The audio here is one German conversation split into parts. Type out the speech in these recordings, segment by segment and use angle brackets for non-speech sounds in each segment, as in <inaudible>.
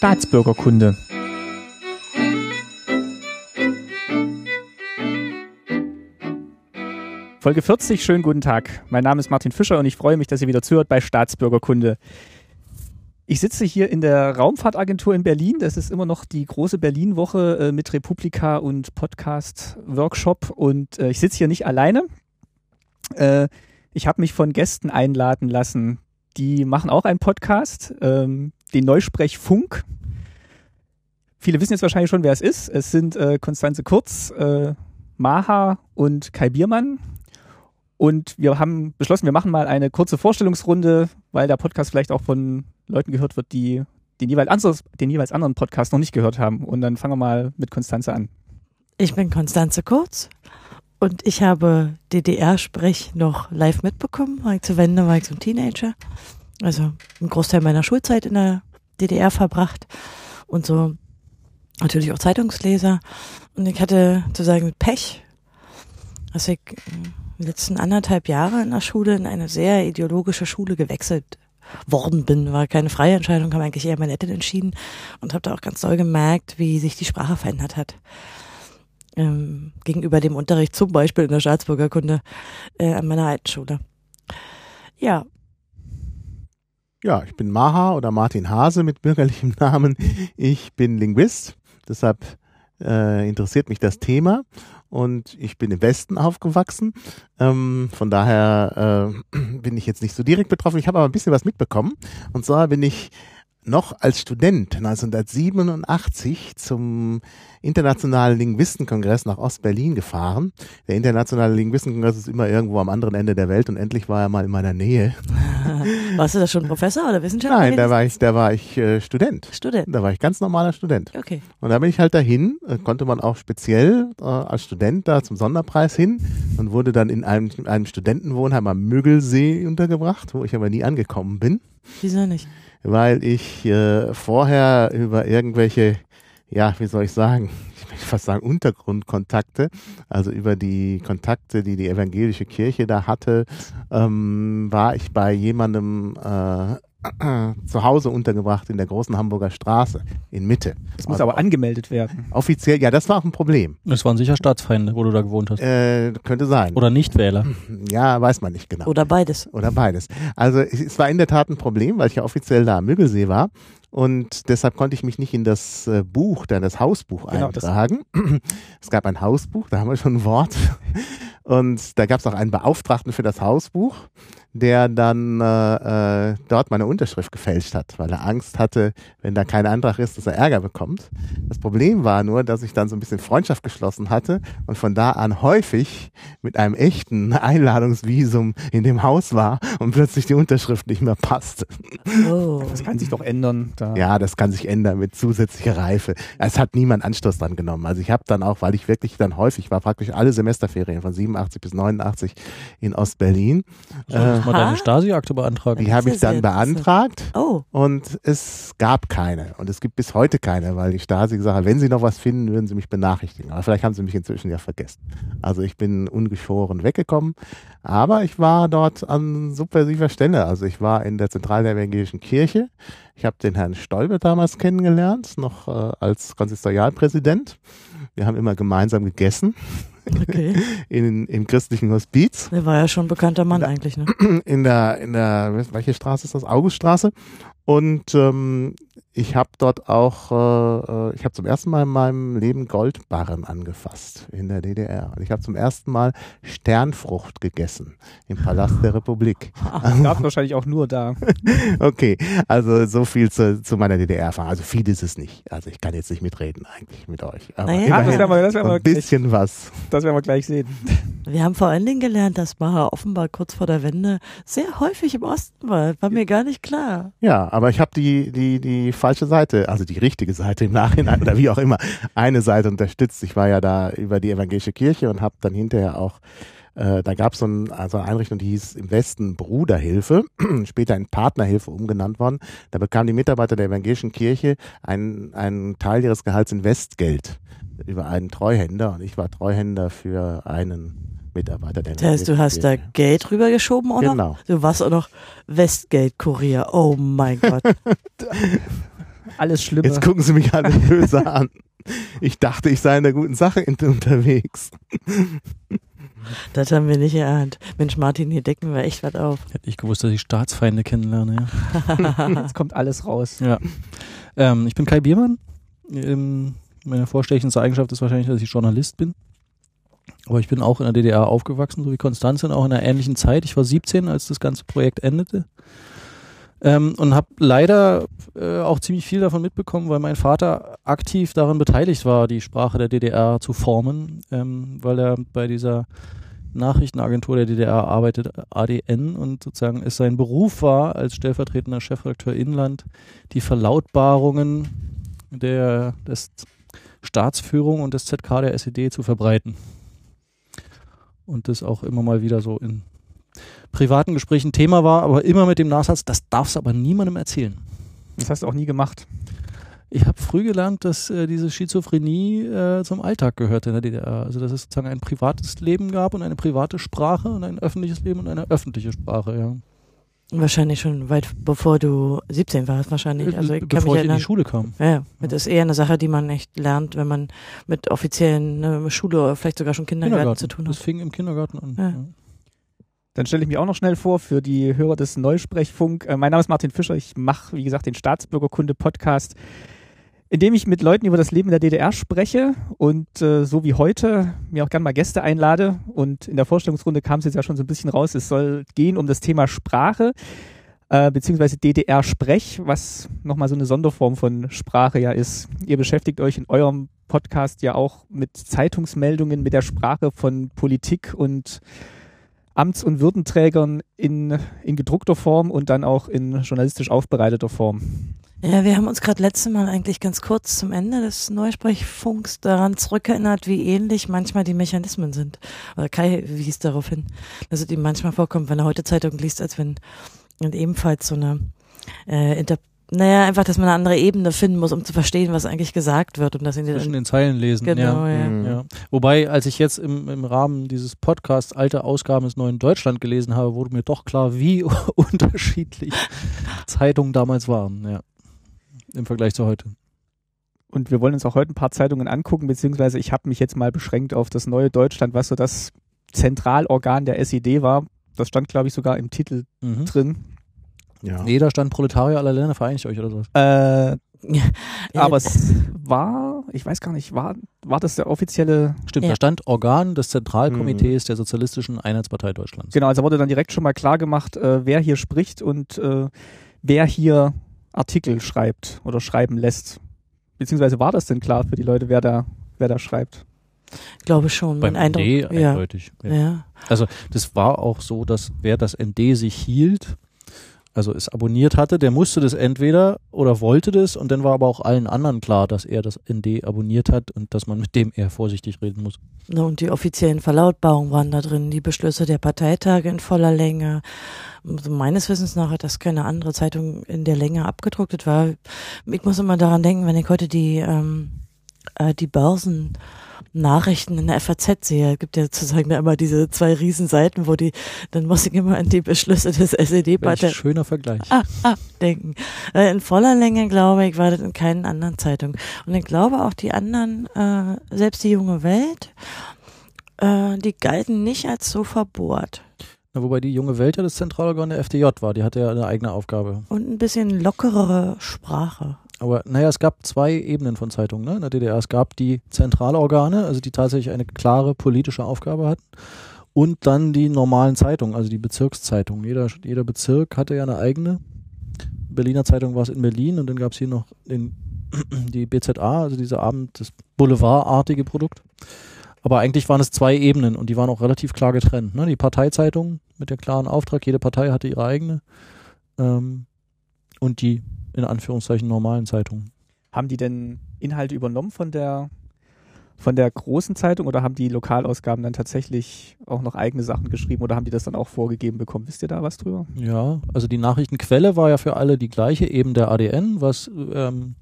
Staatsbürgerkunde. Folge 40, schönen guten Tag. Mein Name ist Martin Fischer und ich freue mich, dass ihr wieder zuhört bei Staatsbürgerkunde. Ich sitze hier in der Raumfahrtagentur in Berlin. Das ist immer noch die große Berlin-Woche äh, mit Republika und Podcast-Workshop. Und äh, ich sitze hier nicht alleine. Äh, ich habe mich von Gästen einladen lassen. Die machen auch einen Podcast, ähm, den Neusprech Funk. Viele wissen jetzt wahrscheinlich schon, wer es ist. Es sind äh, Konstanze Kurz, äh, Maha und Kai Biermann. Und wir haben beschlossen, wir machen mal eine kurze Vorstellungsrunde, weil der Podcast vielleicht auch von Leuten gehört wird, die den jeweils, anderes, den jeweils anderen Podcast noch nicht gehört haben. Und dann fangen wir mal mit Konstanze an. Ich bin Konstanze Kurz und ich habe DDR-Sprech noch live mitbekommen. War ich Wende, war ich so ein Teenager. Also einen Großteil meiner Schulzeit in der DDR verbracht und so natürlich auch Zeitungsleser. Und ich hatte sozusagen Pech, dass ich die letzten anderthalb Jahre in der Schule in eine sehr ideologische Schule gewechselt worden bin. War keine freie Entscheidung, haben eigentlich eher meine Eltern entschieden und habe da auch ganz doll gemerkt, wie sich die Sprache verändert hat. Ähm, gegenüber dem Unterricht zum Beispiel in der Staatsbürgerkunde äh, an meiner alten Schule. Ja. Ja, ich bin Maha oder Martin Hase mit bürgerlichem Namen. Ich bin Linguist, deshalb äh, interessiert mich das Thema und ich bin im Westen aufgewachsen. Ähm, von daher äh, bin ich jetzt nicht so direkt betroffen. Ich habe aber ein bisschen was mitbekommen. Und zwar bin ich noch als Student 1987 zum Internationalen Linguistenkongress nach Ostberlin gefahren. Der Internationale Linguistenkongress ist immer irgendwo am anderen Ende der Welt und endlich war er mal in meiner Nähe. <laughs> Warst du da schon Professor oder Wissenschaftler? Nein, da war ich, da war ich äh, Student. Student. Da war ich ganz normaler Student. Okay. Und da bin ich halt dahin, äh, konnte man auch speziell äh, als Student da zum Sonderpreis hin und wurde dann in einem, in einem Studentenwohnheim am Mögelsee untergebracht, wo ich aber nie angekommen bin. Wieso nicht? Weil ich äh, vorher über irgendwelche, ja, wie soll ich sagen, <laughs> ich möchte fast sagen Untergrundkontakte, also über die Kontakte, die die evangelische Kirche da hatte, ähm, war ich bei jemandem äh, <clears throat> zu Hause untergebracht in der großen Hamburger Straße in Mitte. Das muss aber angemeldet werden. Offiziell, ja, das war auch ein Problem. Das waren sicher Staatsfeinde, wo du da gewohnt hast. Äh, könnte sein. Oder Nichtwähler. <clears throat> Ja, weiß man nicht genau. Oder beides. Oder beides. Also es, es war in der Tat ein Problem, weil ich ja offiziell da am Müggelsee war. Und deshalb konnte ich mich nicht in das äh, Buch, dann das Hausbuch Genau, das- eintragen. <clears throat> es gab ein Hausbuch, da haben wir schon ein Wort. <laughs> Und da gab es auch einen Beauftragten für das Hausbuch, der dann äh, äh, dort meine Unterschrift gefälscht hat, weil er Angst hatte, wenn da kein Antrag ist, dass er Ärger bekommt. Das Problem war nur, dass ich dann so ein bisschen Freundschaft geschlossen hatte und von da an häufig mit einem echten <laughs> Einladungsvisum in dem Haus war und plötzlich die Unterschrift nicht mehr passte. Oh. Das kann sich doch ändern. Da. Ja, das kann sich ändern mit zusätzlicher Reife. Es hat niemand Anstoß dran genommen. Also ich habe dann auch, weil ich wirklich dann häufig war, praktisch alle Semesterferien von 87 bis 89 in Ostberlin. Solltest mal Aha. deine Stasi-Akte beantragen. Die habe ich dann beantragt Oh. und es gab keine. Und es gibt bis heute keine, weil die Stasi gesagt hat, wenn sie noch was finden, würden sie mich benachrichtigen. Aber vielleicht haben sie mich inzwischen ja vergessen. Also ich bin ungeschoren weggekommen. Aber ich war dort an subversiver Stelle. Also ich war in der Zentrale der Evangelischen Kirche. Ich habe den Herrn Stolbe damals kennengelernt, noch äh, als Konsistorialpräsident. Wir haben immer gemeinsam gegessen Okay. <laughs> in, im christlichen Hospiz Der war ja schon ein bekannter Mann eigentlich, ne? <clears throat> in der, in der, welche Straße ist das? Auguststraße. Und ähm, ich habe dort auch, äh, äh, ich habe zum ersten Mal in meinem Leben Goldbarren angefasst in der DDR. Und ich habe zum ersten Mal Sternfrucht gegessen im Palast der Republik. <laughs> Das gab wahrscheinlich auch nur da. <laughs> Okay, also so viel zu, zu meiner DDR-Erfahrung. Also viel ist es nicht. Also ich kann jetzt nicht mitreden eigentlich mit euch. Aber Naja. Ja, das immerhin werden wir, das werden wir, ein gleich, bisschen was. das werden wir gleich sehen. Wir haben vor allen Dingen gelernt, dass Maha offenbar kurz vor der Wende sehr häufig im Osten war. War mir gar nicht klar. Ja, aber ich habe die, die, die falsche Seite, also die richtige Seite im Nachhinein oder wie auch immer, eine Seite unterstützt. Ich war ja da über die evangelische Kirche und habe dann hinterher auch, äh, da gab so es ein, also eine Einrichtung, die hieß im Westen Bruderhilfe, <clears throat> später in Partnerhilfe umgenannt worden. Da bekamen die Mitarbeiter der evangelischen Kirche einen, einen Teil ihres Gehalts in Westgeld über einen Treuhänder und ich war Treuhänder für einen Mitarbeiter der Das heißt, du hast da. Geld rübergeschoben, oder? Genau. Du warst auch noch Westgeld-Kurier. Oh mein <laughs> Gott. Alles Schlimme. Jetzt gucken sie mich alle böse an. Ich dachte, ich sei in der guten Sache unterwegs. Das haben wir nicht erahnt. Mensch, Martin, hier decken wir echt was auf. Hätte ich gewusst, dass ich Staatsfeinde kennenlerne. Ja. <laughs> Jetzt kommt alles raus. Ja. Ähm, ich bin Kai Biermann. Ähm, meine vorstechendste Eigenschaft ist wahrscheinlich, dass ich Journalist bin. Aber ich bin auch in der DDR aufgewachsen, so wie Konstanze, auch in einer ähnlichen Zeit. Ich war 17, als das ganze Projekt endete. Ähm, und habe leider äh, auch ziemlich viel davon mitbekommen, weil mein Vater aktiv daran beteiligt war, die Sprache der DDR zu formen, ähm, weil er bei dieser Nachrichtenagentur der DDR arbeitet, ADN, und sozusagen es sein Beruf war, als stellvertretender Chefredakteur Inland, die Verlautbarungen der des Staatsführung und des ZK der SED zu verbreiten. Und das auch immer mal wieder so in privaten Gesprächen Thema war, aber immer mit dem Nachsatz, das darfst du aber niemandem erzählen. Das hast du auch nie gemacht. Ich habe früh gelernt, dass äh, diese Schizophrenie äh, zum Alltag gehört in der DDR. Also dass es sozusagen ein privates Leben gab und eine private Sprache und ein öffentliches Leben und eine öffentliche Sprache, ja. Wahrscheinlich schon weit bevor du 17 warst, wahrscheinlich. Also ich kann Bevor ich in die Schule kam. Ja, ja, das ist eher eine Sache, die man echt lernt, wenn man mit offiziellen ne, Schule oder vielleicht sogar schon Kindergarten, zu tun Das hat. fing im Kindergarten an. Ja. Ja. Dann stelle ich mich auch noch schnell vor für die Hörer des Neusprechfunk. Äh, mein Name ist Martin Fischer. Ich mache, wie gesagt, den Staatsbürgerkunde-Podcast, in dem ich mit Leuten über das Leben in der DDR spreche und äh, so wie heute mir auch gerne mal Gäste einlade. Und in der Vorstellungsrunde kam es jetzt ja schon so ein bisschen raus. Es soll gehen um das Thema Sprache äh, beziehungsweise DDR-Sprech, was nochmal so eine Sonderform von Sprache ja ist. Ihr beschäftigt euch in eurem Podcast ja auch mit Zeitungsmeldungen, mit der Sprache von Politik und Amts- und Würdenträgern in, in gedruckter Form und dann auch in journalistisch aufbereiteter Form. Ja, wir haben uns gerade letztes Mal eigentlich ganz kurz zum Ende des Neusprechfunks daran zurückerinnert, wie ähnlich manchmal die Mechanismen sind. Oder Kai wies darauf hin, dass es ihm manchmal vorkommt, wenn er heute Zeitung liest, als wenn und ebenfalls so eine äh, Inter naja, einfach, dass man eine andere Ebene finden muss, um zu verstehen, was eigentlich gesagt wird und dass ihn Zwischen den Zeilen lesen. genau, ja. ja. Mhm. Ja. Wobei, als ich jetzt im, im Rahmen dieses Podcasts alte Ausgaben des Neuen Deutschland gelesen habe, wurde mir doch klar, wie <laughs> unterschiedlich Zeitungen damals waren, ja. Im Vergleich zu heute. Und wir wollen uns auch heute ein paar Zeitungen angucken, beziehungsweise ich habe mich jetzt mal beschränkt auf das neue Deutschland, was so das Zentralorgan der SED war. Das stand, glaube ich, sogar im Titel Mhm. drin. Ja. Nee, da stand Proletarier aller Länder, vereinigt euch oder sowas. Äh, Ja, aber es war, ich weiß gar nicht, war, war das der offizielle Stimmt, Ja. da stand Organ des Zentralkomitees der Sozialistischen Einheitspartei Deutschlands. Genau, also wurde dann direkt schon mal klar gemacht, äh, wer hier spricht und äh, wer hier Artikel schreibt oder schreiben lässt. Beziehungsweise war das denn klar für die Leute, wer da, wer da schreibt? glaube schon. Beim mein Eindruck. ND ja. eindeutig. Ja. ja. Also das war auch so, dass wer das ND sich hielt, also es abonniert hatte, der musste das entweder oder wollte das und dann war aber auch allen anderen klar, dass er das ND abonniert hat und dass man mit dem eher vorsichtig reden muss. Und die offiziellen Verlautbarungen waren da drin, die Beschlüsse der Parteitage in voller Länge. Also meines Wissens nach hat das keine andere Zeitung in der Länge abgedruckt. War, ich muss immer daran denken, wenn ich heute die, ähm, äh, die Börsennachrichten in der FAZ sehe, gibt ja sozusagen immer diese zwei Riesenseiten, wo die, dann muss ich immer an die Beschlüsse des Welch SED-Partei schöner Vergleich. ah, ah, denken. Äh, In voller Länge, glaube ich, war das in keinen anderen Zeitungen. Und ich glaube auch die anderen, äh, selbst die junge Welt, äh, die galten nicht als so verbohrt. Na, wobei die junge Welt ja das Zentralorgan der FDJ war, die hatte ja eine eigene Aufgabe. Und ein bisschen lockerere Sprache. Aber naja, es gab zwei Ebenen von Zeitungen ne, in der DDR. Es gab die Zentralorgane, also die tatsächlich eine klare politische Aufgabe hatten. Und dann die normalen Zeitungen, also die Bezirkszeitungen. Jeder, jeder Bezirk hatte ja eine eigene. Berliner Zeitung war es in Berlin und dann gab es hier noch den, <clears throat> die BZA, also diese Abend, das Boulevardartige Produkt. Aber eigentlich waren es zwei Ebenen und die waren auch relativ klar getrennt. Ne? Die Parteizeitung mit der klaren Auftrag, jede Partei hatte ihre eigene. Ähm, und die in Anführungszeichen normalen Zeitungen. Haben die denn Inhalte übernommen von der, von der großen Zeitung oder haben die Lokalausgaben dann tatsächlich auch noch eigene Sachen geschrieben oder haben die das dann auch vorgegeben bekommen? Wisst ihr da was drüber? Ja, also die Nachrichtenquelle war ja für alle die gleiche, eben der ADN, was ähm,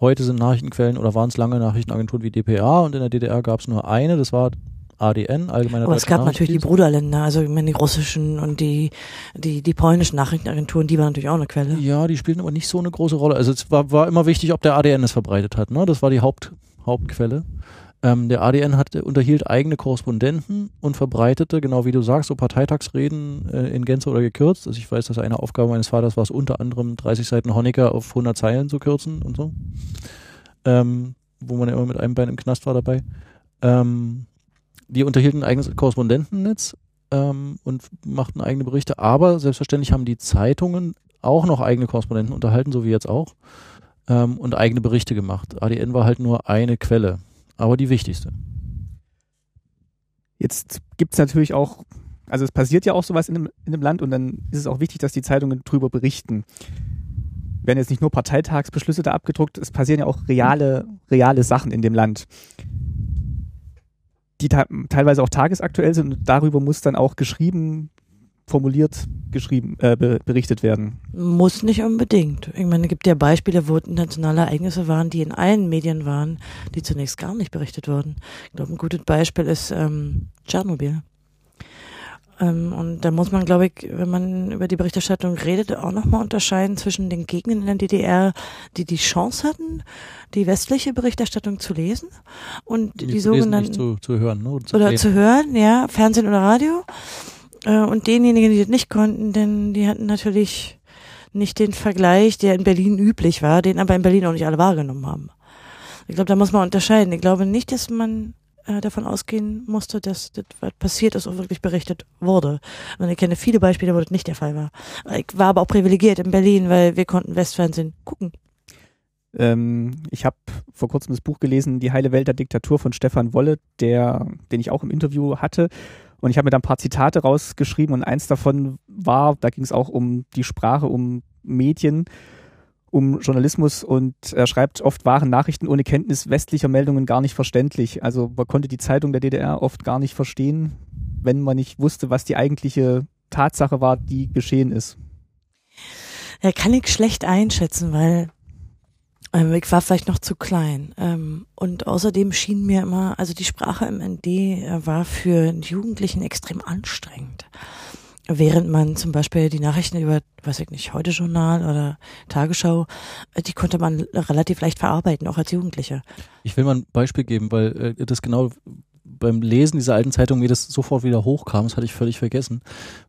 heute sind Nachrichtenquellen oder waren es lange Nachrichtenagenturen wie DPA und in der DDR gab es nur eine, das war ADN, Allgemeiner Aber es gab natürlich die. Bruderländer, also ich meine die russischen und die, die, die polnischen Nachrichtenagenturen, die waren natürlich auch eine Quelle. Ja, die spielten aber nicht so eine große Rolle. Also es war, war immer wichtig, ob der ADN es verbreitet hat. Ne? Das war die Haupt, Hauptquelle. Ähm, der ADN hat, unterhielt eigene Korrespondenten und verbreitete, genau wie du sagst, so Parteitagsreden äh, in Gänze oder gekürzt. Also ich weiß, dass eine Aufgabe meines Vaters war es unter anderem 30 Seiten Honecker auf 100 Zeilen zu kürzen und so. Ähm, wo man ja immer mit einem Bein im Knast war dabei. Ähm, die unterhielten ein eigenes Korrespondentennetz ähm, und machten eigene Berichte, aber selbstverständlich haben die Zeitungen auch noch eigene Korrespondenten unterhalten, so wie jetzt auch, ähm, und eigene Berichte gemacht. ADN war halt nur eine Quelle, aber die wichtigste. Jetzt gibt es natürlich auch, also es passiert ja auch sowas in einem, in einem Land und dann ist es auch wichtig, dass die Zeitungen drüber berichten. Werden jetzt nicht nur Parteitagsbeschlüsse da abgedruckt, es passieren ja auch reale, reale Sachen in dem Land, die te teilweise auch tagesaktuell sind und darüber muss dann auch geschrieben, formuliert, geschrieben, äh, be berichtet werden. Muss nicht unbedingt. Ich meine, es gibt ja Beispiele, wo internationale Ereignisse waren, die in allen Medien waren, die zunächst gar nicht berichtet wurden. Ich glaube, ein gutes Beispiel ist ähm, Tschernobyl. Ähm, und da muss man, glaube ich, wenn man über die Berichterstattung redet, auch nochmal unterscheiden zwischen den Gegnern in der DDR, die die Chance hatten, die westliche Berichterstattung zu lesen und die, lesen, sogenannten zu, zu hören. Ne? Oder zu oder zu hören, ja, Fernsehen oder Radio. Äh, und denjenigen, die das nicht konnten, denn die hatten natürlich nicht den Vergleich, der in Berlin üblich war, den aber in Berlin auch nicht alle wahrgenommen haben. Ich glaube, da muss man unterscheiden. Ich glaube nicht, dass man äh, davon ausgehen musste, dass das, was passiert ist, auch wirklich berichtet wurde. Und ich kenne viele Beispiele, wo das nicht der Fall war. Ich war aber auch privilegiert in Berlin, weil wir konnten Westfernsehen gucken. Ähm, ich habe vor kurzem das Buch gelesen, Die heile Welt der Diktatur von Stefan Wolle, der, den ich auch im Interview hatte. Und ich habe mir da ein paar Zitate rausgeschrieben und eins davon war, da ging es auch um die Sprache, um Medien, um Journalismus und er schreibt, oft waren Nachrichten ohne Kenntnis westlicher Meldungen gar nicht verständlich. Also man konnte die Zeitung der DDR oft gar nicht verstehen, wenn man nicht wusste, was die eigentliche Tatsache war, die geschehen ist. Ja, kann ich schlecht einschätzen, weil ähm, ich war vielleicht noch zu klein. Ähm, und außerdem schien mir immer, also die Sprache im ND äh, war für Jugendlichen extrem anstrengend. Während man zum Beispiel die Nachrichten über, weiß ich nicht, Heute-Journal oder Tagesschau, äh, die konnte man relativ leicht verarbeiten, auch als Jugendlicher. Ich will mal ein Beispiel geben, weil äh, das genau beim Lesen dieser alten Zeitung mir das sofort wieder hochkam, das hatte ich völlig vergessen.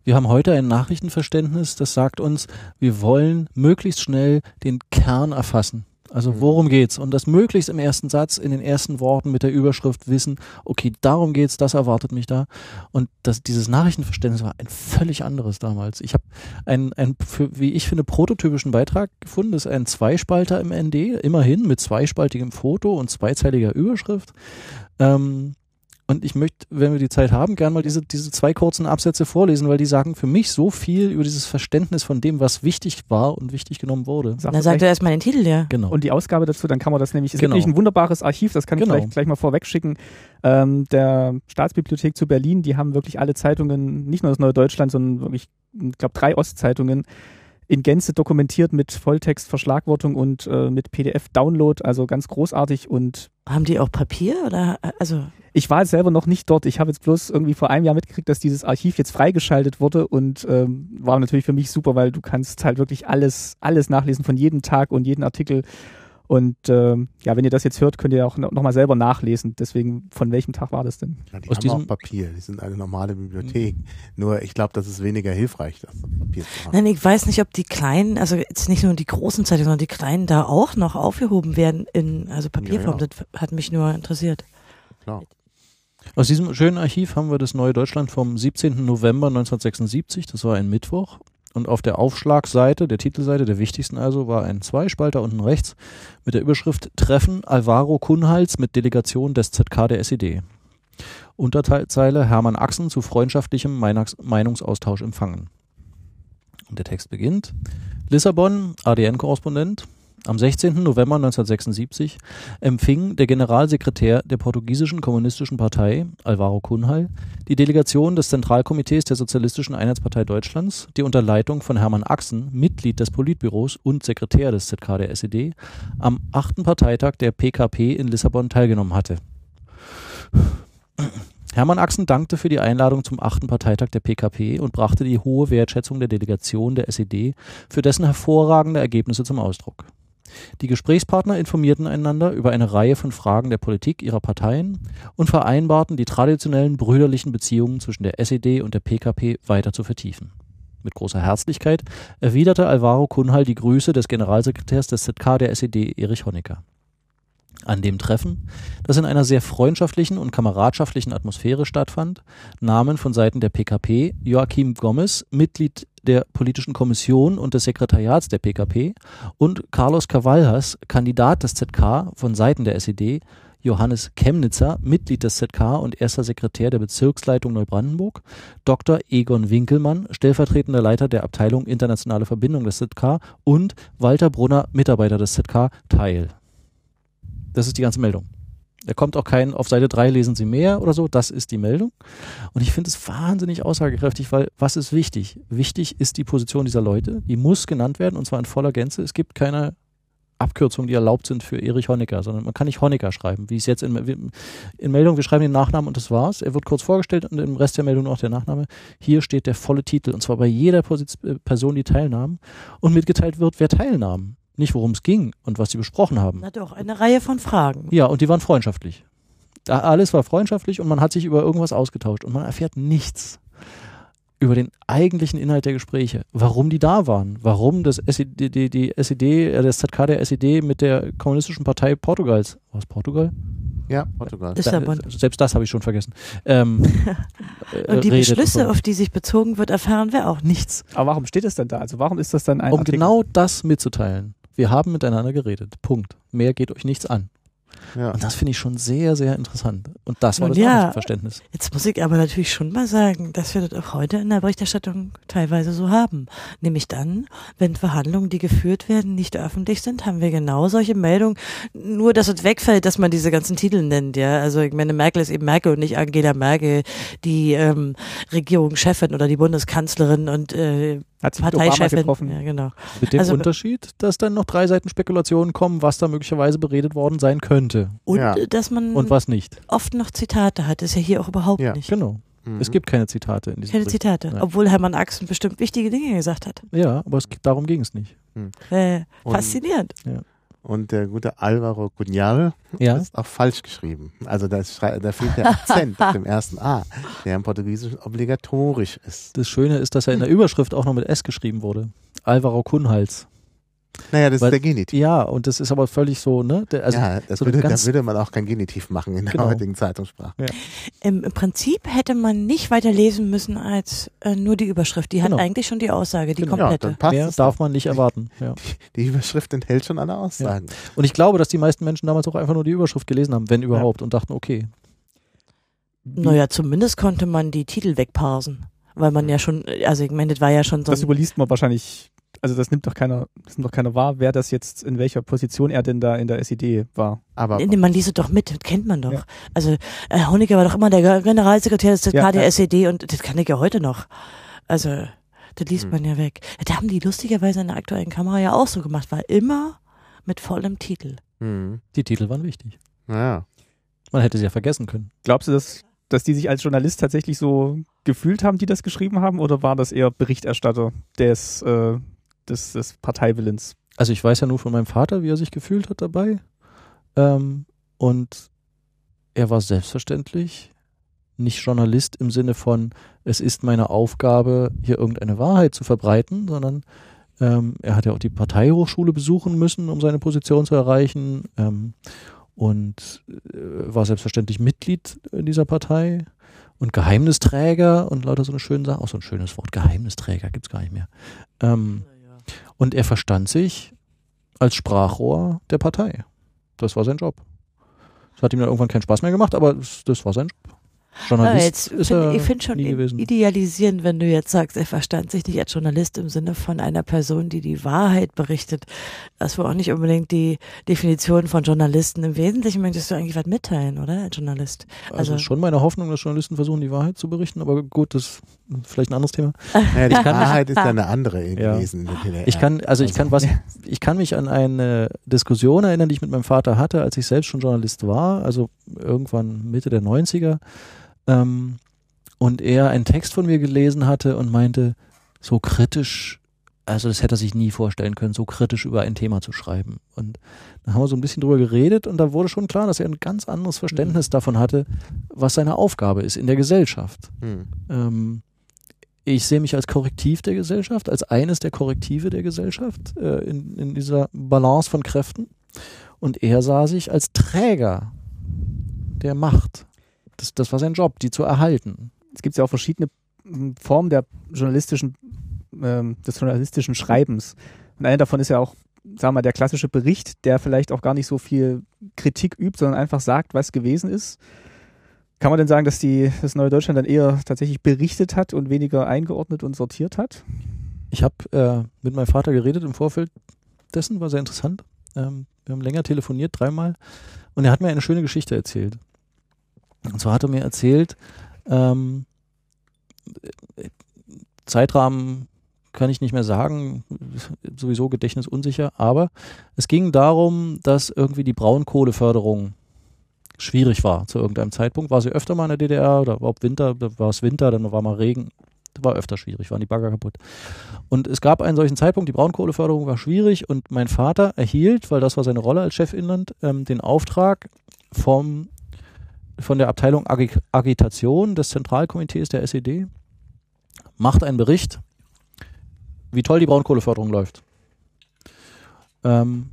Wir haben heute ein Nachrichtenverständnis, das sagt uns, wir wollen möglichst schnell den Kern erfassen. Also worum geht's? Und das möglichst im ersten Satz, in den ersten Worten mit der Überschrift wissen, okay, darum geht's, das erwartet mich da. Und das, dieses Nachrichtenverständnis war ein völlig anderes damals. Ich habe einen, einen für, wie ich finde, prototypischen Beitrag gefunden. Das ist ein Zweispalter im ND, immerhin mit zweispaltigem Foto und zweizeiliger Überschrift. Ähm, und ich möchte, wenn wir die Zeit haben, gerne mal diese, diese zwei kurzen Absätze vorlesen, weil die sagen für mich so viel über dieses Verständnis von dem, was wichtig war und wichtig genommen wurde. Sag Dann sagt er erstmal den Titel, ja. Genau. Und die Ausgabe dazu, dann kann man das nämlich, es Genau. gibt nämlich ein wunderbares Archiv, das kann ich Genau. gleich, gleich mal vorweg schicken, ähm, der Staatsbibliothek zu Berlin, die haben wirklich alle Zeitungen, nicht nur das Neue Deutschland, sondern wirklich, ich glaube, drei Ostzeitungen in Gänze dokumentiert mit Volltext, Verschlagwortung und äh, mit PDF-Download, also ganz großartig und Haben die auch Papier oder, äh, also, ich war selber noch nicht dort. Ich habe jetzt bloß irgendwie vor einem Jahr mitgekriegt, dass dieses Archiv jetzt freigeschaltet wurde und ähm, war natürlich für mich super, weil du kannst halt wirklich alles, alles nachlesen von jedem Tag und jeden Artikel. Und ähm, ja, wenn ihr das jetzt hört, könnt ihr auch noch noch mal selber nachlesen. Deswegen, von welchem Tag war das denn? Ja, die Aus haben diesem- auch Papier, die sind eine normale Bibliothek. Nur ich glaube, das ist weniger hilfreich, das Papier zu haben. nein, ich weiß nicht, ob die kleinen, also jetzt nicht nur die großen Zeitungen, sondern die kleinen da auch noch aufgehoben werden in, also Papierform. Ja, ja. Das hat mich nur interessiert. Klar. Aus diesem schönen Archiv haben wir das Neue Deutschland vom 17. November 1976, das war ein Mittwoch. Und auf der Aufschlagseite, der Titelseite, der wichtigsten also, war ein Zweispalter unten rechts mit der Überschrift Treffen Alvaro Kunhals mit Delegation des ZK der SED. Unterzeile Hermann Axen zu freundschaftlichem Meinungsaustausch empfangen. Und der Text beginnt. Lissabon, ADN-Korrespondent. Am 16. November 1976 empfing der Generalsekretär der portugiesischen kommunistischen Partei, Alvaro Cunhal, die Delegation des Zentralkomitees der Sozialistischen Einheitspartei Deutschlands, die unter Leitung von Hermann Axen, Mitglied des Politbüros und Sekretär des ZK der SED, am achten Parteitag der PKP in Lissabon teilgenommen hatte. Hermann Axen dankte für die Einladung zum achten Parteitag der PKP und brachte die hohe Wertschätzung der Delegation der SED für dessen hervorragende Ergebnisse zum Ausdruck. Die Gesprächspartner informierten einander über eine Reihe von Fragen der Politik ihrer Parteien und vereinbarten, die traditionellen brüderlichen Beziehungen zwischen der SED und der PKP weiter zu vertiefen. Mit großer Herzlichkeit erwiderte Alvaro Kunhal die Grüße des Generalsekretärs des ZK der SED, Erich Honecker. An dem Treffen, das in einer sehr freundschaftlichen und kameradschaftlichen Atmosphäre stattfand, nahmen von Seiten der PKP Joachim Gomez, Mitglied der politischen Kommission und des Sekretariats der PKP, und Carlos Cavallas, Kandidat des ZK von Seiten der SED, Johannes Chemnitzer, Mitglied des ZK und erster Sekretär der Bezirksleitung Neubrandenburg, Dr. Egon Winkelmann, stellvertretender Leiter der Abteilung Internationale Verbindung des ZK und Walter Brunner, Mitarbeiter des ZK, teil. Das ist die ganze Meldung. Da kommt auch kein, auf Seite 3 lesen Sie mehr oder so, das ist die Meldung. Und ich finde es wahnsinnig aussagekräftig, weil was ist wichtig? Wichtig ist die Position dieser Leute, die muss genannt werden und zwar in voller Gänze. Es gibt keine Abkürzungen, die erlaubt sind für Erich Honecker, sondern man kann nicht Honecker schreiben, wie es jetzt in, in Meldung, wir schreiben den Nachnamen und das war's. Er wird kurz vorgestellt und im Rest der Meldung noch der Nachname. Hier steht der volle Titel und zwar bei jeder Person, die teilnahm und mitgeteilt wird, wer teilnahm. Nicht, worum es ging und was sie besprochen haben. Na doch, eine Reihe von Fragen. Ja, und die waren freundschaftlich. Da alles war freundschaftlich und man hat sich über irgendwas ausgetauscht und man erfährt nichts über den eigentlichen Inhalt der Gespräche, warum die da waren, warum das SED, die, die SED, äh, das ZK der SED mit der kommunistischen Partei Portugals, was Portugal? Ja, Portugal. Lissabon. Selbst das habe ich schon vergessen. Ähm, <laughs> und die Beschlüsse, auf die sich bezogen wird, erfahren wir auch nichts. Aber warum steht es denn da? Also warum ist das dann ein Um Artikel? genau das mitzuteilen. Wir haben miteinander geredet. Punkt. Mehr geht euch nichts an. Ja. Und das finde ich schon sehr, sehr interessant. Und das war Nun das ja. Verständnis. Jetzt muss ich aber natürlich schon mal sagen, dass wir das auch heute in der Berichterstattung teilweise so haben. Nämlich dann, wenn Verhandlungen, die geführt werden, nicht öffentlich sind, haben wir genau solche Meldungen. Nur, dass es wegfällt, dass man diese ganzen Titel nennt, ja. Also ich meine, Merkel ist eben Merkel und nicht Angela Merkel, die ähm, Regierungschefin oder die Bundeskanzlerin und äh, Hat sich Parteichefin. getroffen? Ja, genau. Mit dem Also- Unterschied, dass dann noch drei Seiten Spekulationen kommen, was da möglicherweise beredet worden sein könnte Und Ja. äh, dass man und was nicht. oft noch Zitate hat, ist ja hier auch überhaupt Ja. nicht. Genau. Mhm. Es gibt keine Zitate in diesem Keine Bericht. Zitate, Ja. obwohl Hermann Axen bestimmt wichtige Dinge gesagt hat. Ja, aber es, darum ging es nicht. Äh, Und- faszinierend. Und der gute Alvaro Cunhal Ja, ist auch falsch geschrieben. Also da, ist, da fehlt der Akzent auf dem ersten A, der im Portugiesischen obligatorisch ist. das Schöne ist, dass er in der Überschrift auch noch mit S geschrieben wurde. Alvaro Kunhals. Naja, das Weil- ist der Genitiv. Ja, und das ist aber völlig so, ne? Der, also, ja, das so würde, da würde man auch kein Genitiv machen in der Genau. heutigen Zeitungssprache. Im, Im Prinzip hätte man nicht weiter lesen müssen als äh, nur die Überschrift. Die hat Genau. eigentlich schon die Aussage, die Genau. Ja, komplette. dann passt mehr darf man nicht erwarten. Ja. Die Überschrift enthält schon alle Aussagen. Und ich glaube, dass die meisten Menschen damals auch einfach nur die Überschrift gelesen haben, wenn überhaupt, und dachten, okay, naja, zumindest konnte man die Titel wegparsen. Weil man ja schon, also ich meine, das war ja schon so Das überliest man wahrscheinlich, also das nimmt doch keiner, das nimmt doch keiner wahr, wer das jetzt, in welcher Position er denn da in der SED war. Aber Nee, man liest es doch mit, das kennt man doch. Ja. Also äh, Honecker war doch immer der Generalsekretär des ZK Ja, der ja. SED und das kann ich ja heute noch. Also, das liest Hm. man ja weg. Das haben die lustigerweise in der aktuellen Kamera ja auch so gemacht, war immer mit vollem Titel. hm, die Titel waren wichtig. naja. Man hätte sie ja vergessen können. Glaubst du, dass, dass die sich als Journalist tatsächlich so gefühlt haben, die das geschrieben haben, oder war das eher Berichterstatter des, äh, des, des Parteiwillens? Also ich weiß ja nur von meinem Vater, wie er sich gefühlt hat dabei. Ähm, und er war selbstverständlich nicht Journalist im Sinne von, es ist meine Aufgabe, hier irgendeine Wahrheit zu verbreiten, sondern ähm, er hat ja auch die Parteihochschule besuchen müssen, um seine Position zu erreichen. Ähm, und äh, war selbstverständlich Mitglied in dieser Partei und Geheimnisträger und lauter so eine schöne Sache. Auch so ein schönes Wort, Geheimnisträger gibt's gar nicht mehr. Ähm, und er verstand sich als Sprachrohr der Partei. Das war sein Job. Das hat ihm dann irgendwann keinen Spaß mehr gemacht, aber das, das war sein Job. Ja, Journalist jetzt ist find, er ich finde schon gewesen. idealisierend, wenn du jetzt sagst, er verstand sich nicht als Journalist im Sinne von einer Person, die die Wahrheit berichtet. Das war auch nicht unbedingt die Definition von Journalisten. Im Wesentlichen möchtest du eigentlich was mitteilen, oder, als Journalist? Also, also- schon meine Hoffnung, dass Journalisten versuchen, die Wahrheit zu berichten, aber gut, das ist vielleicht ein anderes Thema. <laughs> Naja, die Wahrheit ist ja eine andere Ja. gewesen in der DDR. Ich kann, also ich kann was, <laughs> ich kann mich an eine Diskussion erinnern, die ich mit meinem Vater hatte, als ich selbst schon Journalist war, also irgendwann Mitte der 90er. Ähm, und er einen Text von mir gelesen hatte und meinte, so kritisch, also das hätte er sich nie vorstellen können, so kritisch über ein Thema zu schreiben. Und da haben wir so ein bisschen drüber geredet und da wurde schon klar, dass er ein ganz anderes Verständnis davon hatte, was seine Aufgabe ist in der Gesellschaft. Hm. Ähm, ich sehe mich als Korrektiv der Gesellschaft, als eines der Korrektive der Gesellschaft äh, in, in dieser Balance von Kräften. Und er sah sich als Träger der Macht. Das, das war sein Job, die zu erhalten. Es gibt ja auch verschiedene mm, Formen der journalistischen, ähm, des journalistischen Schreibens. Und eine davon ist ja auch, sagen wir mal, der klassische Bericht, der vielleicht auch gar nicht so viel Kritik übt, sondern einfach sagt, was gewesen ist. Kann man denn sagen, dass die, das Neue Deutschland dann eher tatsächlich berichtet hat und weniger eingeordnet und sortiert hat? Ich habe äh, mit meinem Vater geredet im Vorfeld dessen, war sehr interessant. Ähm, wir haben länger telefoniert, dreimal. Und er hat mir eine schöne Geschichte erzählt. Und zwar hat er mir erzählt, ähm, Zeitrahmen kann ich nicht mehr sagen, sowieso Gedächtnis unsicher, aber es ging darum, dass irgendwie die Braunkohleförderung schwierig war zu irgendeinem Zeitpunkt. War sie öfter mal in der DDR oder überhaupt Winter, da war es Winter, dann war mal Regen, war öfter schwierig, waren die Bagger kaputt. Und es gab einen solchen Zeitpunkt, die Braunkohleförderung war schwierig und mein Vater erhielt, weil das war seine Rolle als Chef Inland, ähm, den Auftrag vom, von der Abteilung Agi Agitation des Zentralkomitees der SED, macht einen Bericht, wie toll die Braunkohleförderung läuft. Ähm,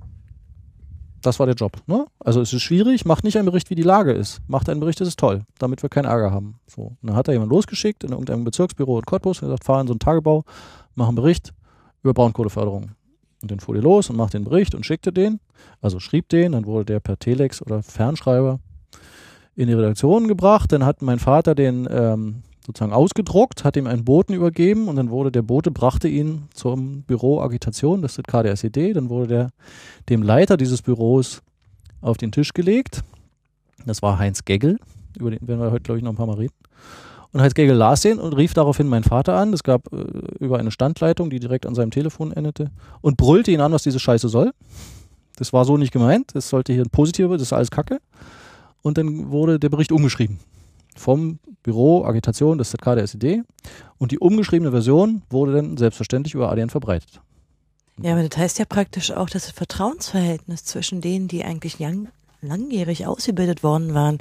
das war der Job. Ne? Also es ist schwierig, macht nicht einen Bericht, wie die Lage ist. Macht einen Bericht, das ist toll, damit wir keinen Ärger haben. So. Und dann hat er jemand losgeschickt in irgendeinem Bezirksbüro in Cottbus und gesagt, fahr in so einen Tagebau, mach einen Bericht über Braunkohleförderung. Und dann fuhr die los und macht den Bericht und schickte den, also schrieb den, dann wurde der per Telex oder Fernschreiber in die Redaktion gebracht. Dann hat mein Vater den ähm, sozusagen ausgedruckt, hat ihm einen Boten übergeben und dann wurde der Bote, brachte ihn zum Büro Agitation, das ist der SED, dann wurde der dem Leiter dieses Büros auf den Tisch gelegt. Das war Heinz Geggel, über den werden wir heute, glaube ich, noch ein paar Mal reden. Und Heinz Geggel las den und rief daraufhin meinen Vater an. Es gab äh, über eine Standleitung, die direkt an seinem Telefon endete, und brüllte ihn an, was diese Scheiße soll. Das war so nicht gemeint. Das sollte hier ein positiver, das ist alles Kacke. Und dann wurde der Bericht umgeschrieben vom Büro Agitation des ZK der SED und die umgeschriebene Version wurde dann selbstverständlich über ADN verbreitet. Ja, aber das heißt ja praktisch auch, dass das Vertrauensverhältnis zwischen denen, die eigentlich lang, langjährig ausgebildet worden waren,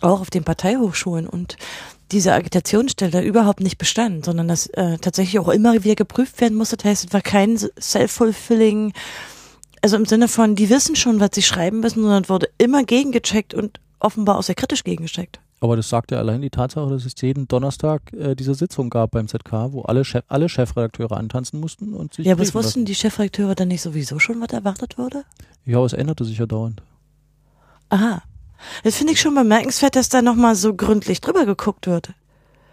auch auf den Parteihochschulen und diese Agitationsstelle überhaupt nicht bestand, sondern dass äh, tatsächlich auch immer wieder geprüft werden musste. Das heißt, es war kein self-fulfilling, also im Sinne von, die wissen schon, was sie schreiben müssen, sondern es wurde immer gegengecheckt und offenbar auch sehr kritisch gegengecheckt. Aber das sagt ja allein die Tatsache, dass es jeden Donnerstag äh, diese Sitzung gab beim ZK, wo alle, Chef, alle Chefredakteure antanzen mussten und sich. Ja, aber wussten lassen. die Chefredakteure dann nicht sowieso schon, was erwartet wurde? Ja, es änderte sich ja dauernd. Aha. Das finde ich schon bemerkenswert, dass da nochmal so gründlich drüber geguckt wird.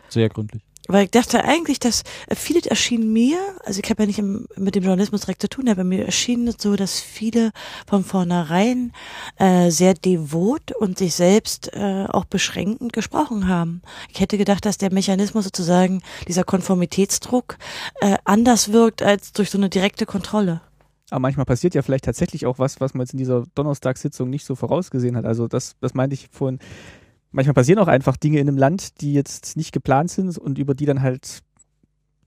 Sehr gründlich. Weil ich dachte eigentlich, dass äh, vieles erschien mir, also ich habe ja nicht im, mit dem Journalismus direkt zu tun, aber mir erschien es so, dass viele von vornherein äh, sehr devot und sich selbst äh, auch beschränkend gesprochen haben. Ich hätte gedacht, dass der Mechanismus sozusagen, dieser Konformitätsdruck, äh, anders wirkt als durch so eine direkte Kontrolle. Aber manchmal passiert ja vielleicht tatsächlich auch was, was man jetzt in dieser Donnerstagssitzung nicht so vorausgesehen hat. Also das, das meinte ich vorhin. Manchmal passieren auch einfach Dinge in einem Land, die jetzt nicht geplant sind und über die dann halt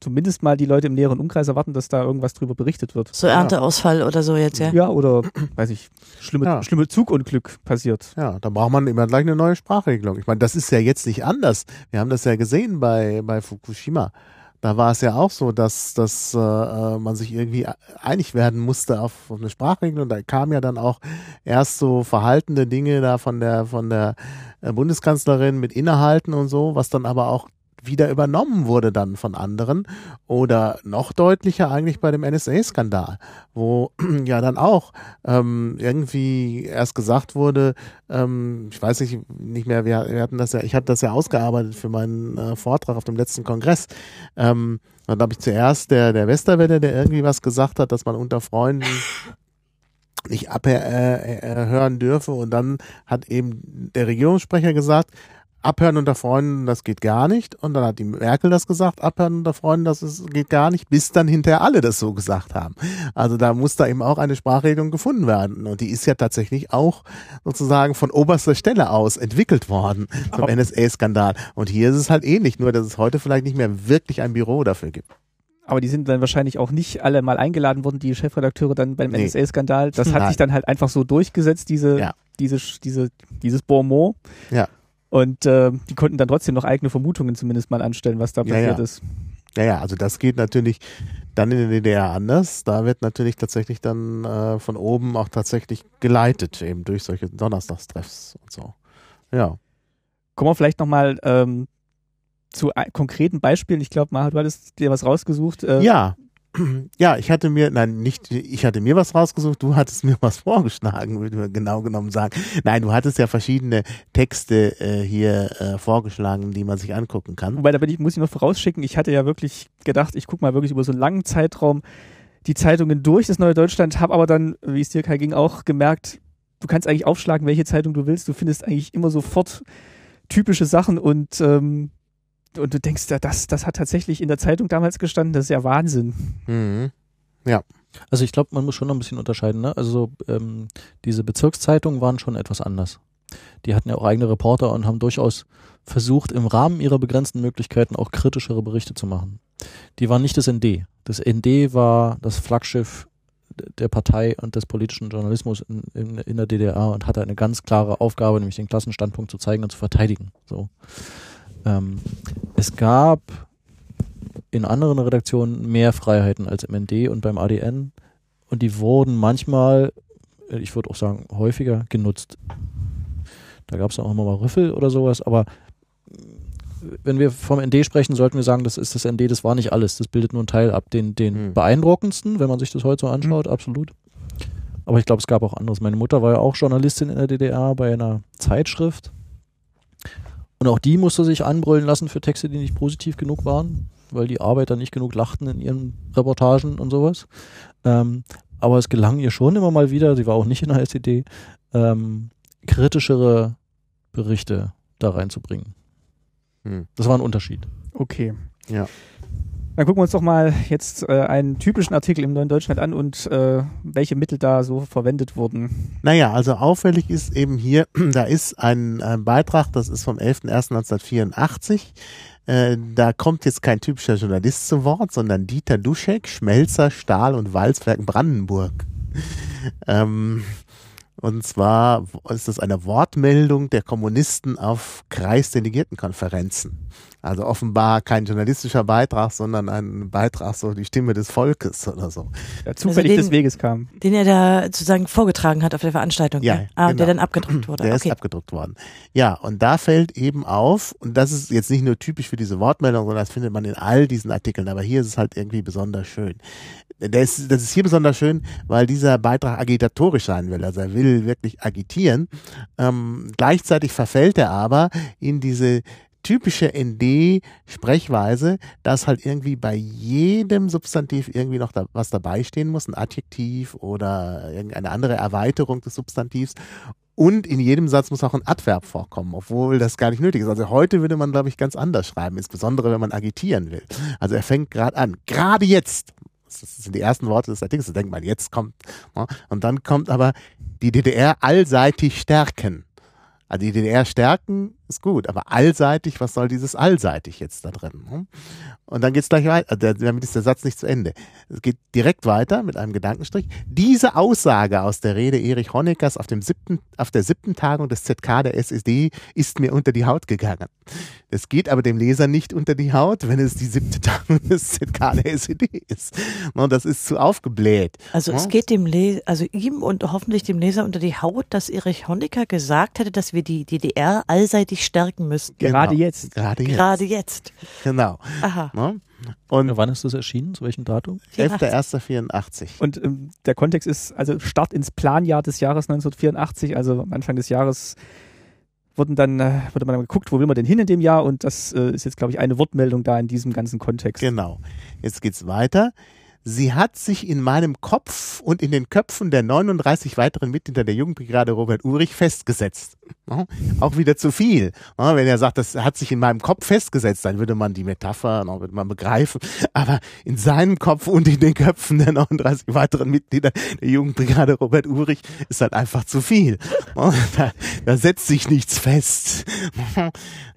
zumindest mal die Leute im näheren Umkreis erwarten, dass da irgendwas drüber berichtet wird. So Ernteausfall oder so jetzt, ja. Ja, oder, <clears throat> weiß ich, schlimme, Ja. schlimme Zugunglück passiert. Ja, da braucht man immer gleich eine neue Sprachregelung. Ich meine, das ist ja jetzt nicht anders. Wir haben das ja gesehen bei, bei Fukushima. Da war es ja auch so, dass, dass äh, äh, man sich irgendwie einig werden musste auf, auf eine Sprachregelung. Da kamen ja dann auch erst so verhaltene Dinge da von der von der äh, Bundeskanzlerin mit Innehalten und so, was dann aber auch wieder übernommen wurde dann von anderen oder noch deutlicher eigentlich bei dem NSA-Skandal, wo <clears throat> ja dann auch ähm, irgendwie erst gesagt wurde, ähm, ich weiß nicht, nicht mehr, wir, wir hatten das ja, ich habe das ja ausgearbeitet für meinen äh, Vortrag auf dem letzten Kongress. Ähm, dann habe ich zuerst der, der Westerwelle, der irgendwie was gesagt hat, dass man unter Freunden nicht abhören äh, äh, dürfe und dann hat eben der Regierungssprecher gesagt, abhören unter Freunden, das geht gar nicht. Und dann hat die Merkel das gesagt, abhören unter Freunden, das ist, geht gar nicht, bis dann hinterher alle das so gesagt haben. Also da muss da eben auch eine Sprachregelung gefunden werden. Und die ist ja tatsächlich auch sozusagen von oberster Stelle aus entwickelt worden Aber- NSA-Skandal. Und hier ist es halt ähnlich, nur dass es heute vielleicht nicht mehr wirklich ein Büro dafür gibt. Aber die sind dann wahrscheinlich auch nicht alle mal eingeladen worden, die Chefredakteure dann beim Nee. NSA-Skandal. Das hat Nein. sich dann halt einfach so durchgesetzt, diese, Ja. diese, diese, dieses Bonmot. Ja. Und äh, die konnten dann trotzdem noch eigene Vermutungen zumindest mal anstellen, was da Ja, passiert ja. ist. Ja, ja, also das geht natürlich dann in der DDR anders. Da wird natürlich tatsächlich dann äh, von oben auch tatsächlich geleitet, eben durch solche Donnerstagstreffs und so. Ja. Kommen wir vielleicht nochmal ähm, zu konkreten Beispielen. Ich glaube, Maha, du hattest dir was rausgesucht. Äh, Ja. <clears throat> Ja, ich hatte mir, nein, nicht, ich hatte mir was rausgesucht, du hattest mir was <laughs> vorgeschlagen, würde man genau genommen sagen. Nein, du hattest ja verschiedene Texte äh, hier äh, vorgeschlagen, die man sich angucken kann. Wobei, da bin ich, muss ich noch vorausschicken, ich hatte ja wirklich gedacht, ich gucke mal wirklich über so einen langen Zeitraum die Zeitungen durch, das Neue Deutschland, habe aber dann, wie es dir Kai ging, auch gemerkt, du kannst eigentlich aufschlagen, welche Zeitung du willst, du findest eigentlich immer sofort typische Sachen und, ähm, und du denkst, ja, das, das hat tatsächlich in der Zeitung damals gestanden, das ist ja Wahnsinn. Mhm. Also ich glaube, man muss schon noch ein bisschen unterscheiden. Ne? Also ähm, diese Bezirkszeitungen waren schon etwas anders. Die hatten ja auch eigene Reporter und haben durchaus versucht, im Rahmen ihrer begrenzten Möglichkeiten auch kritischere Berichte zu machen. Die waren nicht das ND. Das ND war das Flaggschiff der Partei und des politischen Journalismus in, in, in der DDR und hatte eine ganz klare Aufgabe, nämlich den Klassenstandpunkt zu zeigen und zu verteidigen. So. Ähm, es gab in anderen Redaktionen mehr Freiheiten als im ND und beim ADN und die wurden manchmal, äh, ich würde auch sagen häufiger genutzt. Da gab es auch immer mal Rüffel oder sowas, aber äh, wenn wir vom ND sprechen, sollten wir sagen, das ist das ND, das war nicht alles. Das bildet nur einen Teil ab, den, den Hm. beeindruckendsten, wenn man sich das heute so anschaut, absolut. Aber ich glaube, es gab auch anderes. Meine Mutter war ja auch Journalistin in der DDR bei einer Zeitschrift. Und auch die musste sich anbrüllen lassen für Texte, die nicht positiv genug waren, weil die Arbeiter nicht genug lachten in ihren Reportagen und sowas. Ähm, aber es gelang ihr schon immer mal wieder, sie war auch nicht in der SED, ähm, kritischere Berichte da reinzubringen. Hm. Das war ein Unterschied. Okay. Ja. Dann gucken wir uns doch mal jetzt äh, einen typischen Artikel im Neuen Deutschland an und äh, welche Mittel da so verwendet wurden. Naja, also auffällig ist eben hier, <clears throat> da ist ein, ein Beitrag, das ist vom 11.01.1984. Äh, da kommt jetzt kein typischer Journalist zu Wort, sondern Dieter Duschek, Schmelzer, Stahl und Walzwerk Brandenburg. ähm, und zwar ist das eine Wortmeldung der Kommunisten auf Kreisdelegiertenkonferenzen. Also offenbar kein journalistischer Beitrag, sondern ein Beitrag, so die Stimme des Volkes oder so. Der zufällig den- des Weges kam. Den er da sozusagen vorgetragen hat auf der Veranstaltung. Ja, ne? ah, genau. der dann abgedruckt wurde. Der okay. ist abgedruckt worden. Ja, und da fällt eben auf, und das ist jetzt nicht nur typisch für diese Wortmeldung, sondern das findet man in all diesen Artikeln, aber hier ist es halt irgendwie besonders schön. Ist, das ist hier besonders schön, weil dieser Beitrag agitatorisch sein will. Also er will wirklich agitieren. Ähm, gleichzeitig verfällt er aber in diese typische ND-Sprechweise, dass halt irgendwie bei jedem Substantiv irgendwie noch da, was dabei stehen muss, ein Adjektiv oder irgendeine andere Erweiterung des Substantivs. Und in jedem Satz muss auch ein Adverb vorkommen, obwohl das gar nicht nötig ist. Also heute würde man, glaube ich, ganz anders schreiben, insbesondere wenn man agitieren will. Also er fängt gerade an, gerade jetzt. Das sind die ersten Worte des Artikels, da denkt man, jetzt kommt. ne? Und dann kommt aber die DDR allseitig stärken. Also die DDR stärken ist gut, aber allseitig, was soll dieses allseitig jetzt da drin? ne? Und dann geht's gleich weiter, also damit ist der Satz nicht zu Ende. Es geht direkt weiter mit einem Gedankenstrich. Diese Aussage aus der Rede Erich Honeckers auf, dem siebten, auf der siebten Tagung des ZK der SED ist mir unter die Haut gegangen. Es geht aber dem Leser nicht unter die Haut, wenn es die siebte Tagung des ZK der SED ist. Und das ist zu aufgebläht. Also es Ja. geht dem Le also ihm und hoffentlich dem Leser unter die Haut, dass Erich Honecker gesagt hätte, dass wir die DDR allseitig stärken müssten. Gerade Genau. jetzt. Gerade jetzt. Gerade jetzt. Genau. Aha. Ne? Und Wann ist das erschienen? Zu welchem Datum? 11.01.84. Und ähm, der Kontext ist also Start ins Planjahr des Jahres 1984, also am Anfang des Jahres wurden dann, äh, wurde man dann geguckt, wo will man denn hin in dem Jahr und das äh, ist jetzt, glaube ich, eine Wortmeldung da in diesem ganzen Kontext. Genau. Jetzt geht's weiter. Sie hat sich in meinem Kopf und in den Köpfen der 39 weiteren Mitglieder der Jugendbrigade Robert Urich festgesetzt. Auch wieder zu viel. Wenn er sagt, das hat sich in meinem Kopf festgesetzt, dann würde man die Metapher, würde man begreifen. Aber in seinem Kopf und in den Köpfen der 39 weiteren Mitglieder der Jugendbrigade Robert Urich ist halt einfach zu viel. Da, da setzt sich nichts fest.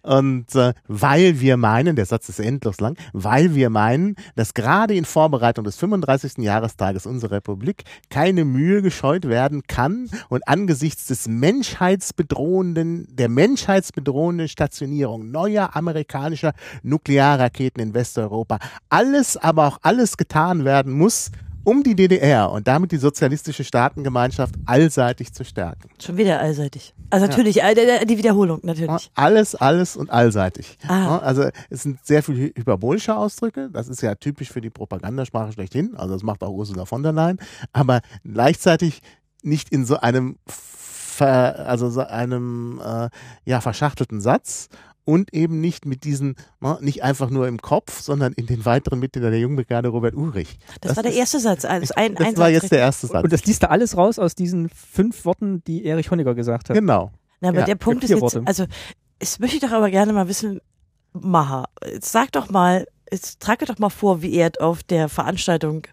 Und äh, weil wir meinen, der Satz ist endlos lang, weil wir meinen, dass gerade in Vorbereitung des 35. Jahrestages unserer Republik keine Mühe gescheut werden kann und angesichts des menschheitsbedrohenden, der menschheitsbedrohenden Stationierung neuer amerikanischer Nuklearraketen in Westeuropa alles, aber auch alles getan werden muss, um die DDR und damit die sozialistische Staatengemeinschaft allseitig zu stärken. Schon wieder allseitig. Also natürlich, äh, die Wiederholung, natürlich. Alles, alles und allseitig. Ah. Also es sind sehr viele hyperbolische Ausdrücke. Das ist ja typisch für die Propagandasprache schlechthin. Also das macht auch Ursula von der Leyen. Aber gleichzeitig nicht in so einem ver, also so einem äh, ja verschachtelten Satz und eben nicht mit diesen, ne, nicht einfach nur im Kopf, sondern in den weiteren Mitgliedern der Jungbrigade Robert Ulrich. Das, war der erste Satz. Also ein, Das ein war Satz jetzt der erste Satz. Und das liest er alles raus aus diesen fünf Worten, die Erich Honecker gesagt hat. genau. Na, aber Ja, der Punkt ist jetzt, Worte. also, es möchte ich doch aber gerne mal wissen, Maha, jetzt sag doch mal, jetzt trage doch mal vor, wie er auf der Veranstaltung,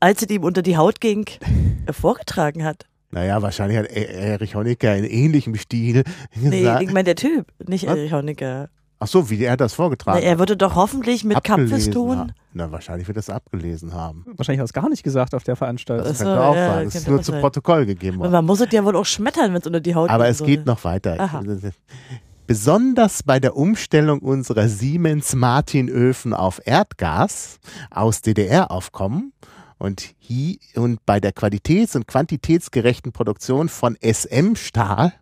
als es ihm unter die Haut ging, <laughs> vorgetragen hat. Naja, wahrscheinlich hat E- Erich Honecker in ähnlichem Stil Nee, gesagt. ich meine der Typ, nicht Was? Erich Honecker. Ach so, wie er das Na, vorgetragen er würde doch hoffentlich mit Kampfeston. haben. Na, wahrscheinlich wird er es abgelesen haben. Wahrscheinlich hat er es gar nicht gesagt auf der Veranstaltung. Das so, könnte auch ja, sein. Es ist nur zu sein. Protokoll gegeben Und worden. man muss es ja wohl auch schmettern, wenn es unter die Haut Aber geht, es so geht eine- noch weiter. Aha. Besonders bei der Umstellung unserer Siemens-Martin-Öfen auf Erdgas aus DDR-Aufkommen und, hi- und bei der qualitäts- und quantitätsgerechten Produktion von SM-Stahl,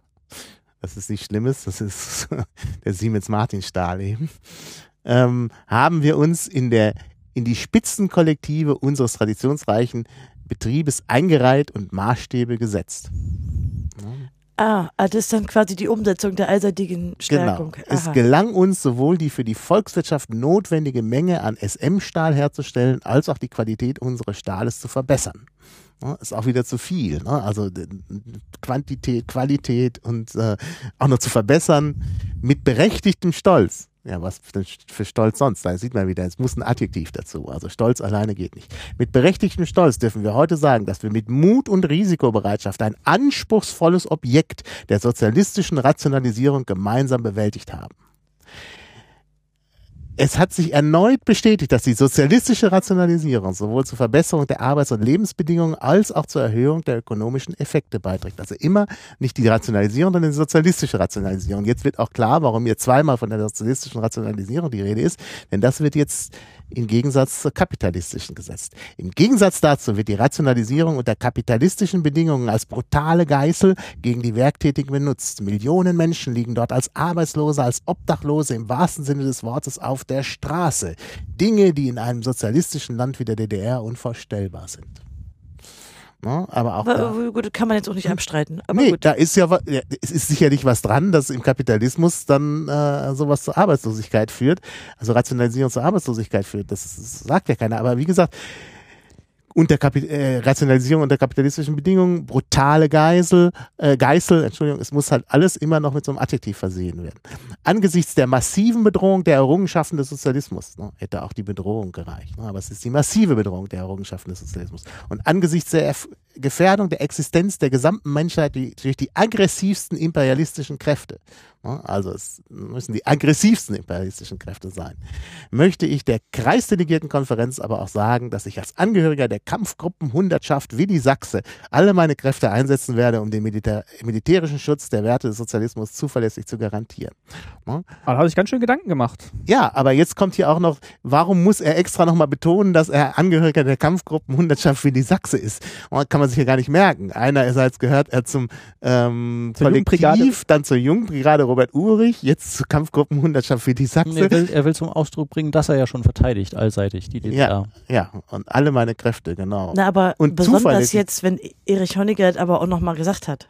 das ist nichts Schlimmes, das ist <laughs> der Siemens-Martin-Stahl eben, ähm, haben wir uns in, der, in die Spitzenkollektive unseres traditionsreichen Betriebes eingereiht und Maßstäbe gesetzt. Ah, ah, das ist dann quasi die Umsetzung der allseitigen Stärkung. Genau. Es gelang uns sowohl die für die Volkswirtschaft notwendige Menge an SM-Stahl herzustellen, als auch die Qualität unseres Stahles zu verbessern. Ist auch wieder zu viel. Ne? Also Quantität, Qualität und äh, auch noch zu verbessern mit berechtigtem Stolz. Ja, was für, Stolz sonst? Da sieht man wieder, es muss ein Adjektiv dazu. Also Stolz alleine geht nicht. Mit berechtigtem Stolz dürfen wir heute sagen, dass wir mit Mut und Risikobereitschaft ein anspruchsvolles Objekt der sozialistischen Rationalisierung gemeinsam bewältigt haben. Es hat sich erneut bestätigt, dass die sozialistische Rationalisierung sowohl zur Verbesserung der Arbeits- und Lebensbedingungen als auch zur Erhöhung der ökonomischen Effekte beiträgt. Also immer nicht die Rationalisierung, sondern die sozialistische Rationalisierung. Jetzt wird auch klar, warum hier zweimal von der sozialistischen Rationalisierung die Rede ist, denn das wird jetzt im Gegensatz zur kapitalistischen gesetzt. Im Gegensatz dazu wird die Rationalisierung unter kapitalistischen Bedingungen als brutale Geißel gegen die Werktätigen benutzt. Millionen Menschen liegen dort als Arbeitslose, als Obdachlose im wahrsten Sinne des Wortes auf der Straße. Dinge, die in einem sozialistischen Land wie der DDR unvorstellbar sind. Ne? Aber auch da, Aber, gut, kann man jetzt auch nicht abstreiten. Aber nee, gut. da ist ja, es ist sicherlich was dran, dass im Kapitalismus dann äh, sowas zur Arbeitslosigkeit führt, also Rationalisierung zur Arbeitslosigkeit führt. Das sagt ja keiner. Aber wie gesagt, unter Kapi äh, Rationalisierung unter kapitalistischen Bedingungen, brutale Geisel, äh, Geißel, Entschuldigung, es muss halt alles immer noch mit so einem Adjektiv versehen werden. Angesichts der massiven Bedrohung der Errungenschaften des Sozialismus, ne, hätte auch die Bedrohung gereicht, ne, aber es ist die massive Bedrohung der Errungenschaften des Sozialismus. Und angesichts der Gefährdung der Existenz der gesamten Menschheit durch die aggressivsten imperialistischen Kräfte, also es müssen die aggressivsten imperialistischen Kräfte sein, möchte ich der Kreisdelegiertenkonferenz aber auch sagen, dass ich als Angehöriger der Kampfgruppenhundertschaft Willi Sachse alle meine Kräfte einsetzen werde, um den Militär militärischen Schutz der Werte des Sozialismus zuverlässig zu garantieren. Aber da hat sich ganz schön Gedanken gemacht. Ja, aber jetzt kommt hier auch noch, warum muss er extra nochmal betonen, dass er Angehöriger der Kampfgruppenhundertschaft Willi Sachse ist? Und kann man sich ja gar nicht merken. Einerseits gehört er zum ähm, Zur Kollektiv, dann zur Jungbrigade Robert Urich, jetzt zur Kampfgruppenhundertschaft Willi Sachse. Er will, er will zum Ausdruck bringen, dass er ja schon verteidigt, allseitig, die DDR. Ja, und alle meine Kräfte, genau. Na, aber Und besonders jetzt, wenn Erich Honecker das aber auch nochmal gesagt hat.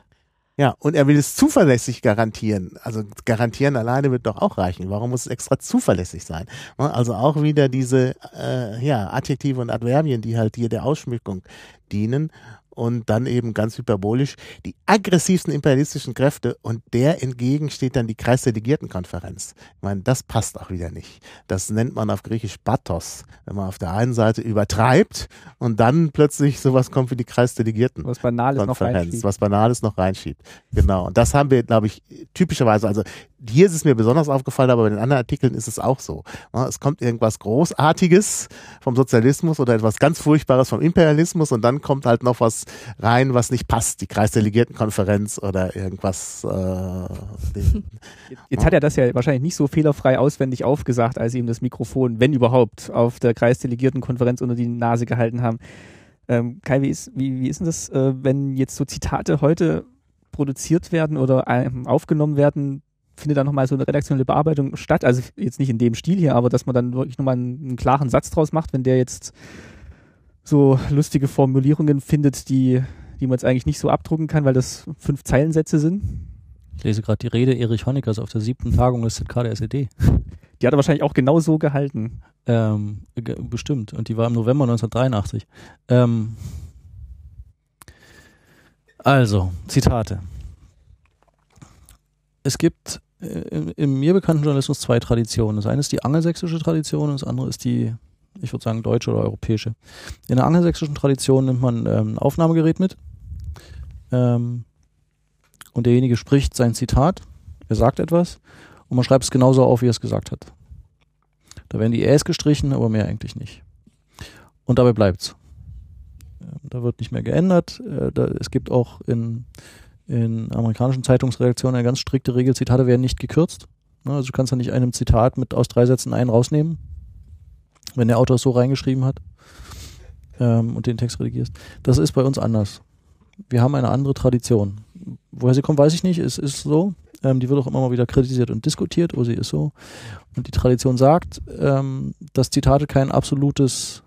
Ja, und er will es zuverlässig garantieren. Also garantieren alleine wird doch auch reichen. Warum muss es extra zuverlässig sein? Also auch wieder diese äh, ja, Adjektive und Adverbien, die halt hier der Ausschmückung dienen und dann eben ganz hyperbolisch die aggressivsten imperialistischen Kräfte und der entgegen steht dann die Kreisdelegiertenkonferenz. Ich meine, das passt auch wieder nicht. Das nennt man auf Griechisch Pathos, wenn man auf der einen Seite übertreibt und dann plötzlich sowas kommt wie die Kreisdelegierten. Was Banales noch reinschieben. Was Banales noch reinschiebt. Genau. Und das haben wir, glaube ich, typischerweise, also hier ist es mir besonders aufgefallen, aber bei den anderen Artikeln ist es auch so. Es kommt irgendwas Großartiges vom Sozialismus oder etwas ganz Furchtbares vom Imperialismus und dann kommt halt noch was rein, was nicht passt. Die Kreisdelegiertenkonferenz oder irgendwas. Äh, Jetzt hat er das ja wahrscheinlich nicht so fehlerfrei auswendig aufgesagt, als sie ihm das Mikrofon, wenn überhaupt, auf der Kreisdelegiertenkonferenz unter die Nase gehalten haben. Ähm, Kai, wie ist, wie, wie ist denn das, äh, wenn jetzt so Zitate heute produziert werden oder ähm, aufgenommen werden, findet da nochmal so eine redaktionelle Bearbeitung statt? Also jetzt nicht in dem Stil hier, aber dass man dann wirklich nochmal einen, einen klaren Satz draus macht, wenn der jetzt so lustige Formulierungen findet, die, die man jetzt eigentlich nicht so abdrucken kann, weil das fünf Zeilensätze sind. Ich lese gerade die Rede Erich Honeckers auf der siebten Tagung des ZK der SED. Die hat er wahrscheinlich auch genau so gehalten. Ähm, bestimmt. Und die war im November 1983. Ähm, also, Zitate. Es gibt im, im mir bekannten Journalismus zwei Traditionen. Das eine ist die angelsächsische Tradition und das andere ist die, ich würde sagen, deutsche oder europäische. In der angelsächsischen Tradition nimmt man ähm, ein Aufnahmegerät mit ähm, und derjenige spricht sein Zitat, er sagt etwas und man schreibt es genauso auf, wie er es gesagt hat. Da werden die Äs gestrichen, aber mehr eigentlich nicht. Und dabei bleibt's. Ähm, da wird nicht mehr geändert. Äh, es gibt auch in in amerikanischen Zeitungsredaktionen eine ganz strikte Regel, Zitate werden nicht gekürzt. Ne, also du kannst ja nicht einem Zitat mit aus drei Sätzen einen rausnehmen, wenn der Autor es so reingeschrieben hat ähm, und den Text redigierst. Das ist bei uns anders. Wir haben eine andere Tradition. Woher sie kommt, weiß ich nicht. Es ist so. Ähm, die wird auch immer mal wieder kritisiert und diskutiert, aber sie ist so. Und die Tradition sagt, ähm, dass Zitate kein absolutes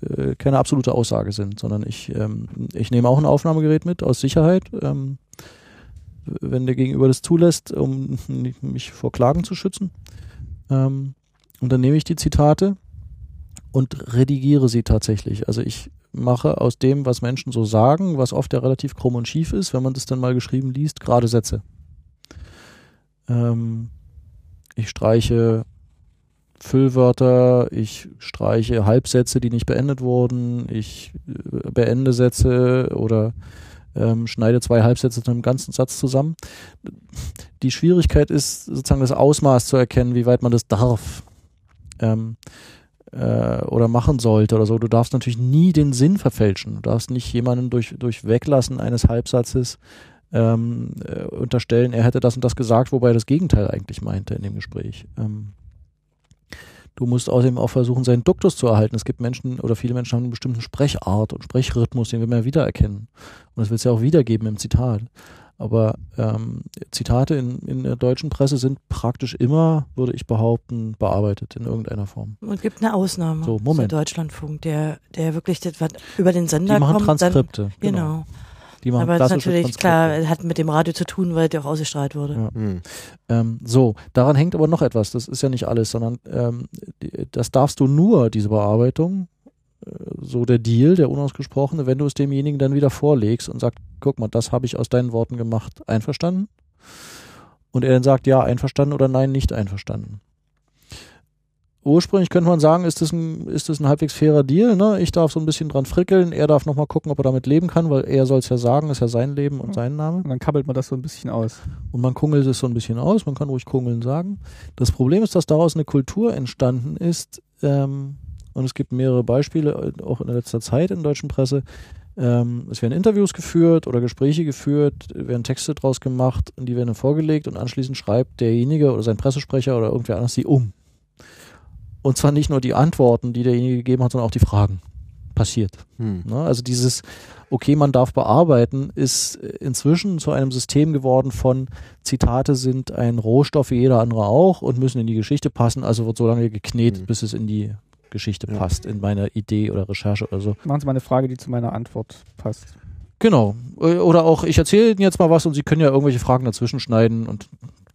äh, keine absolute Aussage sind, sondern ich, ähm, ich nehme auch ein Aufnahmegerät mit aus Sicherheit, ähm, wenn der Gegenüber das zulässt, um mich vor Klagen zu schützen. Ähm, und dann nehme ich die Zitate und redigiere sie tatsächlich. Also ich mache aus dem, was Menschen so sagen, was oft ja relativ krumm und schief ist, wenn man das dann mal geschrieben liest, gerade Sätze. Ähm, ich streiche Füllwörter, ich streiche Halbsätze, die nicht beendet wurden, ich äh, beende Sätze oder ähm, schneide zwei Halbsätze zu einem ganzen Satz zusammen. Die Schwierigkeit ist sozusagen das Ausmaß zu erkennen, wie weit man das darf ähm, äh, oder machen sollte oder so. Du darfst natürlich nie den Sinn verfälschen. Du darfst nicht jemanden durch, durch Weglassen eines Halbsatzes ähm, äh, unterstellen, er hätte das und das gesagt, wobei er das Gegenteil eigentlich meinte in dem Gespräch. Ähm, Du musst außerdem auch versuchen, seinen Duktus zu erhalten. Es gibt Menschen oder viele Menschen haben einen bestimmten Sprechart und Sprechrhythmus, den wir mehr wiedererkennen. Und das wird es ja auch wiedergeben im Zitat. Aber ähm, Zitate in, in der deutschen Presse sind praktisch immer, würde ich behaupten, bearbeitet in irgendeiner Form. Und gibt eine Ausnahme. So, Moment. Der Deutschlandfunk, der, der wirklich das, was über den Sender Die machen kommt. Transkripte. Dann, genau. genau. Die machen Aber das ist natürlich Transkripte. klar, hat mit dem Radio zu tun, weil der auch ausgestrahlt wurde. Ja. Hm. Ähm, so, daran hängt aber noch etwas. Das ist ja nicht alles, sondern ähm, das darfst du nur, diese Bearbeitung, äh, so der Deal, der unausgesprochene, wenn du es demjenigen dann wieder vorlegst und sagst, guck mal, das habe ich aus deinen Worten gemacht, einverstanden? Und er dann sagt, ja, einverstanden oder nein, nicht einverstanden. Ursprünglich könnte man sagen, ist das ein, ist das ein halbwegs fairer Deal, ne? Ich darf so ein bisschen dran frickeln, er darf nochmal gucken, ob er damit leben kann, weil er soll es ja sagen, ist ja sein Leben und sein Name. Und dann kabbelt man das so ein bisschen aus. Und man kungelt es so ein bisschen aus, man kann ruhig kungeln sagen. Das Problem ist, dass daraus eine Kultur entstanden ist, ähm, und es gibt mehrere Beispiele, äh, auch in letzter Zeit in der deutschen Presse. Ähm, es werden Interviews geführt oder Gespräche geführt, werden Texte draus gemacht und die werden dann vorgelegt und anschließend schreibt derjenige oder sein Pressesprecher oder irgendwer anders sie um. Und zwar nicht nur die Antworten, die derjenige gegeben hat, sondern auch die Fragen. Passiert. Hm. Ne? Also dieses, okay, man darf bearbeiten, ist inzwischen zu einem System geworden von Zitate sind ein Rohstoff wie jeder andere auch und müssen in die Geschichte passen, also wird so lange geknetet, Mhm. bis es in die Geschichte Ja. passt, in meine Idee oder Recherche oder so. Machen Sie mal eine Frage, die zu meiner Antwort passt. Genau. Äh, Oder auch, ich erzähle Ihnen jetzt mal was und Sie können ja irgendwelche Fragen dazwischen schneiden und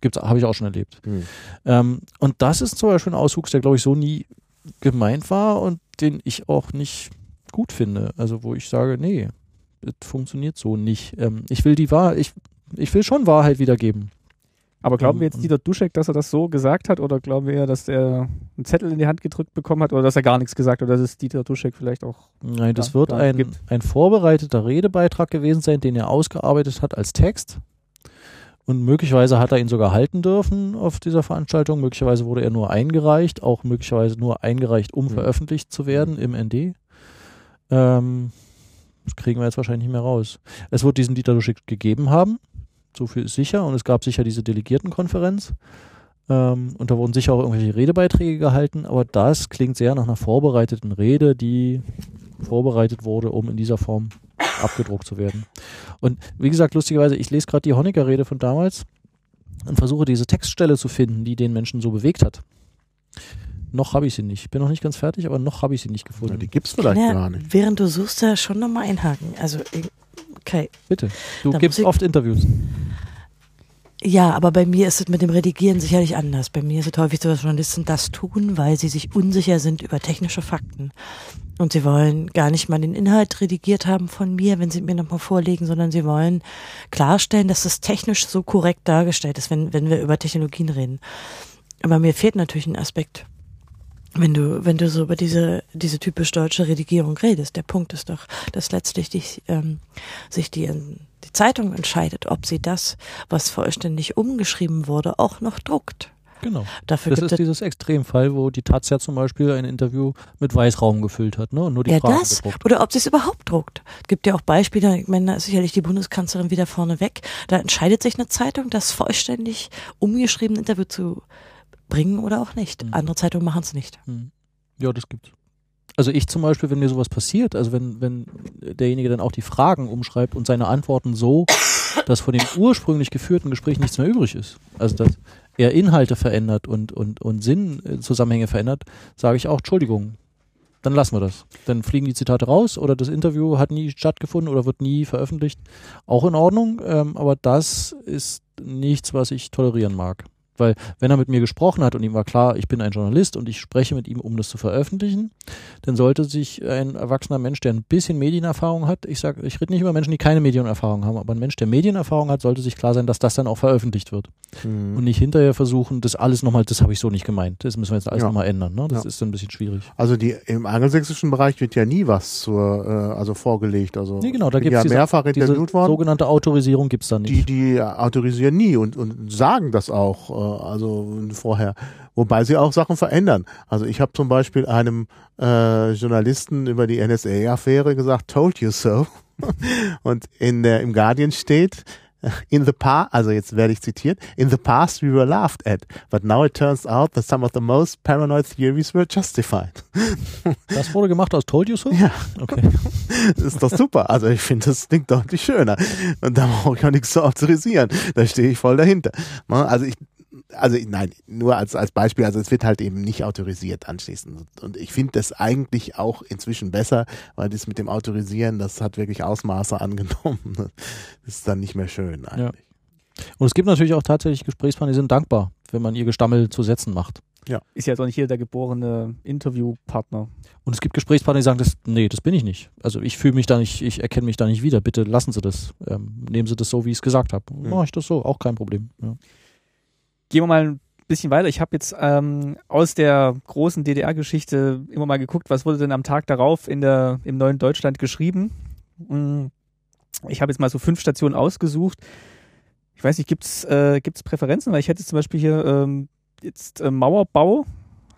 habe ich auch schon erlebt. Hm. Ähm, und das ist zum Beispiel ein Auswuchs, der glaube ich so nie gemeint war und den ich auch nicht gut finde. Also wo ich sage, nee, das funktioniert so nicht. Ähm, ich will die Wahrheit, ich, ich will schon Wahrheit wiedergeben. Aber glauben wir Ähm, jetzt Dieter Duschek, dass er das so gesagt hat oder glauben wir eher, dass er einen Zettel in die Hand gedrückt bekommen hat oder dass er gar nichts gesagt hat oder dass es Dieter Duschek vielleicht auch Nein, das wird ein, gibt. ein vorbereiteter Redebeitrag gewesen sein, den er ausgearbeitet hat als Text. Und möglicherweise hat er ihn sogar halten dürfen auf dieser Veranstaltung. Möglicherweise wurde er nur eingereicht, auch möglicherweise nur eingereicht, um Mhm. veröffentlicht zu werden im ND. Ähm, das kriegen wir jetzt wahrscheinlich nicht mehr raus. Es wird diesen Dieter Duschek gegeben haben, so viel ist sicher. Und es gab sicher diese Delegiertenkonferenz. Ähm, und da wurden sicher auch irgendwelche Redebeiträge gehalten. Aber das klingt sehr nach einer vorbereiteten Rede, die vorbereitet wurde, um in dieser Form abgedruckt zu werden. Und wie gesagt, lustigerweise, ich lese gerade die Honecker-Rede von damals und versuche diese Textstelle zu finden, die den Menschen so bewegt hat. Noch habe ich sie nicht. Ich bin noch nicht ganz fertig, aber noch habe ich sie nicht Ja, gefunden. die gibt's vielleicht Ja, gar nicht. während du suchst, da schon nochmal einhaken. Also, okay. Bitte. Du Da gibst oft Interviews. Ja, aber bei mir ist es mit dem Redigieren sicherlich anders. Bei mir ist es häufig so, dass Journalisten das tun, weil sie sich unsicher sind über technische Fakten. Und sie wollen gar nicht mal den Inhalt redigiert haben von mir, wenn sie mir nochmal vorlegen, sondern sie wollen klarstellen, dass es technisch so korrekt dargestellt ist, wenn, wenn wir über Technologien reden. Aber mir fehlt natürlich ein Aspekt. Wenn du, wenn du so über diese, diese typisch deutsche Redigierung redest, der Punkt ist doch, dass letztlich dich, ähm, sich die, die Zeitung entscheidet, ob sie das, was vollständig umgeschrieben wurde, auch noch druckt. Genau. Dafür Das ist es dieses Extremfall, wo die Taz ja zum Beispiel ein Interview mit Weißraum gefüllt hat, ne? Und nur die ja Fragen das gedruckt. oder ob sie es überhaupt druckt. Es gibt ja auch Beispiele, ich meine, da ist sicherlich die Bundeskanzlerin wieder vorne weg. Da entscheidet sich eine Zeitung, das vollständig umgeschriebene Interview zu bringen oder auch nicht. Mhm. Andere Zeitungen machen es nicht. Hm. Ja, das gibt's. Also ich zum Beispiel, wenn mir sowas passiert, also wenn, wenn derjenige dann auch die Fragen umschreibt und seine Antworten so, <coughs> dass von dem ursprünglich geführten Gespräch nichts mehr übrig ist, also dass er Inhalte verändert und, und, und Sinnzusammenhänge verändert, sage ich auch, Entschuldigung, dann lassen wir das. Dann fliegen die Zitate raus oder das Interview hat nie stattgefunden oder wird nie veröffentlicht. Auch in Ordnung, ähm, aber das ist nichts, was ich tolerieren mag. Weil wenn er mit mir gesprochen hat und ihm war klar, ich bin ein Journalist und ich spreche mit ihm, um das zu veröffentlichen, dann sollte sich ein erwachsener Mensch, der ein bisschen Medienerfahrung hat, ich sage, ich rede nicht über Menschen, die keine Medienerfahrung haben, aber ein Mensch, der Medienerfahrung hat, sollte sich klar sein, dass das dann auch veröffentlicht wird. Hm. Und nicht hinterher versuchen, das alles nochmal, das habe ich so nicht gemeint, das müssen wir jetzt alles Ja. nochmal ändern. Ne? Das Ja. ist dann ein bisschen schwierig. Also die im angelsächsischen Bereich wird ja nie was zur, äh, also vorgelegt. Also Nee, genau, da bin gibt's ja mehrfach interviewt worden. sogenannte Autorisierung gibt's da nicht. Die, die autorisieren nie und, und sagen das auch, äh, also vorher. Wobei sie auch Sachen verändern. Also ich habe zum Beispiel einem äh, Journalisten über die NSA-Affäre gesagt, told you so. <laughs> und in der, im Guardian steht, in the past, also jetzt werde ich zitiert, in the past we were laughed at, but now it turns out that some of the most paranoid theories were justified. <laughs> das wurde gemacht aus Told You So? Ja. Okay. Das <laughs> ist doch super. Also ich finde, das klingt deutlich schöner. Und da brauche ich auch nichts zu autorisieren. Da stehe ich voll dahinter. Ne? Also ich, also nein, nur als, als Beispiel, also es wird halt eben nicht autorisiert anschließend. Und ich finde das eigentlich auch inzwischen besser, weil das mit dem Autorisieren, das hat wirklich Ausmaße <laughs> angenommen. Das ist dann nicht mehr schön eigentlich. Und es gibt natürlich auch tatsächlich Gesprächspartner, die sind dankbar, wenn man ihr Gestammel zu Sätzen macht. ist ja jetzt auch nicht jeder der geborene Interviewpartner. Und es gibt Gesprächspartner, die sagen, das, nee, das bin ich nicht. Also ich fühle mich da nicht, ich erkenne mich da nicht wieder. Bitte lassen Sie das. Ähm, nehmen Sie das so, wie ich es gesagt habe. Mhm. Mache ich das so, auch kein Problem. Ja. Gehen wir mal ein bisschen weiter. Ich habe jetzt ähm, aus der großen DDR-Geschichte immer mal geguckt, was wurde denn am Tag darauf in der, im neuen Deutschland geschrieben. Mm, Ich habe jetzt mal so fünf Stationen ausgesucht. Ich weiß nicht, gibt's äh, gibt's Präferenzen? Weil ich hätte zum Beispiel hier ähm, jetzt äh, Mauerbau,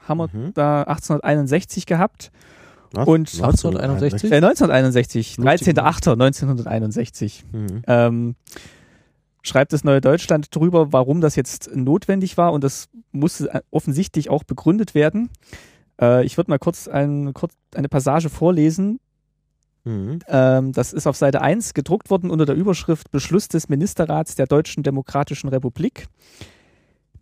haben wir Mhm. da 1861 gehabt. Was? Und 1961? Äh, 1961, Lustig, 13.08.1961. Mhm. Ähm, schreibt das Neue Deutschland drüber, warum das jetzt notwendig war und das musste äh, offensichtlich auch begründet werden. Äh, ich würde mal kurz, ein, kurz eine Passage vorlesen. Mhm. Ähm, das ist auf Seite 1 gedruckt worden unter der Überschrift Beschluss des Ministerrats der Deutschen Demokratischen Republik.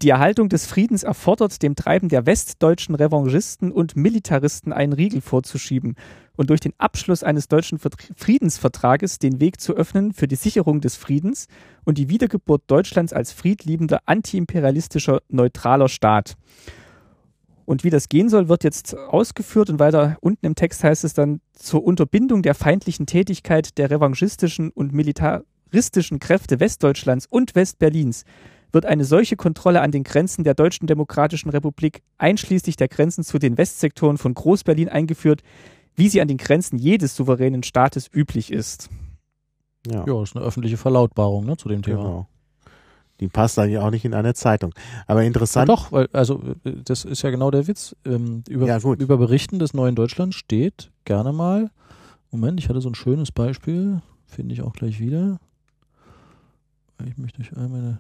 Die Erhaltung des Friedens erfordert, dem Treiben der westdeutschen Revanchisten und Militaristen einen Riegel vorzuschieben und durch den Abschluss eines deutschen Vertr- Friedensvertrages den Weg zu öffnen für die Sicherung des Friedens und die Wiedergeburt Deutschlands als friedliebender, antiimperialistischer, neutraler Staat. Und wie das gehen soll, wird jetzt ausgeführt und weiter unten im Text heißt es dann zur Unterbindung der feindlichen Tätigkeit der revanchistischen und militaristischen Kräfte Westdeutschlands und Westberlins wird eine solche Kontrolle an den Grenzen der Deutschen Demokratischen Republik einschließlich der Grenzen zu den Westsektoren von Groß-Berlin eingeführt, wie sie an den Grenzen jedes souveränen Staates üblich ist. Ja, Ja, ist eine öffentliche Verlautbarung ne, zu dem Thema. genau. Die passt eigentlich auch nicht in eine Zeitung. Aber Ja, interessant. doch, weil, also das ist ja genau der Witz. Ähm, über, Ja, gut. über Berichten des neuen Deutschland steht gerne mal, Moment, ich hatte so ein schönes Beispiel, finde ich auch gleich wieder. Ich möchte euch einmal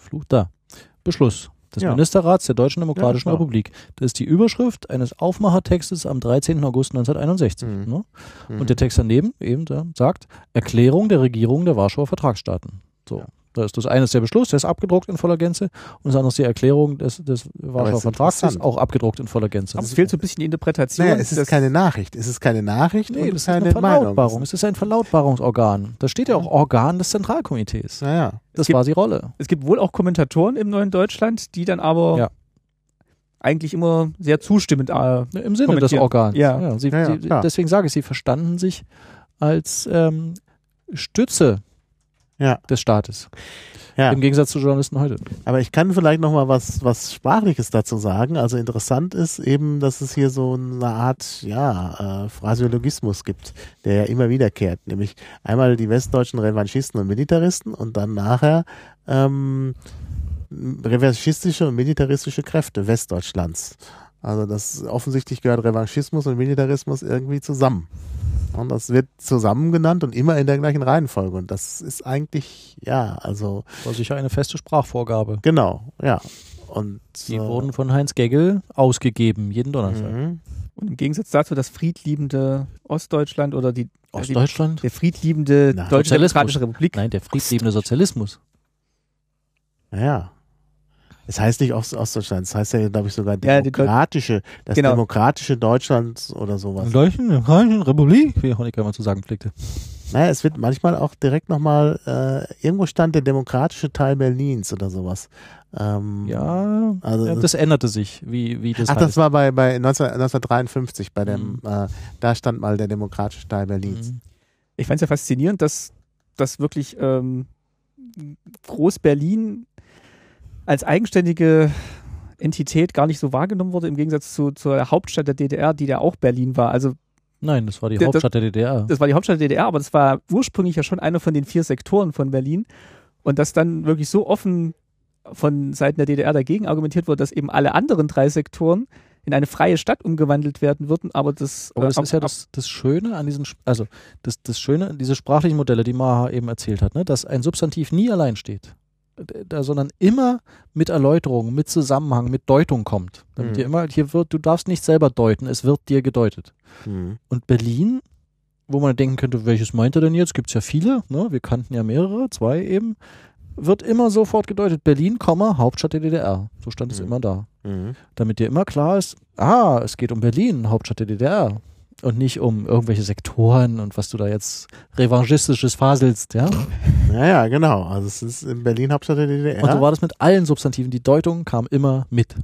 verflucht, da. Beschluss des Ja. Ministerrats der Deutschen Demokratischen Ja. Republik. Das ist die Überschrift eines Aufmachertextes am 13. August 1961. Mhm. Ne? Mhm. Und der Text daneben eben da sagt Erklärung der Regierung der Warschauer Vertragsstaaten. So. Ja. Da ist das eine ist der Beschluss, der ist abgedruckt in voller Gänze und das andere ist die Erklärung des, des Warschauer ist Vertrags, ist auch abgedruckt in voller Gänze. Aber es fehlt so ein bisschen die Interpretation. naja, es ist keine Nachricht. Es ist keine Nachricht nee, und das ist keine eine Meinung. Verlautbarung. Es ist ein Verlautbarungsorgan. Da steht ja auch Organ des Zentralkomitees. Naja. Das gibt- war die Rolle. Es gibt wohl auch Kommentatoren im neuen Deutschland, die dann aber Ja. eigentlich immer sehr zustimmend äh, Im Sinne des. Organs. Ja. sie, Ja, ja, sie, deswegen sage ich, sie verstanden sich als ähm, Stütze Ja. des Staates. Ja. Im Gegensatz zu Journalisten heute. Aber ich kann vielleicht noch mal was, was Sprachliches dazu sagen. Also interessant ist eben, dass es hier so eine Art, ja, äh, Phraseologismus gibt, der ja immer wiederkehrt. Nämlich einmal die westdeutschen Revanchisten und Militaristen und dann nachher ähm, revanchistische und militaristische Kräfte Westdeutschlands. Also das offensichtlich gehört Revanchismus und Militarismus irgendwie zusammen. Und das wird zusammen genannt und immer in der gleichen Reihenfolge. Und das ist eigentlich, ja, also War sicher eine feste Sprachvorgabe. Genau, ja. Und Die äh, wurden von Heinz Geggel ausgegeben, jeden Donnerstag. mhm. Und im Gegensatz dazu das friedliebende Ostdeutschland oder die, Ostdeutschland? die der friedliebende Na, Deutsche Sozialismus. Demokratische Republik. Nein, der friedliebende Sozialismus. ja. Es heißt nicht Ost Ostdeutschland, es heißt ja, glaube ich, sogar Ja, demokratische, das Genau. demokratische Deutschland oder sowas. Deutschen Demokratischen Republik, wie Honecker mal zu sagen pflegte. Naja, es wird manchmal auch direkt nochmal, äh, irgendwo stand der demokratische Teil Berlins oder sowas. Ähm, Ja, Also- ja, das änderte sich, wie, wie das Ach, das heißt. war bei, bei 19, 1953, bei dem, Mhm. äh, da stand mal der demokratische Teil Berlins. Mhm. Ich fand es ja faszinierend, dass, dass wirklich ähm, Groß-Berlin als eigenständige Entität gar nicht so wahrgenommen wurde, im Gegensatz zu, zur Hauptstadt der DDR, die ja auch Berlin war. Also Nein, das war die Hauptstadt der DDR. das war die Hauptstadt der DDR, aber das war ursprünglich ja schon einer von den vier Sektoren von Berlin. Und dass dann wirklich so offen von Seiten der DDR dagegen argumentiert wurde, dass eben alle anderen drei Sektoren in eine freie Stadt umgewandelt werden würden, aber das, Aber das äh, ist ja das, das Schöne an diesen, also das, das Schöne, diese sprachlichen Modelle, die Maha eben erzählt hat, ne, dass ein Substantiv nie allein steht, da, sondern immer mit Erläuterung, mit Zusammenhang, mit Deutung kommt. Damit Mhm. dir immer, hier wird, du darfst nicht selber deuten, es wird dir gedeutet. Mhm. Und Berlin, wo man denken könnte, welches meint er denn jetzt? Gibt es ja viele, ne? wir kannten ja mehrere, zwei eben, wird immer sofort gedeutet, Berlin, Hauptstadt der DDR. So stand es Mhm. immer da Mhm. damit dir immer klar ist, ah, es geht um Berlin, Hauptstadt der DDR. Und nicht um irgendwelche Sektoren und was du da jetzt revanchistisches faselst, ja. Ja, ja, genau. Also es ist in Berlin Hauptstadt der DDR. Und so war das mit allen Substantiven. Die Deutung kam immer mit.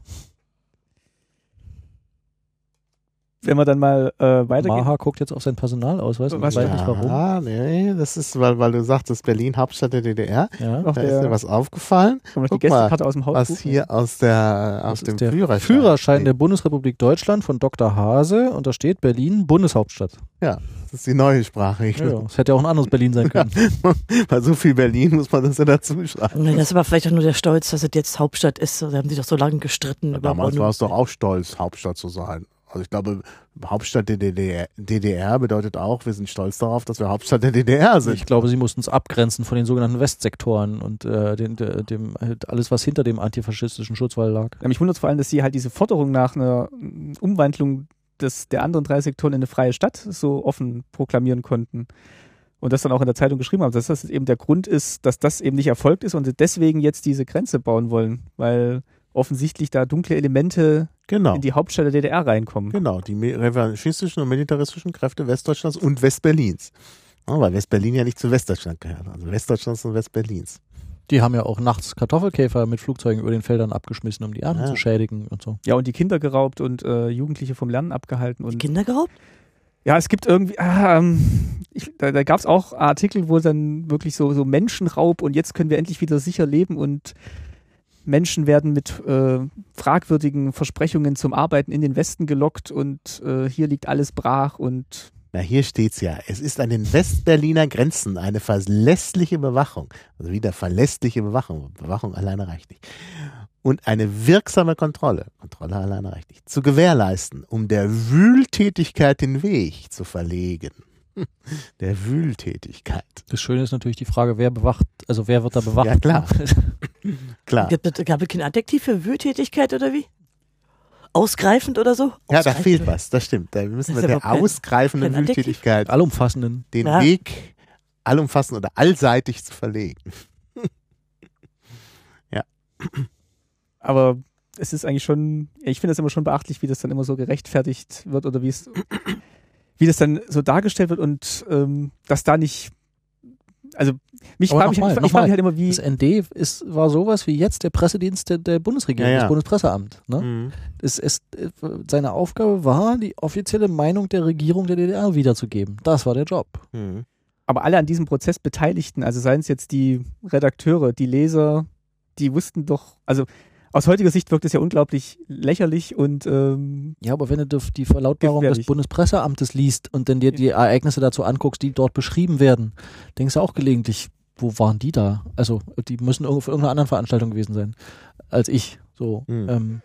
Wenn wir dann mal äh, weitergehen. Maha guckt jetzt auf sein Personalausweis und weiß nicht warum. Ah, nee, das ist, weil, weil du sagtest, Berlin Hauptstadt der DDR. Ja. Da ist der, dir was aufgefallen, noch die guck mal, Gästekarte aus dem was hier aus der, ist dem der Führerschein, Führerschein der. Bundesrepublik Deutschland von Dr. Hase und da steht Berlin Bundeshauptstadt. Das ist die neue Sprache. Ja, ja. Das hätte ja auch ein anderes Berlin sein können. <laughs> Bei so viel Berlin muss man das ja dazu schreiben. Nee, das ist aber vielleicht auch nur der Stolz, dass es jetzt Hauptstadt ist. Da haben sie doch so lange gestritten. über Damals war es doch auch stolz, Hauptstadt zu sein. Also ich glaube, Hauptstadt der DDR, DDR bedeutet auch, wir sind stolz darauf, dass wir Hauptstadt der DDR sind. Ich glaube, sie mussten es abgrenzen von den sogenannten Westsektoren und äh, den, de, dem, halt alles, was hinter dem antifaschistischen Schutzwall lag. Ja, Mich wundert vor allem, dass sie halt diese Forderung nach einer Umwandlung des, der anderen drei Sektoren in eine freie Stadt so offen proklamieren konnten. und das dann auch in der Zeitung geschrieben haben, dass das eben der Grund ist, dass das eben nicht erfolgt ist und sie deswegen jetzt diese Grenze bauen wollen, weil offensichtlich da dunkle Elemente Genau. in die Hauptstadt der DDR reinkommen. Genau, die revanchistischen und militaristischen Kräfte Westdeutschlands und Westberlins. Ja, weil Westberlin ja nicht zu Westdeutschland gehört. Also Westdeutschlands und Westberlins. Die haben ja auch nachts Kartoffelkäfer mit Flugzeugen über den Feldern abgeschmissen, um die Ernten Ja. zu schädigen und so. Ja, und die Kinder geraubt und äh, Jugendliche vom Lernen abgehalten. Die Und Kinder geraubt? ja, es gibt irgendwie, ah, ähm, ich, da, da gab es auch Artikel, wo dann wirklich so, so Menschenraub und jetzt können wir endlich wieder sicher leben und Menschen werden mit äh, fragwürdigen Versprechungen zum Arbeiten in den Westen gelockt und äh, hier liegt alles brach und Na, hier steht's ja. Es ist an den Westberliner Grenzen eine verlässliche Bewachung. Also wieder verlässliche Bewachung. Bewachung alleine reicht nicht. Und eine wirksame Kontrolle, Kontrolle alleine reicht nicht, zu gewährleisten, um der Wühltätigkeit den Weg zu verlegen. <laughs> Der Wühltätigkeit. Das Schöne ist natürlich die Frage, wer bewacht, also wer wird da bewacht? Ja, klar. <laughs> Klar. Gab es gab es kein Adjektiv für Wühltätigkeit oder wie? Ausgreifend oder so? Ja, da Ausgreifend. fehlt was, das stimmt. Da müssen wir der kein- ausgreifenden kein Adjektiv. Wühltätigkeit Allumfassenden. den Ja. Weg allumfassend oder allseitig zu verlegen. <laughs> aber es ist eigentlich schon, ich finde es immer schon beachtlich, wie das dann immer so gerechtfertigt wird oder wie es, wie das dann so dargestellt wird und ähm, dass da nicht, also mich frage mich, nochmal, ich frage nochmal. mich halt immer, wie, Das ND ist, war sowas wie jetzt der Pressedienst der, der Bundesregierung, Ja, ja. das Bundespresseamt. Ne? Mhm. Es, es, seine Aufgabe war, die offizielle Meinung der Regierung der DDR wiederzugeben. Das war der Job. Mhm. aber alle an diesem Prozess Beteiligten, also seien es jetzt die Redakteure, die Leser, die wussten doch, also aus heutiger Sicht wirkt es ja unglaublich lächerlich und ähm, Ja, aber wenn du die Verlautbarung des Gefährlich. Bundespresseamtes liest und dann dir die Ereignisse dazu anguckst, die dort beschrieben werden, denkst du auch gelegentlich, wo waren die da? Also, die müssen irgendwo für irgendeine anderen Veranstaltung gewesen sein als ich. So. Hm. Ähm,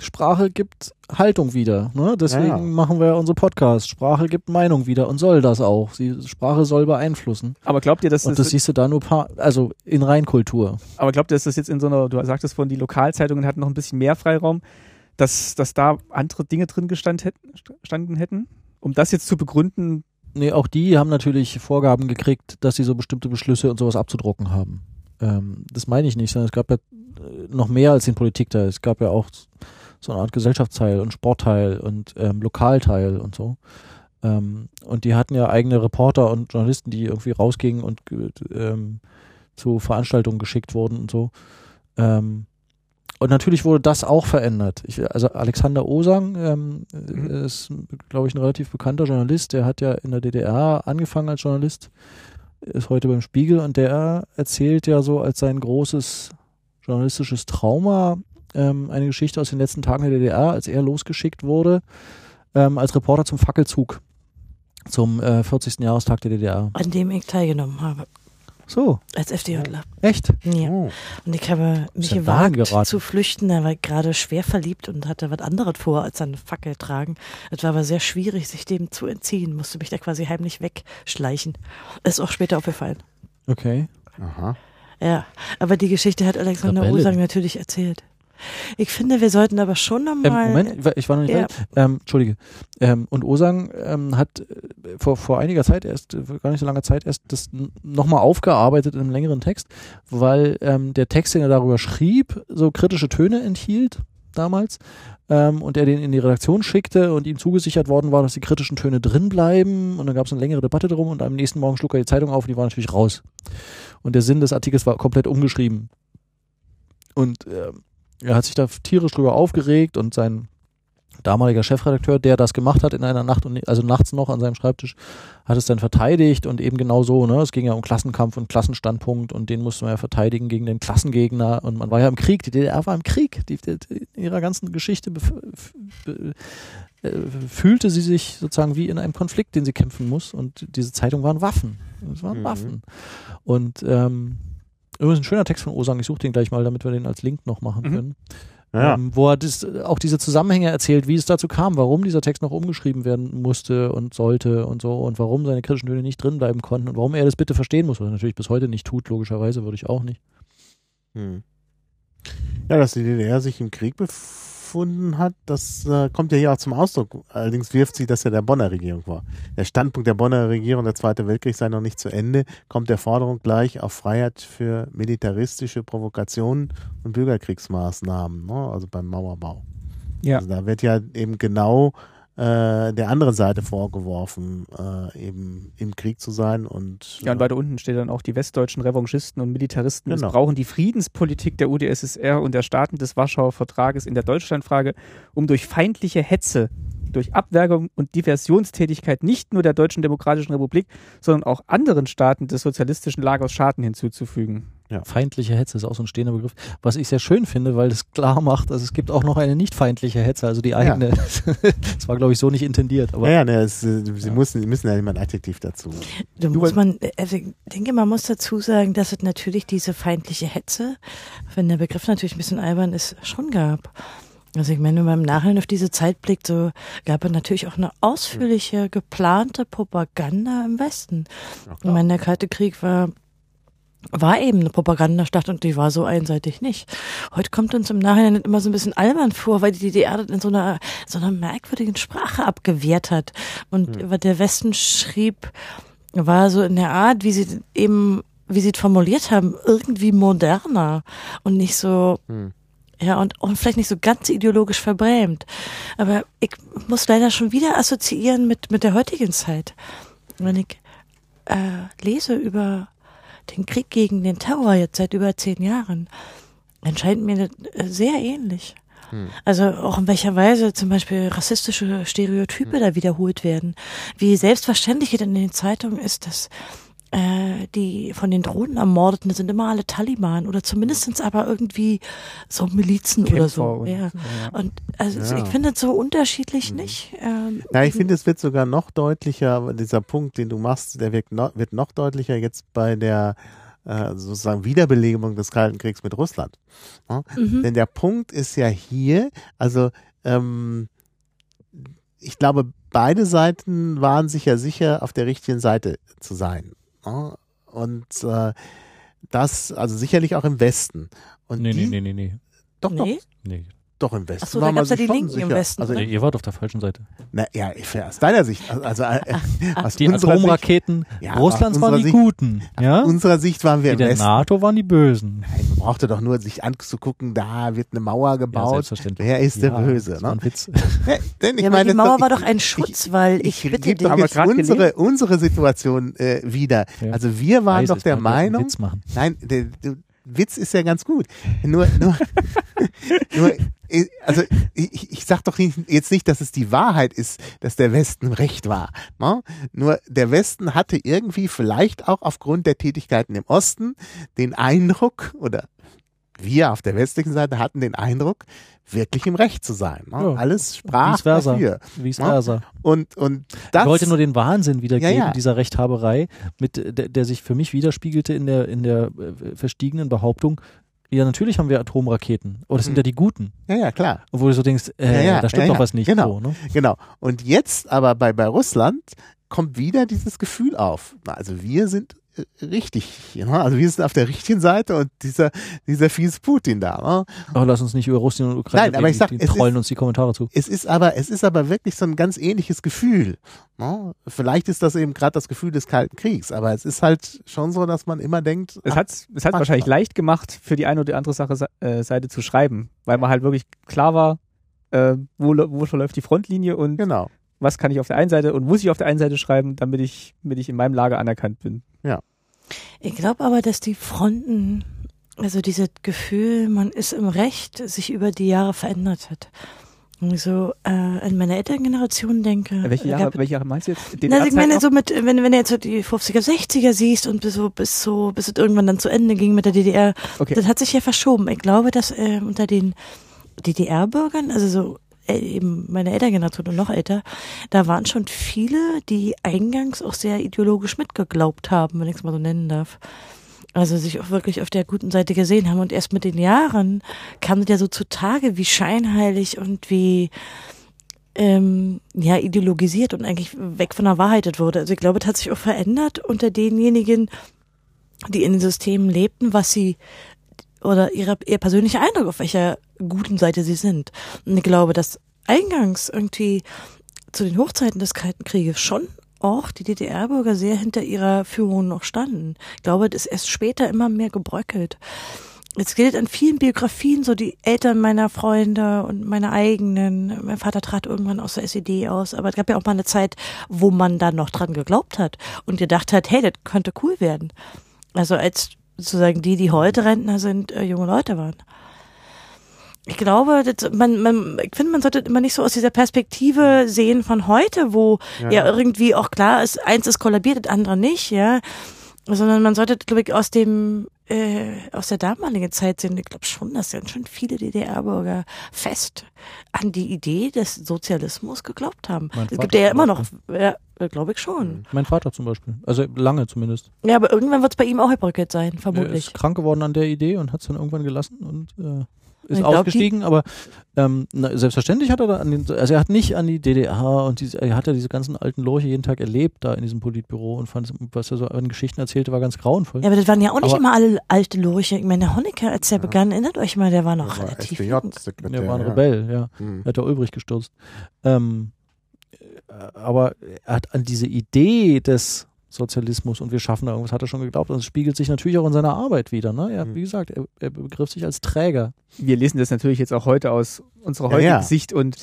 Sprache gibt Haltung wieder. Ne? Deswegen Ja, ja. machen wir unsere Podcasts. Sprache gibt Meinung wieder und soll das auch. Sie, Sprache soll beeinflussen. aber glaubt ihr, dass Und das, das siehst du da nur paar, also in Reinkultur. aber glaubt ihr, dass das jetzt in so einer, du sagtest vorhin, die Lokalzeitungen hatten noch ein bisschen mehr Freiraum, dass, dass da andere Dinge drin gestand hätten, standen hätten? Um das jetzt zu begründen, Nee, auch die haben natürlich Vorgaben gekriegt, dass sie so bestimmte Beschlüsse und sowas abzudrucken haben. Ähm, das meine ich nicht, sondern es gab ja noch mehr als den Politikteil. Es gab ja auch so eine Art Gesellschaftsteil und Sportteil und ähm, Lokalteil und so. Ähm, und die hatten ja eigene Reporter und Journalisten, die irgendwie rausgingen und ähm, zu Veranstaltungen geschickt wurden und so. Ähm, und natürlich wurde das auch verändert. Ich, also Alexander Osang ähm, Mhm. ist, glaube ich, ein relativ bekannter Journalist. Der hat ja in der DDR angefangen als Journalist, ist heute beim Spiegel und der erzählt ja so als sein großes journalistisches Trauma ähm, eine Geschichte aus den letzten Tagen der DDR, als er losgeschickt wurde ähm, als Reporter zum Fackelzug zum äh, 40. Jahrestag der DDR. An dem ich teilgenommen habe. So, Als FDJler. echt? Ja. Oh. Und ich habe mich ja gewagt geraten. zu flüchten. Da war ich gerade schwer verliebt und hatte was anderes vor, als eine Fackel tragen. Es war aber sehr schwierig, sich dem zu entziehen. Musste mich da quasi heimlich wegschleichen. Ist auch später aufgefallen. Okay. Aha. Ja, aber die Geschichte hat Alexander Rebelle. Osang natürlich erzählt. Ich finde, wir sollten aber schon Ähm, nochmal. Moment, ich war- noch nicht ja. fertig. Ähm, Entschuldige. Ähm, und Osang ähm, hat äh, vor, vor einiger Zeit erst, äh, gar nicht so langer Zeit erst das nochmal aufgearbeitet in einem längeren Text, weil ähm, der Text, den er darüber schrieb, so kritische Töne enthielt damals ähm, und er den in die Redaktion schickte und ihm zugesichert worden war, dass die kritischen Töne drin bleiben und dann gab es eine längere Debatte drum und am nächsten Morgen schlug er die Zeitung auf und die war natürlich raus. Und der Sinn des Artikels war komplett umgeschrieben. Und ähm, er hat sich da tierisch drüber aufgeregt und sein damaliger Chefredakteur, der das gemacht hat in einer Nacht und also nachts noch an seinem Schreibtisch, hat es dann verteidigt und eben genau so, ne? Es ging ja um Klassenkampf und Klassenstandpunkt und den musste man ja verteidigen gegen den Klassengegner und man war ja im Krieg, die DDR war im Krieg, die, die, die, in ihrer ganzen Geschichte äh, fühlte sie sich sozusagen wie in einem Konflikt, den sie kämpfen muss und diese Zeitung waren Waffen. Es waren Mhm. Waffen. Und ähm, übrigens ein schöner Text von Osang, ich suche den gleich mal, damit wir den als Link noch machen Mhm. können Ja. ähm, wo er das, auch diese Zusammenhänge erzählt, wie es dazu kam, warum dieser Text noch umgeschrieben werden musste und sollte und so und warum seine kritischen Töne nicht drin bleiben konnten und warum er das bitte verstehen muss, was er natürlich bis heute nicht tut, logischerweise würde ich auch nicht. Hm. Ja, dass die DDR sich im Krieg bef stattgefunden hat, das äh, kommt ja hier auch zum Ausdruck. Allerdings wirft sie das ja der Bonner Regierung vor. Der Standpunkt der Bonner Regierung, der Zweite Weltkrieg sei noch nicht zu Ende, kommt der Forderung gleich auf Freiheit für militaristische Provokationen und Bürgerkriegsmaßnahmen, ne? also beim Mauerbau. Ja. Also da wird ja eben genau äh, der anderen Seite vorgeworfen, äh, eben im Krieg zu sein und Ja, und weiter unten steht dann auch, die westdeutschen Revanchisten und Militaristen Genau. missbrauchen die Friedenspolitik der UdSSR und der Staaten des Warschauer Vertrages in der Deutschlandfrage, um durch feindliche Hetze, durch Abwergung und Diversionstätigkeit nicht nur der Deutschen Demokratischen Republik, sondern auch anderen Staaten des sozialistischen Lagers Schaden hinzuzufügen. Feindliche Hetze ist auch so ein stehender Begriff. Was ich sehr schön finde, weil es klar macht, dass es gibt auch noch eine nicht feindliche Hetze, also die eigene. <laughs> das war, glaube ich, so nicht intendiert. Aber ja, ja, ne, es, äh, sie müssen, sie müssen ja immer ein Adjektiv dazu. Da Du muss man, also ich denke, man muss dazu sagen, dass es natürlich diese feindliche Hetze, wenn der Begriff natürlich ein bisschen albern ist, schon gab. Also ich meine, wenn man im Nachhinein auf diese Zeit blickt, so gab es natürlich auch eine ausführliche, geplante Propaganda im Westen. Ja, Ich meine, der Kalte Krieg war war eben eine Propagandastadt und die war so einseitig nicht. Heute kommt uns im Nachhinein immer so ein bisschen albern vor, weil die DDR das in so einer, so einer merkwürdigen Sprache abgewehrt hat. Und was der Westen schrieb, war so in der Art, wie sie eben, wie sie es formuliert haben, irgendwie moderner und nicht so, Hm. ja, und, und vielleicht nicht so ganz ideologisch verbrämt. Aber ich muss leider schon wieder assoziieren mit, mit der heutigen Zeit. Wenn ich äh, lese über den Krieg gegen den Terror jetzt seit über zehn Jahren, dann scheint mir äh, sehr ähnlich. Hm. Also auch in welcher Weise zum Beispiel rassistische Stereotype da wiederholt werden. Wie selbstverständlich es in den Zeitungen ist, dass äh, die von den Drohnen ermordeten sind immer alle Taliban oder zumindest sind's aber irgendwie so Milizen oder Kämpfer so. und- ja. ja. Und also Ja. ich finde es so unterschiedlich nicht. Ähm, Ja, ich finde, es wird sogar noch deutlicher, dieser Punkt, den du machst, der wird noch, wird noch deutlicher jetzt bei der äh, sozusagen Wiederbelebung des Kalten Kriegs mit Russland. Ja? mhm. Denn der Punkt ist ja hier, also ähm, ich glaube, beide Seiten waren sich ja sicher, auf der richtigen Seite zu sein. Ja? Und äh, das, also sicherlich auch im Westen. Und nee, die, nee, nee, nee, nee. Doch, nee? nee. Doch, doch im Westen. Ach so, war da man gab's ja die Linken im sicher. Westen, Also? Nee, ihr wart auf der falschen Seite. na, ja, aus deiner Sicht, also äh, aus Die unserer Sicht, Atomraketen Ja, Russlands aus waren die Sicht- Guten. Ja? unserer Sicht waren wir Die im der Westen. NATO waren die Bösen. Nein, man brauchte doch nur sich anzugucken, da wird eine Mauer Ja, gebaut. selbstverständlich. Wer ist der Ja, Böse? das war Ne? ein Witz. <laughs> Ja, denn ich ja, aber meine, die Mauer ich- war doch ein Schutz, weil ich, ich bitte doch jetzt grad unsere, unsere Situation äh, wieder. Ja. Also wir waren Weiß doch es, der Meinung, Witz machen. nein, der, der Witz ist ja ganz gut. Nur, nur, <laughs> nur also ich, ich sag doch nicht, jetzt nicht, dass es die Wahrheit ist, dass der Westen recht war. Ne? Nur der Westen hatte irgendwie vielleicht auch aufgrund der Tätigkeiten im Osten den Eindruck, oder wir auf der westlichen Seite hatten den Eindruck, wirklich im Recht zu sein. Ne? Ja. Alles sprach dafür. Vice versa. Und, und das, Ich wollte nur den Wahnsinn wiedergeben, Ja, ja. dieser Rechthaberei, mit, der, der sich für mich widerspiegelte in der, in der äh, verstiegenen Behauptung, ja, natürlich haben wir Atomraketen. Oh, das sind Hm. ja die Guten. ja, ja, klar. Obwohl du so denkst, äh, Ja, ja, da stimmt ja, doch was nicht. Genau. So, ne? Genau. Und jetzt aber bei, bei Russland kommt wieder dieses Gefühl auf. Also wir sind richtig. Ne? Also wir sind auf der richtigen Seite und dieser, dieser fiese Putin da. Ne? Oh, lass uns nicht über Russland und Ukraine Nein, aber ich sag, die es trollen ist- uns die Kommentare zu. Es ist aber, es ist aber wirklich so ein ganz ähnliches Gefühl. Ne? Vielleicht ist das eben gerade das Gefühl des Kalten Kriegs, aber es ist halt schon so, dass man immer denkt, Es hat es manchmal. wahrscheinlich leicht gemacht, für die eine oder andere Sache äh, Seite zu schreiben, weil man halt wirklich klar war, äh, wo, wo verläuft die Frontlinie und genau. Was kann ich auf der einen Seite und muss ich auf der einen Seite schreiben, damit ich, damit ich in meinem Lager anerkannt bin. Ich glaube aber, dass die Fronten, also dieses Gefühl, man ist im Recht, sich über die Jahre verändert hat. Wenn ich so äh, an meine Elterngeneration denke. Äh, welche gab- Jahre, welche Jahre meinst du jetzt? Na, also ich meine noch? so mit, wenn, wenn du jetzt so die 50er, 60er siehst und bis so, bis so, bis es irgendwann dann zu Ende ging mit der DDR, Okay. das hat sich ja verschoben. Ich glaube, dass äh, unter den DDR-Bürgern, also so eben meine Elterngeneration und noch älter, da waren schon viele, die eingangs auch sehr ideologisch mitgeglaubt haben, wenn ich es mal so nennen darf. Also sich auch wirklich auf der guten Seite gesehen haben. Und erst mit den Jahren kam es ja so zutage, wie scheinheilig und wie ähm, ja ideologisiert und eigentlich weg von der Wahrheit wurde. Also ich glaube, es hat sich auch verändert unter denjenigen, die in den Systemen lebten, was sie oder ihre, ihr persönlicher Eindruck, auf welcher guten Seite sie sind. Und ich glaube, dass eingangs irgendwie zu den Hochzeiten des Kalten Krieges schon auch die DDR-Bürger sehr hinter ihrer Führung noch standen. Ich glaube, das ist erst später immer mehr gebröckelt. Es gilt an vielen Biografien, so die Eltern meiner Freunde und meine eigenen. Mein Vater trat irgendwann aus der SED aus, aber es gab ja auch mal eine Zeit, wo man da noch dran geglaubt hat und gedacht hat, hey, das könnte cool werden. Also als sozusagen die, die heute Rentner sind, äh, junge Leute waren. Ich glaube, das, man, man, ich finde, man sollte immer nicht so aus dieser Perspektive sehen von heute, wo ja, ja irgendwie auch klar ist, eins ist kollabiert, das andere nicht, ja. Sondern man sollte, glaube ich, aus dem äh, aus der damaligen Zeit sehen. Ich glaube schon, dass ganz schön viele DDR-Bürger fest an die Idee des Sozialismus geglaubt haben. es gibt ja immer noch, ja, glaube ich schon. Mein Vater zum Beispiel. Also lange zumindest. Ja, aber irgendwann wird es bei ihm auch gebröckelt sein, vermutlich. Er ist krank geworden an der Idee und hat es dann irgendwann gelassen und äh, ist glaub, ausgestiegen, aber ähm, na, selbstverständlich hat er da an den, also er hat nicht an die DDR und diese, er hat ja diese ganzen alten Lorche jeden Tag erlebt da in diesem Politbüro und fand, was er so an Geschichten erzählte, war ganz grauenvoll. Ja, aber das waren ja auch nicht aber, immer alle alte Lorche. Ich meine, der Honecker, als er ja. begann, erinnert euch mal, der war noch der relativ war jung. Der war ein Rebell, ja. Hm. Er hat der Ulbricht gestürzt. Ähm, äh, aber er hat an diese Idee des Sozialismus und wir schaffen da irgendwas, hat er schon geglaubt. Und es spiegelt sich natürlich auch in seiner Arbeit wieder. Ne? Er, mhm. Wie gesagt, er, er begriff sich als Träger. Wir lesen das natürlich jetzt auch heute aus unserer heutigen ja, ja. Sicht und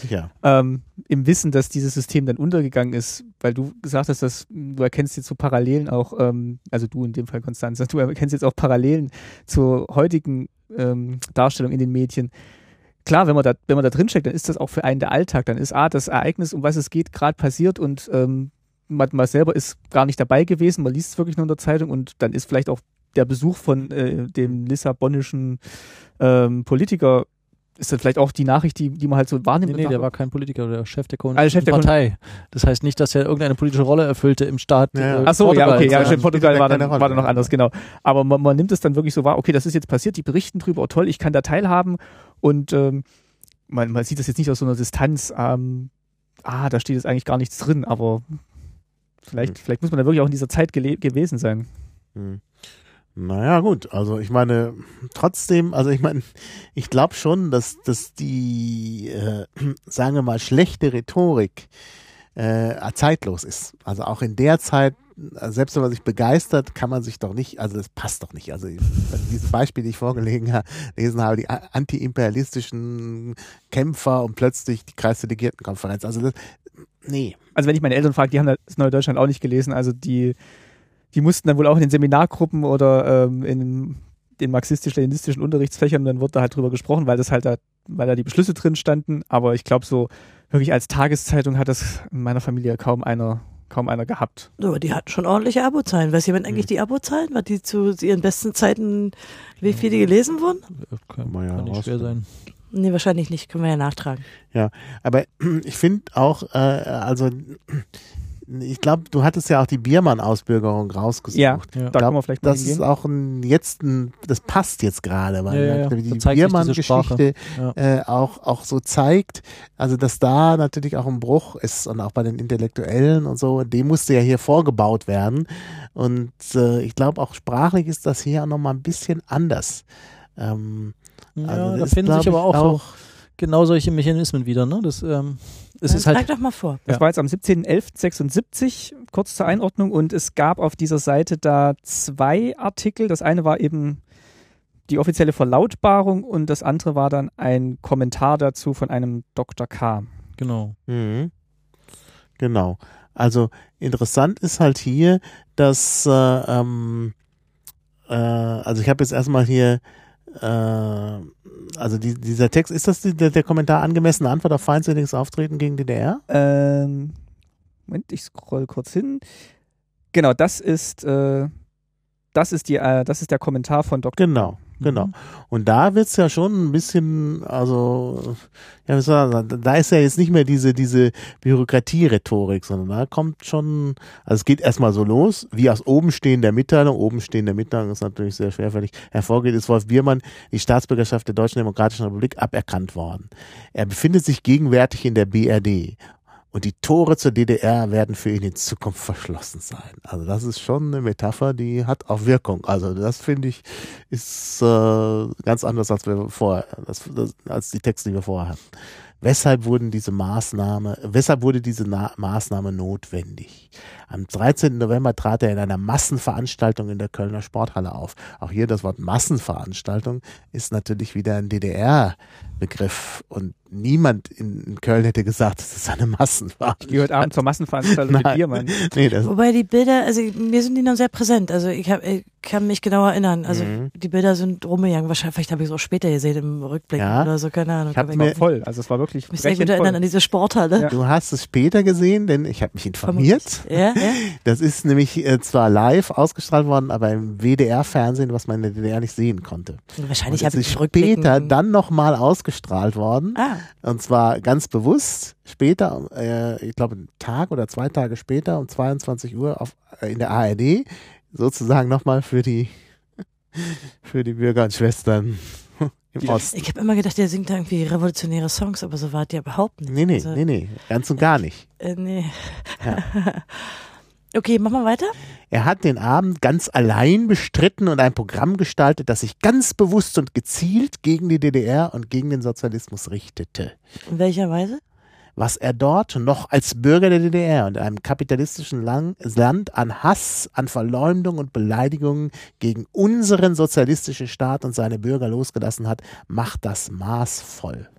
ähm, im Wissen, dass dieses System dann untergegangen ist, weil du gesagt hast, dass du erkennst jetzt so Parallelen auch, ähm, also du in dem Fall Konstanz, du erkennst jetzt auch Parallelen zur heutigen ähm, Darstellung in den Medien klar, wenn man da, wenn man da drin steckt, dann ist das auch für einen der Alltag. Dann ist A, das Ereignis, um was es geht, gerade passiert und ähm, man, man selber ist gar nicht dabei gewesen, man liest es wirklich nur in der Zeitung und dann ist vielleicht auch der Besuch von äh, dem lissabonischen ähm, Politiker ist dann vielleicht auch die Nachricht, die, die man halt so wahrnimmt. Nee, nee der war kein Politiker, der Chef der kommunistischen also Partei. Das heißt nicht, dass er irgendeine politische Rolle erfüllte im Staat. Ja. Äh, Ach so, ja, okay, ja, stimmt, Portugal war dann, war dann noch anders, genau. Aber man, man nimmt es dann wirklich so wahr, okay, das ist jetzt passiert, die berichten drüber, oh toll, ich kann da teilhaben und ähm, man, man sieht das jetzt nicht aus so einer Distanz, ähm, ah, da steht jetzt eigentlich gar nichts drin, aber Vielleicht, hm. vielleicht muss man da wirklich auch in dieser Zeit gewesen sein. Hm. Naja, gut, also ich meine, trotzdem, also ich meine, <laughs> ich glaube schon, dass, dass die, äh, <clears throat> sagen wir mal, schlechte Rhetorik äh, zeitlos ist. Also auch in der Zeit, selbst wenn man sich begeistert, kann man sich doch nicht, also das passt doch nicht. Also dieses Beispiel, die ich vorgelegen habe, lesen habe, die antiimperialistischen Kämpfer und plötzlich die Kreisdelegiertenkonferenz. Also das, nee. Also wenn ich meine Eltern frage, die haben das Neue Deutschland auch nicht gelesen. Also die, die mussten dann wohl auch in den Seminargruppen oder ähm, in den marxistisch-leninistischen Unterrichtsfächern, dann wurde da halt drüber gesprochen, weil das halt da, weil da die Beschlüsse drin standen. Aber ich glaube, so wirklich als Tageszeitung hat das in meiner Familie kaum einer kaum einer gehabt. Aber die hatten schon ordentliche Abozahlen. Weiß jemand eigentlich hm. die Abozahlen? War die zu ihren besten Zeiten, wie viele die gelesen wurden? Kann, kann ja nicht schwer sein. Nee, wahrscheinlich nicht. Können wir ja nachtragen. Ja, aber <clears throat> ich finde auch, äh, also ich glaube, du hattest ja auch die Biermann-Ausbürgerung rausgesucht. Ja, ja. da können wir vielleicht mal Das hingehen. ist auch ein, jetzt ein, das passt jetzt gerade, weil ja, ja, die Biermann-Geschichte äh, auch, auch so zeigt, also dass da natürlich auch ein Bruch ist und auch bei den Intellektuellen und so, dem musste ja hier vorgebaut werden. Und äh, ich glaube auch sprachlich ist das hier auch nochmal ein bisschen anders. Ähm, ja, also da finden sich aber auch, auch so genau solche Mechanismen wieder. Ne? Das, ähm, es ist halt, doch mal vor. Das ja. war jetzt am 17.11.76, kurz zur Einordnung, und es gab auf dieser Seite da zwei Artikel. Das eine war eben die offizielle Verlautbarung und das andere war dann ein Kommentar dazu von einem Dr. K. Genau. Mhm. Genau. Also interessant ist halt hier, dass, äh, ähm, äh, also ich habe jetzt erstmal hier äh, also die, dieser Text, ist das die, der, der, Kommentar angemessene Antwort auf feindseliges Auftreten gegen DDR? Ähm, Moment, ich scroll kurz hin. Genau, das ist, äh, das ist die, äh, das ist der Kommentar von Dr. Genau. Genau. Und da wird's ja schon ein bisschen, also, ja, da ist ja jetzt nicht mehr diese, diese Bürokratie-Rhetorik, sondern da kommt schon, also es geht erstmal so los, wie aus oben stehender Mitteilung, oben stehender Mitteilung ist natürlich sehr schwerfällig, hervorgeht, ist Wolf Biermann die Staatsbürgerschaft der Deutschen Demokratischen Republik aberkannt worden. Er befindet sich gegenwärtig in der BRD und die Tore zur DDR werden für ihn in Zukunft verschlossen sein. Also das ist schon eine Metapher, die hat auch Wirkung. Also das finde ich ist äh, ganz anders als wir vorher, als, als die Texte, die wir vorher hatten. Weshalb wurden diese Maßnahme, weshalb wurde diese Na Maßnahme notwendig? Am 13. November trat er in einer Massenveranstaltung in der Kölner Sporthalle auf. Auch hier das Wort Massenveranstaltung ist natürlich wieder ein DDR-Begriff und niemand in, Köln hätte gesagt, das ist eine Massenveranstaltung. Ich gehe heute Abend zur Massenveranstaltung mit dir, Mann. <laughs> Nee, das Wobei die Bilder, also mir sind die noch sehr präsent. Also ich, hab, ich kann mich genau erinnern. Also mhm. die Bilder sind rumgegangen. Wahrscheinlich, vielleicht habe ich es auch später gesehen im Rückblick ja. oder so, keine Ahnung. Ich habe mir voll, also es war wirklich ich mich sehr gut erinnern an diese Sporthalle. Ja. Du hast es später gesehen, denn ich habe mich informiert. Ja, ja. <laughs> Das ist nämlich äh, zwar live ausgestrahlt worden, aber im WDR-Fernsehen, was man in der DDR nicht sehen konnte. Wahrscheinlich habe ich später dann nochmal ausgestrahlt worden. Ah. Und zwar ganz bewusst später, äh, ich glaube einen Tag oder zwei Tage später um 22 Uhr auf, äh, in der ARD, sozusagen nochmal für die, <laughs> für die Bürger und Schwestern <laughs> im Osten. Ich habe immer gedacht, der singt da irgendwie revolutionäre Songs, aber so war der überhaupt nicht. Nee, nee, also, nee, nee, ganz und gar nicht. Äh, nee. Ja. <laughs> okay, machen wir weiter. Er hat den Abend ganz allein bestritten und ein Programm gestaltet, das sich ganz bewusst und gezielt gegen die DDR und gegen den Sozialismus richtete. In welcher Weise? was er dort noch als Bürger der DDR und einem kapitalistischen Land an Hass, an Verleumdung und Beleidigungen gegen unseren sozialistischen Staat und seine Bürger losgelassen hat, macht das maßvoll.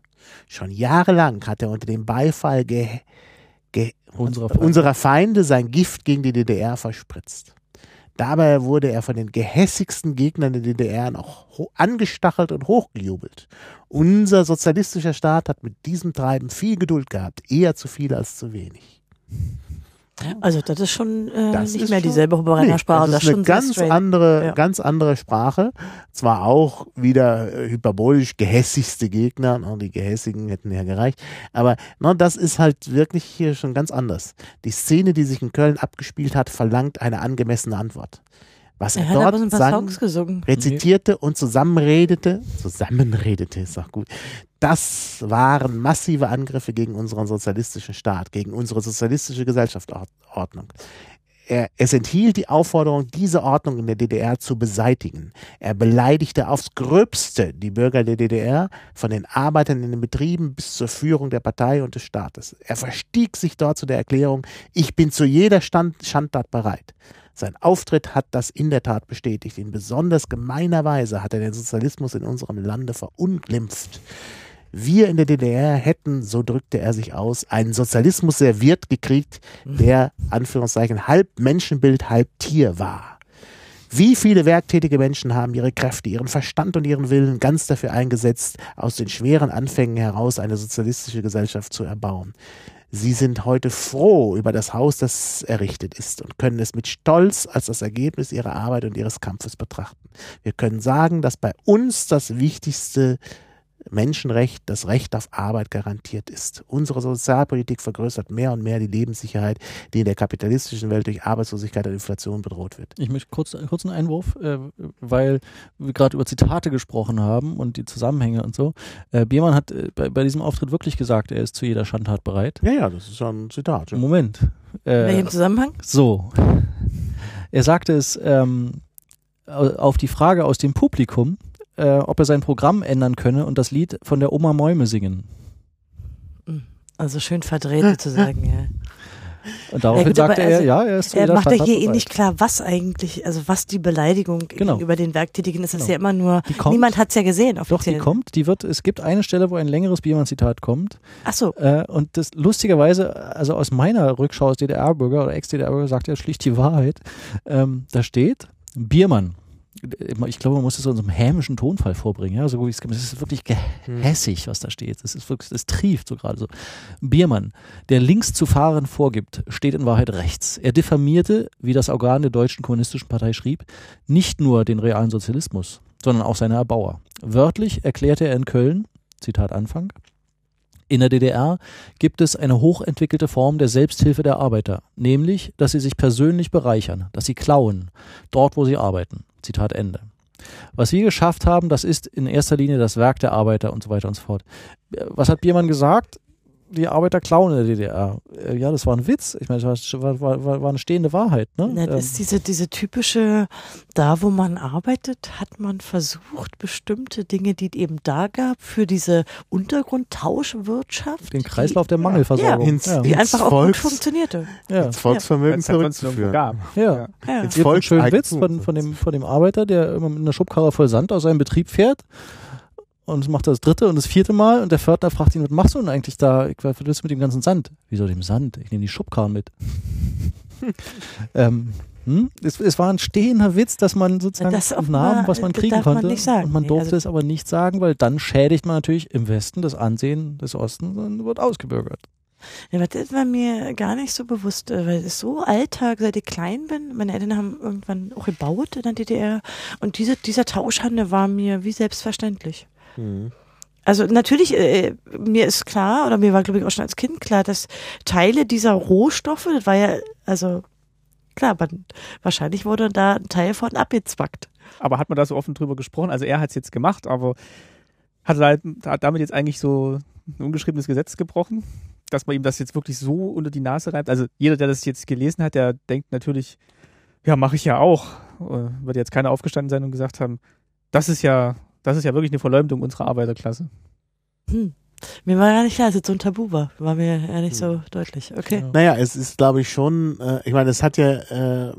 Schon jahrelang hat er unter dem Beifall ge, unserer, Feinde. unserer Feinde sein Gift gegen die DDR verspritzt. Dabei wurde er von den gehässigsten Gegnern der DDR noch angestachelt und hochgejubelt. Unser sozialistischer Staat hat mit diesem Treiben viel Geduld gehabt, eher zu viel als zu wenig. Also das ist schon äh, das nicht mehr schon, dieselbe Verbrennersprache. Nee, das ist das eine ganz andere, ja. ganz andere Sprache. Zwar auch wieder äh, hyperbolisch gehässigste Gegner, und die Gehässigen hätten ja gereicht, aber no, das ist halt wirklich hier schon ganz anders. Die Szene, die sich in Köln abgespielt hat, verlangt eine angemessene Antwort was er, er dort sang, rezitierte und zusammenredete, zusammenredete ist auch gut, das waren massive Angriffe gegen unseren sozialistischen Staat, gegen unsere sozialistische Gesellschaftsordnung. Er, es enthielt die Aufforderung, diese Ordnung in der DDR zu beseitigen. Er beleidigte aufs Gröbste die Bürger der DDR, von den Arbeitern in den Betrieben bis zur Führung der Partei und des Staates. Er verstieg sich dort zu der Erklärung, ich bin zu jeder Stand Schandtat bereit. Sein Auftritt hat das in der Tat bestätigt. In besonders gemeiner Weise hat er den Sozialismus in unserem Lande verunglimpft. Wir in der DDR hätten, so drückte er sich aus, einen Sozialismus serviert gekriegt, der, Anführungszeichen, halb Menschenbild, halb Tier war. Wie viele werktätige Menschen haben ihre Kräfte, ihren Verstand und ihren Willen ganz dafür eingesetzt, aus den schweren Anfängen heraus eine sozialistische Gesellschaft zu erbauen. Sie sind heute froh über das Haus, das errichtet ist und können es mit Stolz als das Ergebnis ihrer Arbeit und ihres Kampfes betrachten. Wir können sagen, dass bei uns das Wichtigste Menschenrecht, das Recht auf Arbeit garantiert ist. Unsere Sozialpolitik vergrößert mehr und mehr die Lebenssicherheit, die in der kapitalistischen Welt durch Arbeitslosigkeit und Inflation bedroht wird. Ich möchte kurz, kurz einen Einwurf, äh, weil wir gerade über Zitate gesprochen haben und die Zusammenhänge und so. Äh, Biermann hat äh, bei, bei, diesem Auftritt wirklich gesagt, er ist zu jeder Schandtat bereit. Ja, ja, das ist ein Zitat. Ja. Moment. Äh, in welchem Zusammenhang? So. Er sagte es ähm, auf die Frage aus dem Publikum, äh, ob er sein Programm ändern könne und das Lied von der Oma Mäume singen. Also schön verdreht zu sagen, ja. Und daraufhin ja, gut, sagte also, er, ja, er ist Er macht ja hier eh nicht klar, was eigentlich, also was die Beleidigung genau. gegenüber den Werktätigen ist. Das genau. ist ja immer nur, kommt, niemand hat es ja gesehen offiziell. Doch, die kommt, die wird, es gibt eine Stelle, wo ein längeres Biermann-Zitat kommt. Ach so. Äh, und das lustigerweise, also aus meiner Rückschau als DDR-Bürger oder Ex-DDR-Bürger sagt er schlicht die Wahrheit. Ähm, da steht, Biermann, ich glaube, man muss es so in so einem hämischen Tonfall vorbringen. Ja, so wie es ist wirklich gehässig, was da steht. Es ist wirklich, es trieft so gerade so. Biermann, der links zu fahren vorgibt, steht in Wahrheit rechts. Er diffamierte, wie das Organ der Deutschen Kommunistischen Partei schrieb, nicht nur den realen Sozialismus, sondern auch seine Erbauer. Wörtlich erklärte er in Köln, Zitat Anfang, in der DDR gibt es eine hochentwickelte Form der Selbsthilfe der Arbeiter, nämlich, dass sie sich persönlich bereichern, dass sie klauen, dort wo sie arbeiten. Zitat Ende. Was wir geschafft haben, das ist in erster Linie das Werk der Arbeiter und so weiter und so fort. Was hat Biermann gesagt? Die Arbeiter klauen in der DDR. Äh, ja, das war ein Witz. Ich meine, das war, war, war, war eine stehende Wahrheit. Ne? Na, das ist diese, diese typische, da wo man arbeitet, hat man versucht, bestimmte Dinge, die es eben da gab, für diese Untergrundtauschwirtschaft. Den Kreislauf der Mangelversorgung. Ins- ja. Die ins einfach auch gut Volks- funktionierte. Ja. ins Volksvermögen irgendwo zurückzuführen. gab. Ja. Ja. Ins schönen Witz von, von, dem, von dem Arbeiter, der immer mit einer Schubkarre voll Sand aus seinem Betrieb fährt. Und macht das dritte und das vierte Mal. Und der Pförtner fragt ihn, was machst du denn eigentlich da? Ich, was willst du mit dem ganzen Sand? Wieso dem Sand? Ich nehme die Schubkarren mit. <laughs> ähm, hm? es, es war ein stehender Witz, dass man sozusagen Das nahm, mal- was man das kriegen darf man konnte. nicht sagen. Und man Nee, durfte also- es aber nicht sagen, weil dann schädigt man natürlich im Westen das Ansehen des Ostens und wird ausgebürgert. Ja, aber das war mir gar nicht so bewusst, äh, weil es ist so Alltag, seit ich klein bin. Meine Eltern haben irgendwann auch gebaut in der DDR und diese, dieser Tauschhandel war mir wie selbstverständlich. Mhm. Also natürlich, äh, mir ist klar, oder mir war glaube ich auch schon als Kind klar, dass Teile dieser Rohstoffe, das war ja, also klar, man, wahrscheinlich wurde da ein Teil von abgezwackt. Aber hat man da so offen drüber gesprochen? Also er hat es jetzt gemacht, aber hat er halt, hat damit jetzt eigentlich so ein ungeschriebenes Gesetz gebrochen, dass man ihm das jetzt wirklich so unter die Nase reibt. Also jeder, der das jetzt gelesen hat, der denkt natürlich, ja, mache ich ja auch. Äh, Wird jetzt keiner aufgestanden sein und gesagt haben, das ist ja, das ist ja wirklich eine Verleumdung unserer Arbeiterklasse. Hm. Mir war gar nicht klar, dass es so ein Tabu war. War mir ja nicht so deutlich. Okay. Ja. Naja, es ist, glaube ich, schon, äh, ich meine, es hat ja, äh,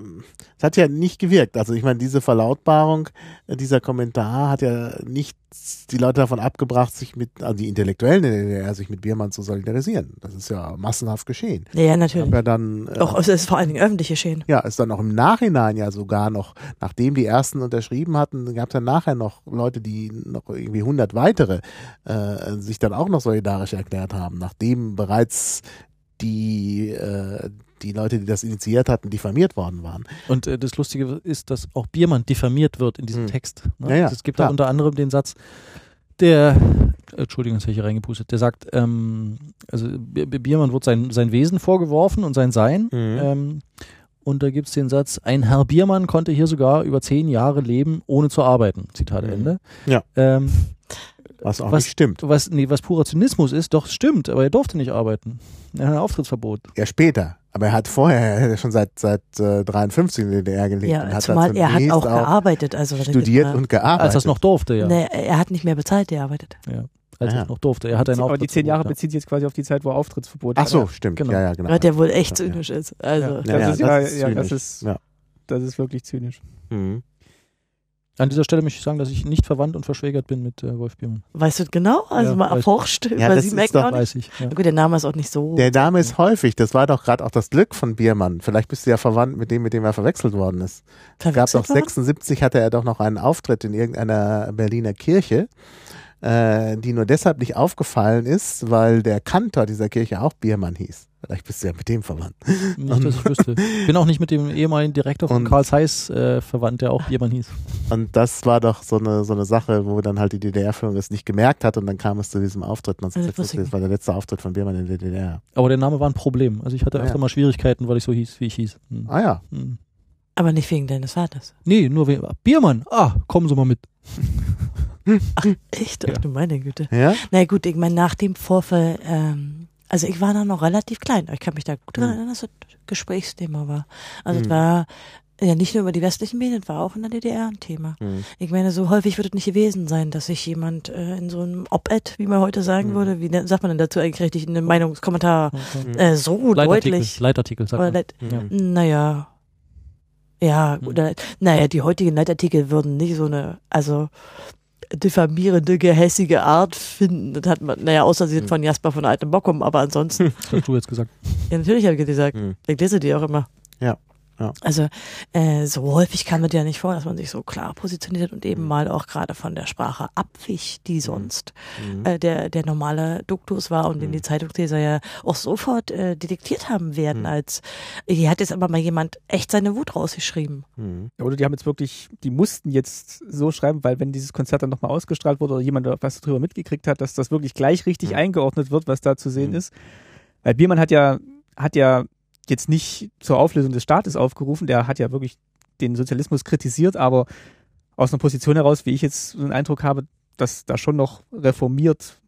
es hat ja nicht gewirkt. Also ich meine, diese Verlautbarung, äh, dieser Kommentar hat ja nicht die Leute davon abgebracht, sich mit, also die Intellektuellen in der DDR, sich mit Biermann zu solidarisieren. Das ist ja massenhaft geschehen. Ja, ja, natürlich. Aber dann, äh, Auch es ist vor allen Dingen öffentlich geschehen. ja, ist dann auch im Nachhinein ja sogar noch, nachdem die ersten unterschrieben hatten, gab es dann nachher noch Leute, die noch irgendwie 100 weitere äh, sich dann auch noch solidarisch erklärt haben, nachdem bereits die, äh, die Leute, die das initiiert hatten, diffamiert worden waren. Und äh, das Lustige ist, dass auch Biermann diffamiert wird in diesem Hm. Text. Ne? Ja, ja, Also es gibt klar. da unter anderem den Satz, der, Entschuldigung, jetzt habe ich hier reingepustet, der sagt, ähm, also Biermann wird sein, sein Wesen vorgeworfen und sein Sein. Mhm. Ähm, und da gibt es den Satz, ein Herr Biermann konnte hier sogar über zehn Jahre leben, ohne zu arbeiten. Zitat Mhm. Ende. Ja. Ähm, Was auch Was- nicht stimmt. was, nee, was purer Zynismus ist, doch, stimmt, aber er durfte nicht arbeiten. Er hat ein Auftrittsverbot. Ja, später. Aber er hat vorher, er hat schon seit, seit äh, 53 in der DDR gelebt. und Ja, hat zumal er hat zunächst auch gearbeitet. Also studiert mal- und gearbeitet. Als er es noch durfte, ja. Nee, er hat nicht mehr bezahlt, gearbeitet. Als Ah, er ja. es noch durfte. Er hat ein Aber die zehn Jahre Auftrittsverbot, beziehen sich jetzt quasi auf die Zeit, wo er Auftrittsverbot Ach so, hatte. stimmt. Genau. Ja, ja, genau. Weil der wohl echt Ja, ja. zynisch ist. Also, Ja, Ja, das ja, ist, ja, ja, Ja. das ist wirklich zynisch. Mhm. An dieser Stelle möchte ich sagen, dass ich nicht verwandt und verschwägert bin mit äh, Wolf Biermann. weißt du genau? Also Ja, mal erforscht Ja, über das sie ist merken doch- auch nicht. Weiß ich. Ja. Gut, der Name ist auch nicht so. Der Name ist häufig, das war doch gerade auch das Glück von Biermann. Vielleicht bist du ja verwandt mit dem, mit dem er verwechselt worden ist. Es gab verwechselt doch worden. 76 hatte er doch noch einen Auftritt in irgendeiner Berliner Kirche, äh, die nur deshalb nicht aufgefallen ist, weil der Kantor dieser Kirche auch Biermann hieß. Vielleicht bist du ja mit dem verwandt. Nicht, dass ich wüsste. Bin auch nicht mit dem ehemaligen Direktor von Karl Zeiss äh, verwandt, der auch Biermann hieß. Und das war doch so eine, so eine Sache, wo dann halt die DDR-Führung es nicht gemerkt hat und dann kam es zu diesem Auftritt Also, das wusste 1976. ich Das war der letzte Auftritt von Biermann in der DDR. Aber der Name war ein Problem. Also ich hatte Ah, öfter ja. mal Schwierigkeiten, weil ich so hieß, wie ich hieß. Hm. Ah ja. Hm. Aber nicht wegen deines Vaters. Nee, nur wegen Biermann. Ah, kommen Sie mal mit. <laughs> Echt? Ja. Ach du meine Güte. Ja? Na gut, ich meine, nach dem Vorfall, ähm, also ich war da noch relativ klein. Ich kann mich da gut daran Mhm. erinnern, dass das Gesprächsthema war. Also Mhm. es war ja nicht nur über die westlichen Medien, es war auch in der DDR ein Thema. Hm. Ich meine, so häufig wird es nicht gewesen sein, dass sich jemand äh, in so einem Op-Ed, wie man heute sagen Mhm. würde, wie nennt- sagt man denn dazu eigentlich richtig, in einem Meinungskommentar, Mhm. äh, so Leitartikel. deutlich. Leitartikel, sagt man. Leit Mhm. naja. Ja, Hm. oder, naja, die heutigen Leitartikel würden nicht so eine, also diffamierende, gehässige Art finden. Das hat man, naja, außer sie sind Hm. von Jasper von Altem Bockum, aber ansonsten, <laughs> Das hast du jetzt gesagt. ja, natürlich habe ich gesagt, Hm. ich lese die auch immer. Ja, ja. Also, äh, so häufig kam es ja nicht vor, dass man sich so klar positioniert und eben Hm. mal auch gerade von der Sprache abwich, die sonst Hm. äh, der, der normale Duktus war und den Mhm. die Zeitungsleser ja auch sofort äh, detektiert haben werden, Mhm. als hier hat jetzt aber mal jemand echt seine Wut rausgeschrieben. Hm. Oder die haben jetzt wirklich, die mussten jetzt so schreiben, weil wenn dieses Konzert dann nochmal ausgestrahlt wurde oder jemand was darüber mitgekriegt hat, dass das wirklich gleich richtig Mhm. eingeordnet wird, was da zu sehen Mhm. ist. Weil Biermann hat ja, hat ja jetzt nicht zur Auflösung des Staates aufgerufen, der hat ja wirklich den Sozialismus kritisiert, aber aus einer Position heraus, wie ich jetzt so einen Eindruck habe, dass da schon noch reformiert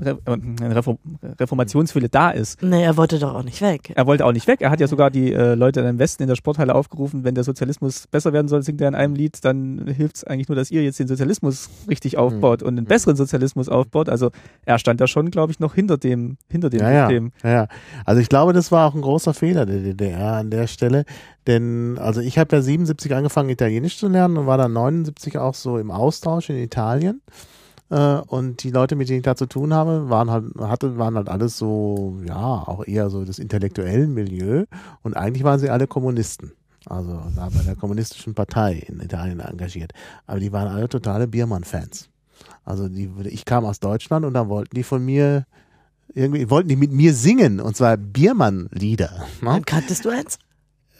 Re äh, Reform Reformationswille da ist. Nee, er wollte doch auch nicht weg. Er wollte auch nicht weg. Er hat ja sogar die äh, Leute im Westen in der Sporthalle aufgerufen, wenn der Sozialismus besser werden soll, singt er in einem Lied, dann hilft es eigentlich nur, dass ihr jetzt den Sozialismus richtig aufbaut und einen besseren Sozialismus aufbaut. Also er stand da schon, glaube ich, noch hinter dem, hinter dem Ja, System. ja, ja. Also ich glaube, das war auch ein großer Fehler der DDR an der Stelle. Denn, also ich habe ja 77 angefangen, Italienisch zu lernen und war dann 79 auch so im Austausch in Italien. Äh, und die Leute, mit denen ich da zu tun habe, waren halt, hatte, waren halt alles so, ja, auch eher so das intellektuellen Milieu. Und eigentlich waren sie alle Kommunisten. Also da bei der kommunistischen Partei in Italien engagiert. Aber die waren alle totale Biermann-Fans. Also die, ich kam aus Deutschland und da wollten die von mir irgendwie wollten die mit mir singen und zwar Biermann-Lieder. Ne? Kanntest du eins?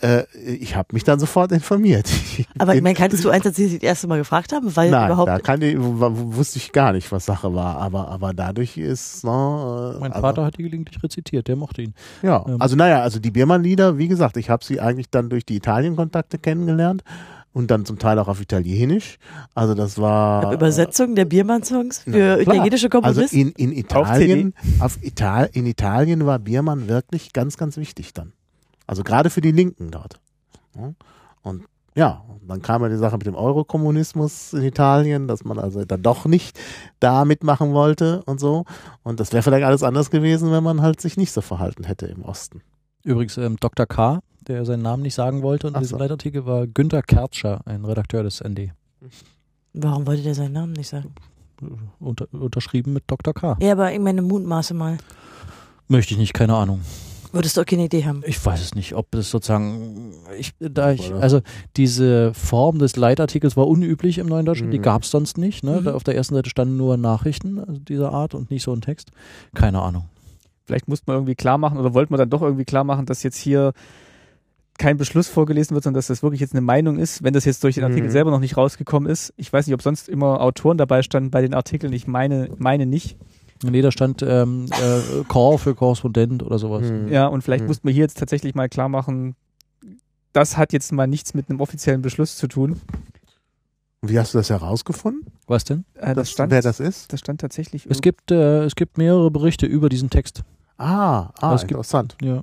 Äh, ich habe mich dann sofort informiert. <laughs> Aber ich meine, kanntest du eins, als sie das erste Mal gefragt haben? Weil Nein, überhaupt. da kann ich, wusste ich gar nicht, was Sache war. Aber, aber dadurch ist, ne, äh, Mein also, Vater hat die gelegentlich rezitiert, der mochte ihn. Ja, ähm, also naja, also die Biermann-Lieder, wie gesagt, ich habe sie eigentlich dann durch die Italien-Kontakte kennengelernt und dann zum Teil auch auf Italienisch. Also das war Übersetzung der Biermann-Songs für Na, italienische Also Komponisten? in, in Italien, auf Ital in Italien war Biermann wirklich ganz, ganz wichtig dann. Also gerade für die Linken dort. Und ja, dann kam ja die Sache mit dem Eurokommunismus in Italien, dass man also dann doch nicht da mitmachen wollte und so. Und das wäre vielleicht alles anders gewesen, wenn man halt sich nicht so verhalten hätte im Osten. Übrigens, ähm, Dr. K., der seinen Namen nicht sagen wollte und Ach in diesem so. Leitartikel war Günter Kertscher, ein Redakteur des ND. Warum wollte der seinen Namen nicht sagen? Unter, unterschrieben mit Dr. K. Ja, aber ich meine, Mutmaße mal. Möchte ich nicht, keine Ahnung. Würdest du auch keine Idee haben? Ich weiß es nicht, ob das sozusagen, ich, da ich, also diese Form des Leitartikels war unüblich im Neuen Deutschland, die Mhm. gab es sonst nicht. Ne? Mhm. Da auf der ersten Seite standen nur Nachrichten also dieser Art und nicht so ein Text. Keine Ahnung. Vielleicht musste man irgendwie klar machen oder wollte man dann doch irgendwie klar machen, dass jetzt hier kein Beschluss vorgelesen wird, sondern dass das wirklich jetzt eine Meinung ist, wenn das jetzt durch den Artikel Mhm. selber noch nicht rausgekommen ist. Ich weiß nicht, ob sonst immer Autoren dabei standen bei den Artikeln. Ich meine, meine nicht. Nee, da stand ähm, äh, Call für Korrespondent oder sowas. Hm. Ja, und vielleicht Mhm. musste man hier jetzt tatsächlich mal klar machen, das hat jetzt mal nichts mit einem offiziellen Beschluss zu tun. Und Wie hast du das herausgefunden, Was denn? Äh, das, stand, wer das ist? das stand tatsächlich. Es gibt, äh, es gibt mehrere Berichte über diesen Text. Ah, ah Es gibt- interessant. Ja.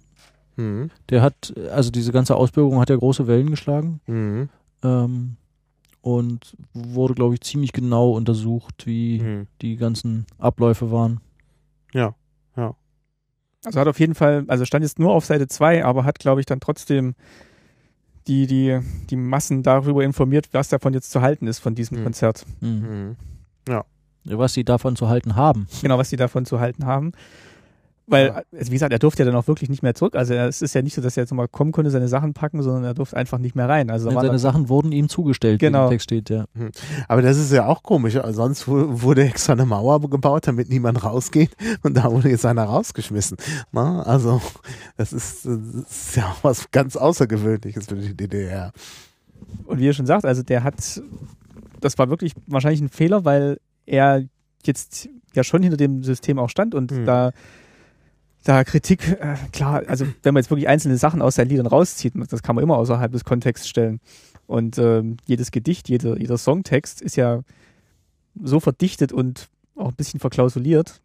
Mhm. Der hat, also diese ganze Ausbildung hat ja große Wellen geschlagen. Mhm. Ähm, und wurde, glaube ich, ziemlich genau untersucht, wie Mhm. die ganzen Abläufe waren. Also hat auf jeden Fall, also stand jetzt nur auf Seite 2, aber hat, glaube ich, dann trotzdem die, die, die Massen darüber informiert, was davon jetzt zu halten ist von diesem Mhm. Konzert. Mhm. Mhm. Was sie davon zu halten haben. Genau, was die davon zu halten haben. Weil, Ja. also wie gesagt, er durfte ja dann auch wirklich nicht mehr zurück. Also es ist ja nicht so, dass er jetzt nochmal kommen konnte, seine Sachen packen, sondern er durfte einfach nicht mehr rein. Also war seine Sachen wurden ihm zugestellt, wie Genau. im Text steht, ja. Aber das ist ja auch komisch. Also Sonst wu- wurde extra eine Mauer gebaut, damit niemand rausgeht. Und da wurde jetzt einer rausgeschmissen. Na, also, das ist, das ist ja auch was ganz Außergewöhnliches für die DDR. und wie ihr schon sagt, also der hat, das war wirklich wahrscheinlich ein Fehler, weil er jetzt ja schon hinter dem System auch stand und Mhm. da da Kritik, äh, klar, also wenn man jetzt wirklich einzelne Sachen aus seinen Liedern rauszieht, das kann man immer außerhalb des Kontexts stellen. Und ähm, jedes Gedicht, jeder, jeder Songtext ist ja so verdichtet und auch ein bisschen verklausuliert,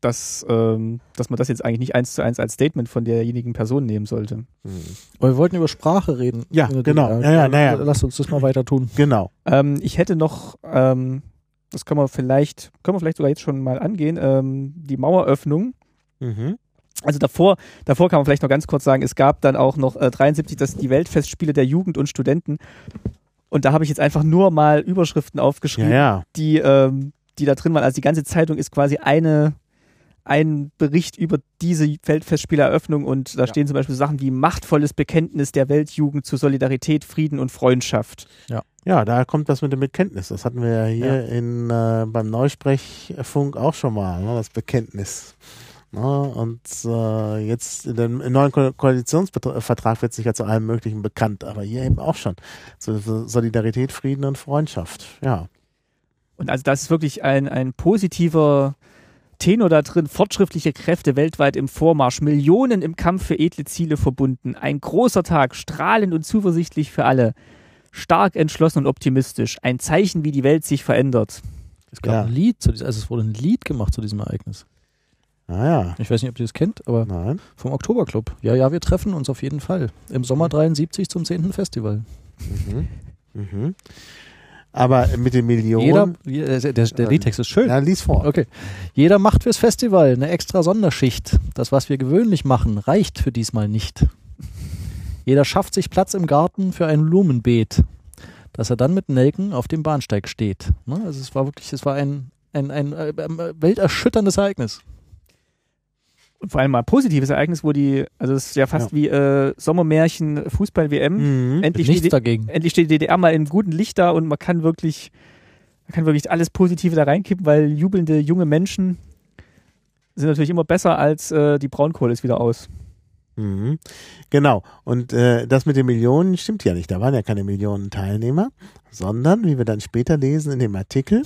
dass, ähm, dass man das jetzt eigentlich nicht eins zu eins als Statement von derjenigen Person nehmen sollte. Mhm. Aber wir wollten über Sprache reden. Ja, genau. DDR. Ja, ja, na ja. Lass uns das mal weiter tun. Genau. Ähm, ich hätte noch, ähm, das können wir vielleicht, können wir vielleicht sogar jetzt schon mal angehen, ähm, die Maueröffnung. Mhm. Also davor, davor kann man vielleicht noch ganz kurz sagen, es gab dann auch noch äh, 73 das die Weltfestspiele der Jugend und Studenten. Und da habe ich jetzt einfach nur mal Überschriften Ja, aufgeschrieben, ja. die, ähm, die da drin waren. Also die ganze Zeitung ist quasi eine, ein Bericht über diese Weltfestspieleröffnung und da Ja. stehen zum Beispiel Sachen wie machtvolles Bekenntnis der Weltjugend zu Solidarität, Frieden und Freundschaft. Ja, da kommt das mit dem Bekenntnis. Das hatten wir ja hier in, äh, beim Neusprechfunk auch schon mal, ne, das Bekenntnis. Ne, und äh, jetzt in dem im neuen Ko Koalitionsvertrag wird sich ja zu allem Möglichen bekannt, aber hier eben auch schon. So, so Solidarität, Frieden und Freundschaft. Ja. Und also das ist wirklich ein, ein positiver Tenor da drin. Fortschrittliche Kräfte weltweit im Vormarsch, Millionen im Kampf für edle Ziele verbunden. Ein großer Tag, strahlend und zuversichtlich für alle. Stark, entschlossen und optimistisch. Ein Zeichen, wie die Welt sich verändert. Es gab Ja. ein Lied, zu diesem, also es wurde ein Lied gemacht zu diesem Ereignis. Ah ja, Ich weiß nicht, ob ihr das kennt, aber nein. vom Oktoberclub. Ja, ja, wir treffen uns auf jeden Fall. Im Sommer 73 zum 10. Festival. Mhm. Mhm. Aber mit den Millionen. Jeder, je- der, der, Liedtext ist schön. Ja, lies vor. Okay. Jeder macht fürs Festival eine extra Sonderschicht. Das, was wir gewöhnlich machen, reicht für diesmal nicht. Jeder schafft sich Platz im Garten für ein Blumenbeet, dass er dann mit Nelken auf dem Bahnsteig steht. Ne? Also es war wirklich, es war ein, ein, ein, äh, äh, welterschütterndes Ereignis. Und vor allem mal positives Ereignis, wo die, also es ist ja fast Ja. wie äh, Sommermärchen, Fußball-WM. Mhm. Endlich, Nichts steht, die- dagegen. endlich steht die DDR mal in gutem Licht da und man kann wirklich, man kann wirklich alles Positive da reinkippen, weil jubelnde junge Menschen sind natürlich immer besser als äh, die Braunkohle ist wieder aus. Mhm. Genau. Und äh, das mit den Millionen stimmt ja nicht. Da waren ja keine Millionen Teilnehmer, sondern, wie wir dann später lesen in dem Artikel,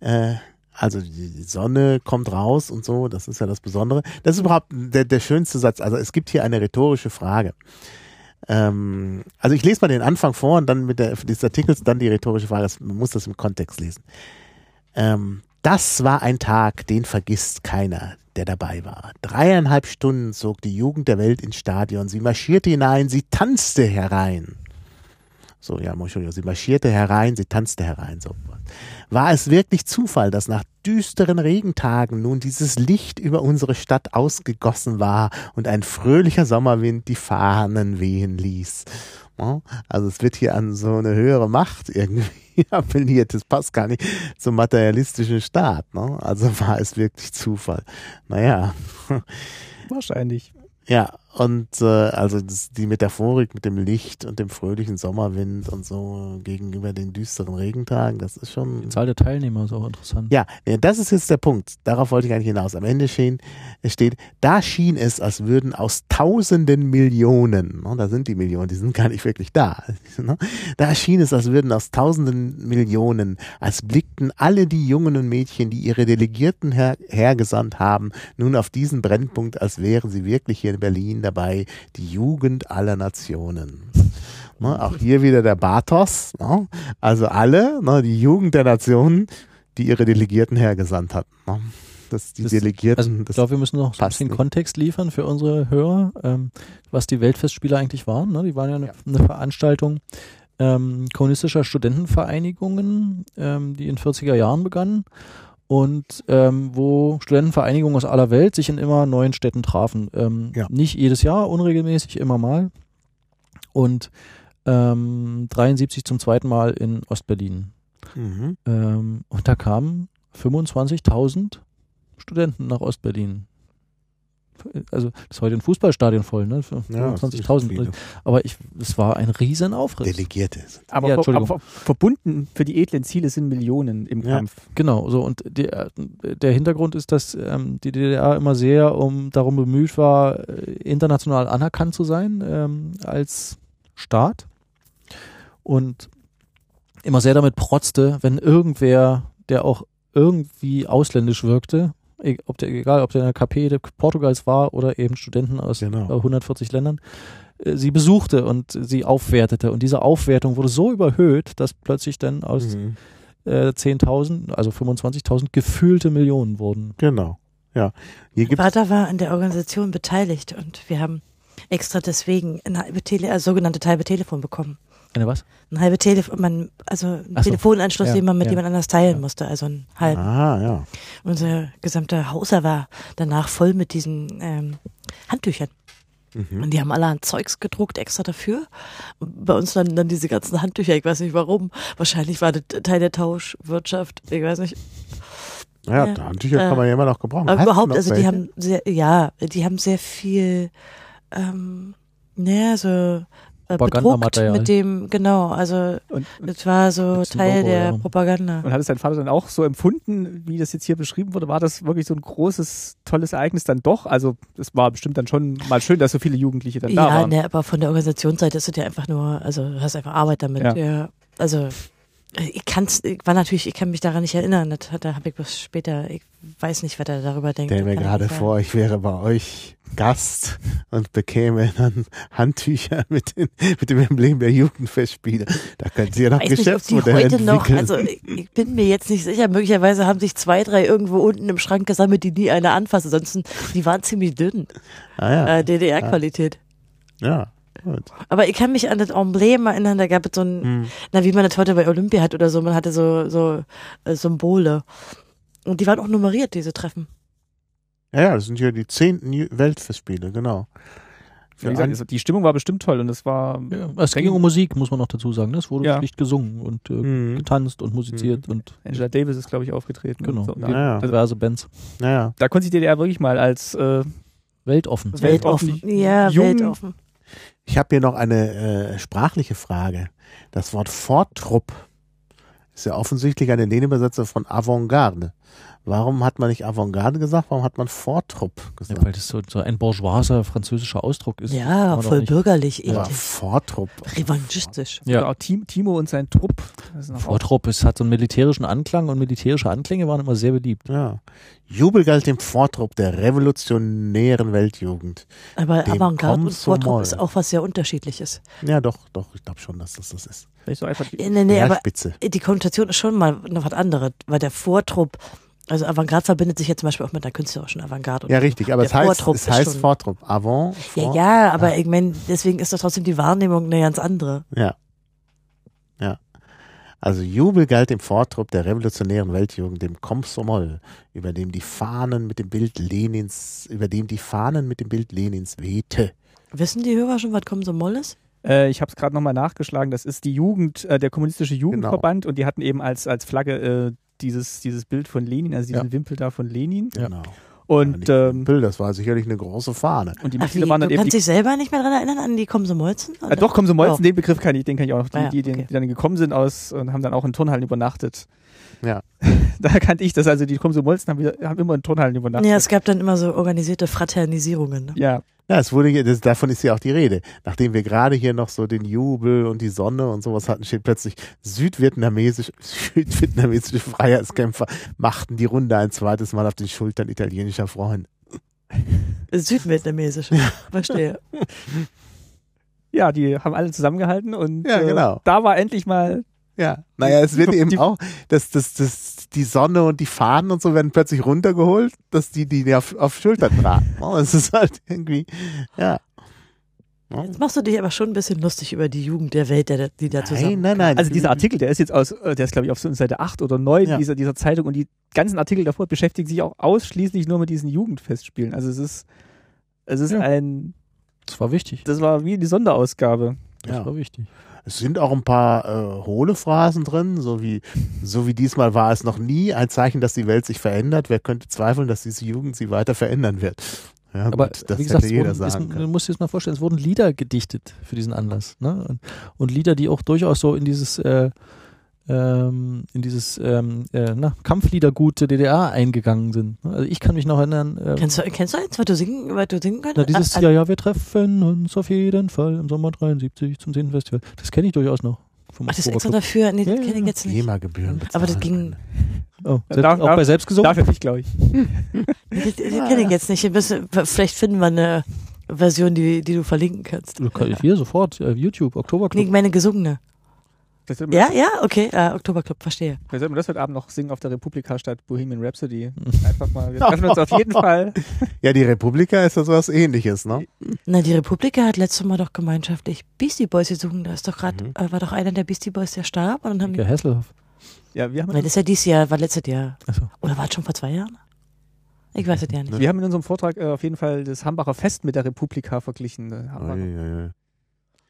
äh, also die Sonne kommt raus und so, das ist ja das Besondere. Das ist überhaupt der, der schönste Satz. Also es gibt hier eine rhetorische Frage. Ähm, also ich lese mal den Anfang vor und dann mit der des Artikels dann die rhetorische Frage. Man muss das im Kontext lesen. Ähm, das war ein Tag, den vergisst keiner, der dabei war. Dreieinhalb Stunden zog die Jugend der Welt ins Stadion. Sie marschierte hinein, sie tanzte herein. So, ja, Entschuldigung, sie marschierte herein, sie tanzte herein. So. War es wirklich Zufall, dass nach düsteren Regentagen nun dieses Licht über unsere Stadt ausgegossen war und ein fröhlicher Sommerwind die Fahnen wehen ließ? Also es wird hier an so eine höhere Macht irgendwie <laughs> appelliert. Das passt gar nicht zum materialistischen Staat. Ne? Also war es wirklich Zufall. Naja, Wahrscheinlich. ja, und äh, also das, die Metaphorik mit dem Licht und dem fröhlichen Sommerwind und so gegenüber den düsteren Regentagen, das ist schon. Die Zahl der Teilnehmer ist auch interessant. Ja, das ist jetzt der Punkt. Darauf wollte ich eigentlich hinaus. Am Ende stehen, es steht, da schien es, als würden aus tausenden Millionen, ne, da sind die Millionen, die sind gar nicht wirklich da, <laughs> ne, da schien es, als würden aus tausenden Millionen, als blickten alle die Jungen und Mädchen, die ihre Delegierten her, hergesandt haben, nun auf diesen Brennpunkt, als wären sie wirklich hier in Berlin dabei, die Jugend aller Nationen. <laughs> Ne, auch hier wieder der Bathos, ne? also alle, ne, die Jugend der Nationen, die ihre Delegierten hergesandt hatten. Ne? Das, die Das- Delegierten, Also ich glaube, wir müssen noch ein bisschen nicht. Kontext liefern für unsere Hörer, ähm, was die Weltfestspiele eigentlich waren. Ne? Die waren ja eine, Ja. eine Veranstaltung ähm, kommunistischer Studentenvereinigungen, ähm, die in 40er Jahren begannen und ähm, wo Studentenvereinigungen aus aller Welt sich in immer neuen Städten trafen. Ähm, Ja. Nicht jedes Jahr, unregelmäßig, immer mal. Und ähm, 73 zum zweiten Mal in Ostberlin. mhm. Ähm, und da kamen 25.000 Studenten nach Ostberlin. Also das ist heute ein Fußballstadion voll, ne? Für ja, das ist 25.000. viele. Aber ich, es war ein riesen Aufriss. Delegierte. Aber, Ja, ver- Entschuldigung. aber ver- verbunden für die edlen Ziele sind Millionen im Ja. Kampf. Genau, so und der, der Hintergrund ist, dass ähm, die DDR immer sehr um darum bemüht war, äh, international anerkannt zu sein ähm, als Staat und immer sehr damit protzte, wenn irgendwer, der auch irgendwie ausländisch wirkte, ob der, egal ob der in der KP Portugals war oder eben Studenten aus Genau. äh, 140 Ländern, äh, sie besuchte und sie aufwertete. Und diese Aufwertung wurde so überhöht, dass plötzlich dann aus Mhm. äh, 10.000, also 25.000 gefühlte Millionen wurden. Genau. Ja. Hier Vater war an der Organisation beteiligt und wir haben extra deswegen ein halbe Tele also sogenannte halbe Telefon bekommen. Eine was? Ein halbe Telefon, also ein so. Telefonanschluss, Ja, den man mit ja. jemand anders teilen Ja. musste, also ein halb. Ah, ja. Unser gesamter Hauser war danach voll mit diesen ähm, Handtüchern. Mhm. Und die haben alle an Zeugs gedruckt extra dafür. Und bei uns dann, dann diese ganzen Handtücher, ich weiß nicht warum. Wahrscheinlich war das Teil der Tauschwirtschaft, ich weiß nicht. Ja, Ja. Handtücher Äh, kann man ja immer noch gebrauchen. Aber Hast überhaupt, also die welche? haben sehr, ja, die haben sehr viel, ähm, naja, so äh, bedruckt Propagandamaterial. mit dem, genau, also Und, das war so Teil Logo, der ja. Propaganda. und hat es dein Vater dann auch so empfunden, wie das jetzt hier beschrieben wurde? War das wirklich so ein großes, tolles Ereignis dann doch? Also es war bestimmt dann schon mal schön, dass so viele Jugendliche dann da Ja, waren. ne, aber von der Organisationsseite ist es ja einfach nur, also du hast einfach Arbeit damit. Ja. Ja. Also Ich kann's, ich war natürlich, ich kann mich daran nicht erinnern. Das hat, da habe ich bloß später, ich weiß nicht, was er darüber denkt. Stell mir gerade vor, ich wäre bei euch Gast und bekäme dann Handtücher <laughs> mit, den, mit dem Emblem der Jugendfestspiele. Da können Sie ja noch Geschäftsmodelle heute noch, entwickeln. also ich, bin mir jetzt nicht sicher, möglicherweise haben sich zwei, drei irgendwo unten im Schrank gesammelt, die nie einer anfasst. Ansonsten, die waren ziemlich dünn, ah, ja. äh, DDR-Qualität. ja. Gut. Aber ich kann mich an das Emblem erinnern, da gab es so ein, Hm. na wie man das heute bei Olympia hat oder so, man hatte so, so äh, Symbole. Und die waren auch nummeriert, diese Treffen. Ja, ja, das sind ja die zehnten Weltfestspiele, genau. Wie gesagt, also die Stimmung war bestimmt toll und es war. Ja, es ging um Musik, muss man noch dazu sagen. ne? Es wurde Ja. schlicht gesungen und äh, Mhm. getanzt und musiziert und Angela Davis ist, glaube ich, aufgetreten. genau, so. Ja, ja. diverse Bands. Naja. Da konnte sich die DDR wirklich mal als äh, Weltoffen. Weltoffen. Ja, Jung- weltoffen. Ich habe hier noch eine äh, sprachliche Frage. Das Wort Vortrupp ist ja offensichtlich eine Lehnübersetzung von Avantgarde. Warum hat man nicht Avantgarde gesagt? Warum hat man Vortrupp Ja, gesagt? weil das so, so ein bourgeoiser französischer Ausdruck ist. Ja, voll bürgerlich, edel, Vortrupp. revanchistisch. ja. Ja. auch Tim, Timo und sein Trupp. Vortrupp, es hat so einen militärischen Anklang und militärische Anklänge waren immer sehr beliebt. Ja. Jubel galt dem Vortrupp der revolutionären Weltjugend. Aber Avantgarde und. Vortrupp ist auch was sehr unterschiedliches. Ja, doch, doch, ich glaube schon, dass das das ist. Vielleicht so einfach die, Nee, nee, aber Spitze. die Konnotation ist schon mal noch was anderes, weil der Vortrupp, also Avantgarde verbindet sich jetzt zum Beispiel auch mit einer künstlerischen Avantgarde. Ja, richtig, aber der es heißt, Vortrupp es heißt Vortrupp. Avant, Ja, vor, ja, aber ich meine, deswegen ist doch trotzdem die Wahrnehmung eine ganz andere. Ja. Ja. Also Jubel galt dem Vortrupp der revolutionären Weltjugend, dem Komsomol, über dem die Fahnen mit dem Bild Lenins, über dem die Fahnen mit dem Bild Lenins wehte. Wissen die Hörer schon, was kommen so Moll ist? Äh, ich habe es gerade nochmal nachgeschlagen. Das ist die Jugend, äh, der kommunistische Jugendverband und die hatten eben als, als Flagge äh, dieses, dieses Bild von Lenin, also diesen Wimpel da von Lenin. Ja. Genau. Und, Nicht ähm, Wimpel, das war sicherlich eine große Fahne. und die Ach, wie, waren du dann eben kannst dich selber nicht mehr dran erinnern an die kommen so Molzen? äh, doch, kommen so Molzen, Oh. den Begriff kann ich, den kann ich auch noch, die, Ah ja, die, okay. die dann gekommen sind aus und haben dann auch in Turnhallen übernachtet. Ja. <laughs> Da kannte ich das, also die kommen so Molzen haben, wieder, haben immer in Turnhallen übernachtet. Ja, es gab dann immer so organisierte Fraternisierungen. Ne? ja. Ja, es wurde, hier- das, davon ist ja auch die Rede. Nachdem wir gerade hier noch so den Jubel und die Sonne und sowas hatten, steht plötzlich südvietnamesisch, <laughs> südvietnamesische Freiheitskämpfer machten die Runde ein zweites Mal auf den Schultern italienischer Freunde. Südvietnamesisch. Verstehe. ja, die haben alle zusammengehalten und Ja, äh, genau. da war endlich mal Ja, naja, es wird Die- eben die- auch, dass das, das, die Sonne und die Fahnen und so werden plötzlich runtergeholt, dass die die auf, auf Schultern tragen. Oh, Es ist halt irgendwie, ja. Jetzt machst du dich aber schon ein bisschen lustig über die Jugend der Welt, der, die da zusammen. Nein, nein, nein. Also dieser Artikel, der ist jetzt aus, äh, der ist glaube ich auf so Seite 8 oder 9 Ja. dieser, dieser Zeitung und die ganzen Artikel davor beschäftigen sich auch ausschließlich nur mit diesen Jugendfestspielen. Also es ist, es ist Ja. ein, Das war wichtig. das war wie die Sonderausgabe. Das Ja. war wichtig. Es sind auch ein paar äh, hohle Phrasen drin, so wie, so wie diesmal war es noch nie ein Zeichen, dass die Welt sich verändert. Wer könnte zweifeln, dass diese Jugend sie weiter verändern wird? Ja, Aber gut, das wie gesagt, hätte jeder wurden, sagen du musst dir das mal vorstellen, es wurden Lieder gedichtet für diesen Anlass. Ne? Und, und Lieder, die auch durchaus so in dieses, äh, ähm, in dieses ähm, äh, na, Kampfliedergut der DDR eingegangen sind. ne? Also ich kann mich noch erinnern, äh, Kennst du, kennst du eins, was du singen, was du singen na, könntest? dieses Ah, Ja, ja, wir treffen uns auf jeden Fall im Sommer 73 zum 10. Festival. Das kenne ich durchaus noch. Vom Ach, das ist extra dafür. Nee, das Ja, kenne ich jetzt nicht. GEMA-Gebühren. Aber das ging, Oh, selbst, Darf- auch darf- bei selbst gesungen? Dafür nicht, glaube ich. das, das kenne ich jetzt nicht. Müssen- Vielleicht finden wir eine Version, die, die du verlinken kannst. Hier sofort, äh, YouTube, Nee, Oktoberclub. ich meine gesungene. Ja, ja, okay, äh, Oktoberclub, verstehe. vielleicht sollten wir das heute Abend noch singen auf der Republika statt Bohemian Rhapsody. <laughs> Einfach mal, wir treffen uns auf jeden <laughs> Fall. Ja, die Republika ist ja sowas ähnliches, ne? Na, die Republika hat letztes Mal doch gemeinschaftlich Beastie Boys gesungen. Da ist doch gerade, Mhm. äh, war doch einer der Beastie Boys, der starb. Und dann haben die, Inge Hasselhoff. Ja, wir haben, Nein, das ist ja dieses Jahr, war letztes Jahr. Achso. Oder war es schon vor zwei Jahren? Ich weiß es ja nicht. wir haben in unserem Vortrag äh, auf jeden Fall das Hambacher Fest mit der Republika verglichen. Äh, Hambacher- Ui, ui, ui.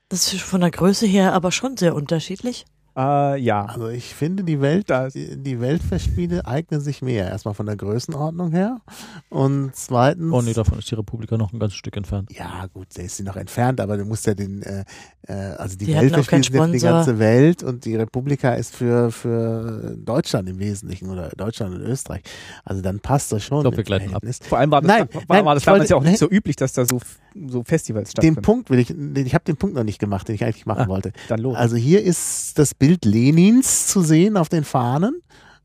Das ist von der Größe her aber schon sehr unterschiedlich. Äh, ja. Also ich finde, die Welt, Das- die Weltfestspiele eignen sich mehr. Erstmal von der Größenordnung her. Und zweitens. Oh nee, davon ist die Republika noch ein ganzes Stück entfernt. Ja, gut, der ist sie noch entfernt, aber du musst ja den, äh, äh, also die, Die Weltfestspiele sind ja für die ganze Welt und die Republika ist für, für Deutschland im Wesentlichen oder Deutschland und Österreich. Also dann passt das schon. Ich glaub, wir im gleiten ab. Vor allem war das, Nein, war, nein, war das damals wollte- ja auch nicht nein. so üblich, dass da so so Festivals Den stattfinden. Punkt will ich, ich habe den Punkt noch nicht gemacht, den ich eigentlich machen Ah. wollte. Dann los. Also hier ist das Bild Lenins zu sehen auf den Fahnen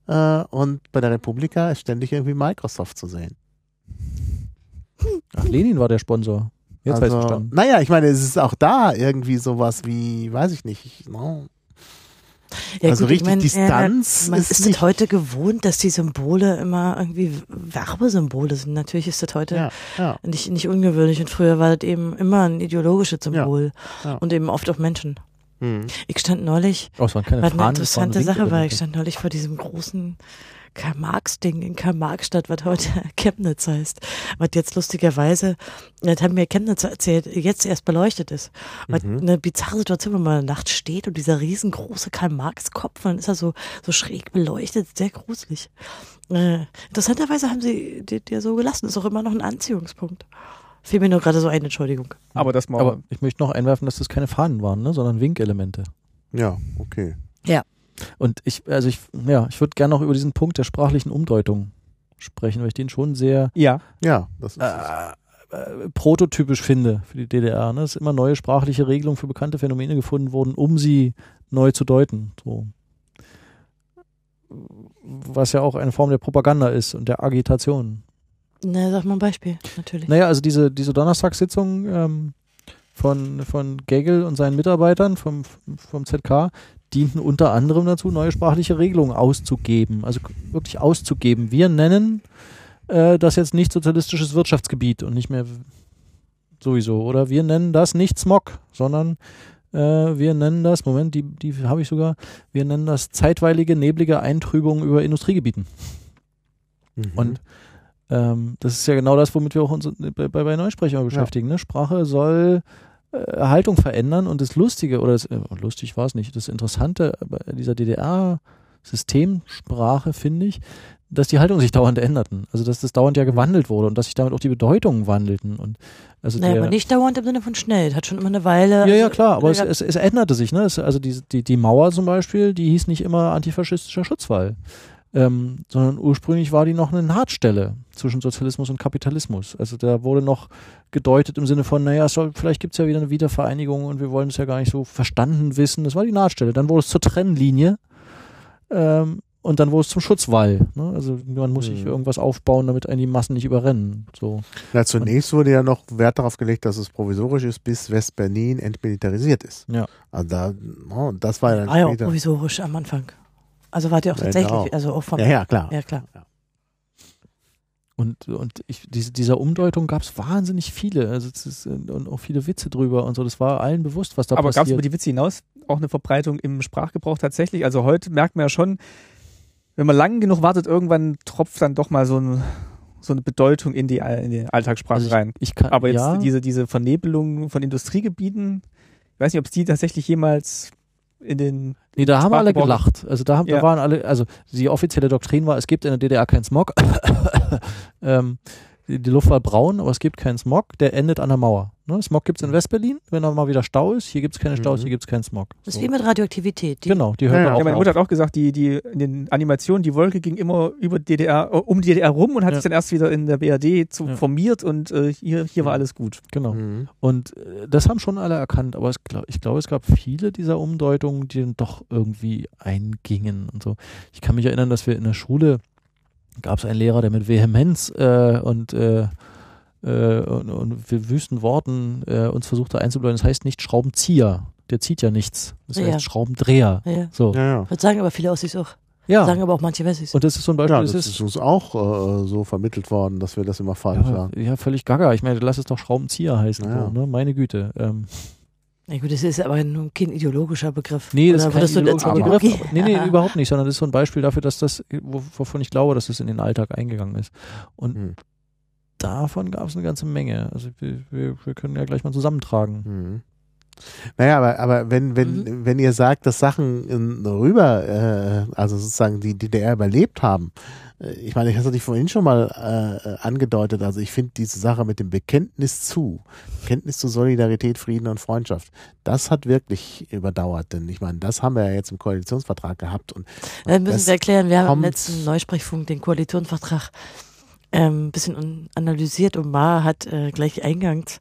äh, und bei der Republika ist ständig irgendwie Microsoft zu sehen. Ach, Lenin war der Sponsor. Jetzt weiß ich also, verstanden. naja, ich meine, es ist auch da irgendwie sowas wie, weiß ich nicht, no. Ja, also gut, ich richtig mein, Distanz äh, man ist ist, nicht- es heute gewohnt, dass die Symbole immer irgendwie Werbesymbole sind. Natürlich ist das heute ja, ja, nicht, nicht ungewöhnlich und früher war das eben immer ein ideologisches Symbol ja. und eben oft auch Menschen. Hm. Ich stand neulich, Oh, es waren keine war eine interessante Sache, weil ich stand neulich vor diesem großen Karl-Marx-Ding in Karl-Marx-Stadt, was heute <laughs> Chemnitz heißt. Was jetzt lustigerweise, das haben mir Chemnitz erzählt, jetzt erst beleuchtet ist. Was Mhm. eine bizarre Situation, wenn man in der Nacht steht und dieser riesengroße Karl-Marx-Kopf, dann ist er so, so schräg beleuchtet, sehr gruselig. Äh, interessanterweise haben sie ja so gelassen, ist auch immer noch ein Anziehungspunkt. Fiel mir nur gerade so ein, Entschuldigung. aber das mal. Aber ich möchte noch einwerfen, dass das keine Fahnen waren, ne, sondern Winkelemente. ja, okay. Und ich, also ich, ja, ich würde gerne noch über diesen Punkt der sprachlichen Umdeutung sprechen, weil ich den schon sehr ja, Ja, das ist äh, äh, prototypisch finde für die DDR. Ne? Es ist immer neue sprachliche Regelungen für bekannte Phänomene gefunden worden, um sie neu zu deuten. So. Was ja auch eine Form der Propaganda ist und der Agitation. Na, sag mal ein Beispiel, natürlich. Naja, also diese, diese Donnerstagssitzung ähm, von, von Gegel und seinen Mitarbeitern vom, vom ZK dienten unter anderem dazu, neue sprachliche Regelungen auszugeben. Also wirklich auszugeben. Wir nennen äh, das jetzt nicht sozialistisches Wirtschaftsgebiet und nicht mehr sowieso. Oder wir nennen das nicht Smog, sondern äh, wir nennen das, Moment, die, die habe ich sogar, wir nennen das zeitweilige, neblige Eintrübung über Industriegebieten. mhm. Und ähm, das ist ja genau das, womit wir auch uns bei, bei, bei Neusprechern beschäftigen. Ne? Sprache soll äh, Haltung verändern und das Lustige, oder das, äh, lustig war es nicht, das Interessante bei dieser DDR-Systemsprache finde ich, dass die Haltungen sich dauernd änderten. Also dass das dauernd ja gewandelt wurde und dass sich damit auch die Bedeutungen wandelten. Und also Naja, der, aber nicht dauernd im Sinne von schnell. Das hat schon immer eine Weile. ja, ja, klar, aber es, es, es änderte sich. Ne? Es, also die, die, die Mauer zum Beispiel, die hieß nicht immer antifaschistischer Schutzwall, ähm, sondern ursprünglich war die noch eine Nahtstelle zwischen Sozialismus und Kapitalismus. Also da wurde noch gedeutet im Sinne von, naja, es soll, vielleicht gibt's ja wieder eine Wiedervereinigung und wir wollen es ja gar nicht so verstanden wissen. Das war die Nahtstelle. Dann wurde es zur Trennlinie ähm, und dann wurde es zum Schutzwall. Ne? Also man muss sich Mhm. irgendwas aufbauen, damit einen die Massen nicht überrennen. So. Ja, zunächst wurde ja noch Wert darauf gelegt, dass es provisorisch ist, bis West-Berlin entmilitarisiert ist. Ja. Also da, oh, das war ja dann war ja provisorisch am Anfang. Also war der auch Ja, tatsächlich, genau. also auch vom. Ja, ja, klar. Ja, klar. Und, und ich, diese, dieser Umdeutung gab es wahnsinnig viele. Also es ist, äh, und auch viele Witze drüber und so. Das war allen bewusst, was da aber gab es passiert. über die Witze hinaus auch eine Verbreitung im Sprachgebrauch tatsächlich? Also heute merkt man ja schon, wenn man lang genug wartet, irgendwann tropft dann doch mal so, ein, so eine Bedeutung in die, in die Alltagssprache Also ich, rein. ich kann, Aber jetzt ja, diese, diese Vernebelung von Industriegebieten, ich weiß nicht, ob es die tatsächlich jemals in den nee, da haben alle gelacht. Also da, haben- da Ja. waren alle, also die offizielle Doktrin war, es gibt in der DDR keinen Smog. <laughs> ähm, die, die Luft war braun, aber es gibt keinen Smog, der endet an der Mauer. Ne? Smog gibt es in Westberlin, wenn da mal wieder Stau ist. Hier gibt es keine Staus, Mhm. hier gibt es keinen Smog. Das ist So. wie mit Radioaktivität. Die, Genau, die hört Ja, man ja. auch Ja, meine auf. Mutter hat auch gesagt, die, die in den Animationen, die Wolke ging immer über DDR, äh, um die DDR rum und hat Ja. sich dann erst wieder in der BRD zu Ja. formiert und äh, hier, hier war alles gut. Genau. Mhm. Und äh, das haben schon alle erkannt, aber es, glaub, ich glaube, es gab viele dieser Umdeutungen, die dann doch irgendwie eingingen und so. Ich kann mich erinnern, dass wir in der Schule gab es einen Lehrer, der mit Vehemenz äh, und, äh, äh, und, und wir wüsten Worten äh, uns versuchte einzubläuen. Das heißt nicht Schraubenzieher, der zieht ja nichts. Das Ja. heißt Schraubendreher. ja, ja. So. Ja, ja. Das sagen aber viele Ossis auch. Ja. Sagen aber auch manche Wessis. Und das ist so ein Beispiel, Ja, das, das ist, ist uns auch äh, so vermittelt worden, dass wir das immer falsch ja, sagen. ja, völlig gaga. Ich meine, lass es doch Schraubenzieher heißen. Ja. So, ne? Meine Güte. Ähm, Na gut, das ist aber nun kein ideologischer Begriff. Nee, das ist Oder kein würdest du ideologischer Begriff. Aber- Nee, nee, Ja. überhaupt nicht, sondern das ist so ein Beispiel dafür, dass das, wo- wovon ich glaube, dass das in den Alltag eingegangen ist. Und Hm. davon gab es eine ganze Menge. Also wir, wir, wir können ja gleich mal zusammentragen. Mhm. Naja, aber, aber wenn, wenn, wenn ihr sagt, dass Sachen in, rüber, äh, also sozusagen die DDR überlebt haben, ich meine, ich hatte dich vorhin schon mal äh, angedeutet, also ich finde diese Sache mit dem Bekenntnis zu, Bekenntnis zu Solidarität, Frieden und Freundschaft, das hat wirklich überdauert, denn ich meine, das haben wir ja jetzt im Koalitionsvertrag gehabt und Dann müssen Sie erklären, wir haben im letzten Neusprechfunk den Koalitionsvertrag ähm, ein bisschen analysiert und Ma hat äh, gleich eingangs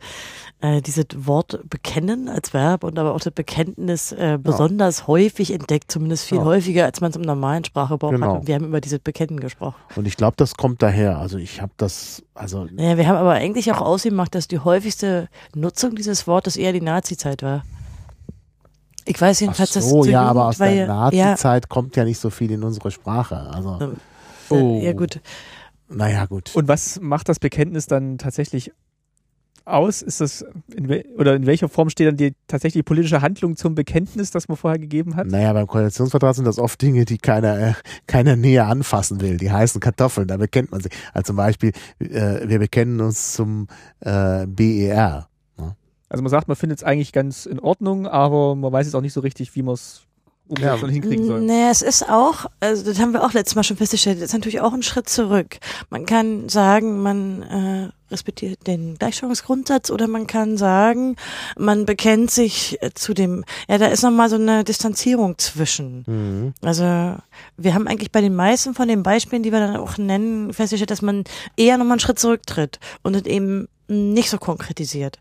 äh, dieses Wort bekennen als Verb und aber auch das Bekenntnis äh, besonders häufig entdeckt, zumindest viel Ja. häufiger, als man es im normalen Sprachgebrauch Genau. hat. Und wir haben über dieses Bekennen gesprochen. Und ich glaube, das kommt daher. Also ich habe das, also Naja, wir haben aber eigentlich auch ausgemacht, dass die häufigste Nutzung dieses Wortes eher die Nazi-Zeit war. Ich weiß ach jedenfalls, dass so, ja, aber aus der Jugendweihe- ja, Nazi-Zeit kommt ja nicht so viel in unsere Sprache. Also, Ähm, Oh. ja gut. Naja, gut. Und was macht das Bekenntnis dann tatsächlich aus? Ist das in oder in welcher Form steht dann die tatsächlich politische Handlung zum Bekenntnis, das man vorher gegeben hat? Naja, beim Koalitionsvertrag sind das oft Dinge, die keiner, äh, keiner näher anfassen will. Die heißen Kartoffeln, da bekennt man sich. Also zum Beispiel, äh, wir bekennen uns zum äh, BER. Also man sagt, man findet es eigentlich ganz in Ordnung, aber man weiß jetzt auch nicht so richtig, wie man es Ja. umsetzen und hinkriegen soll. Nee, es ist auch, also das haben wir auch letztes Mal schon festgestellt, das ist natürlich auch ein Schritt zurück. Man kann sagen, man äh, respektiert den Gleichstellungsgrundsatz oder man kann sagen, man bekennt sich äh, zu dem, ja, da ist nochmal so eine Distanzierung zwischen. Mhm. Also wir haben eigentlich bei den meisten von den Beispielen, die wir dann auch nennen, festgestellt, dass man eher nochmal einen Schritt zurücktritt und es eben nicht so konkretisiert.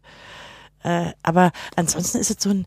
Äh, aber ansonsten ist es so ein,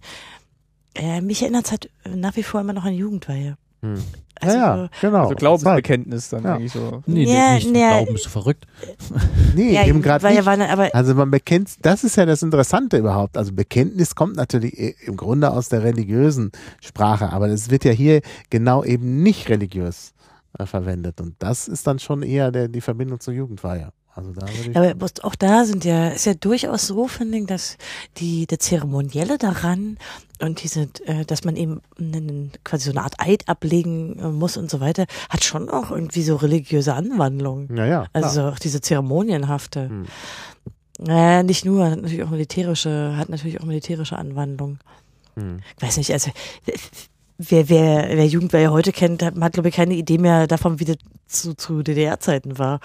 äh, mich erinnert es halt nach wie vor immer noch an Jugendweihe. Mhm. Also, ja, ja, genau. Also Glaubensbekenntnis dann Ja. eigentlich so. Nee, Ja, nee, nicht nee. Glauben, bist du verrückt. <laughs> Nee, ja, eben gerade nicht. aber Also man bekennt, das ist ja das Interessante überhaupt. Also Bekenntnis kommt natürlich i- im Grunde aus der religiösen Sprache, aber es wird ja hier genau eben nicht religiös äh, verwendet. Und das ist dann schon eher der, die Verbindung zur Jugendweihe. Also da Aber auch da sind ja, ist ja durchaus so, finde ich, dass die, der Zeremonielle daran und diese, äh, dass man eben einen, quasi so eine Art Eid ablegen äh, muss und so weiter, hat schon auch irgendwie so religiöse Anwandlungen. ja, ja. klar. Also auch diese zeremonienhafte. Hm. Naja, nicht nur, hat natürlich auch militärische, hat natürlich auch militärische Anwandlungen. Hm. Ich weiß nicht, also wer, wer, wer Jugendweihe heute kennt, hat, hat glaube ich keine Idee mehr davon, wie das zu, zu DDR-Zeiten war.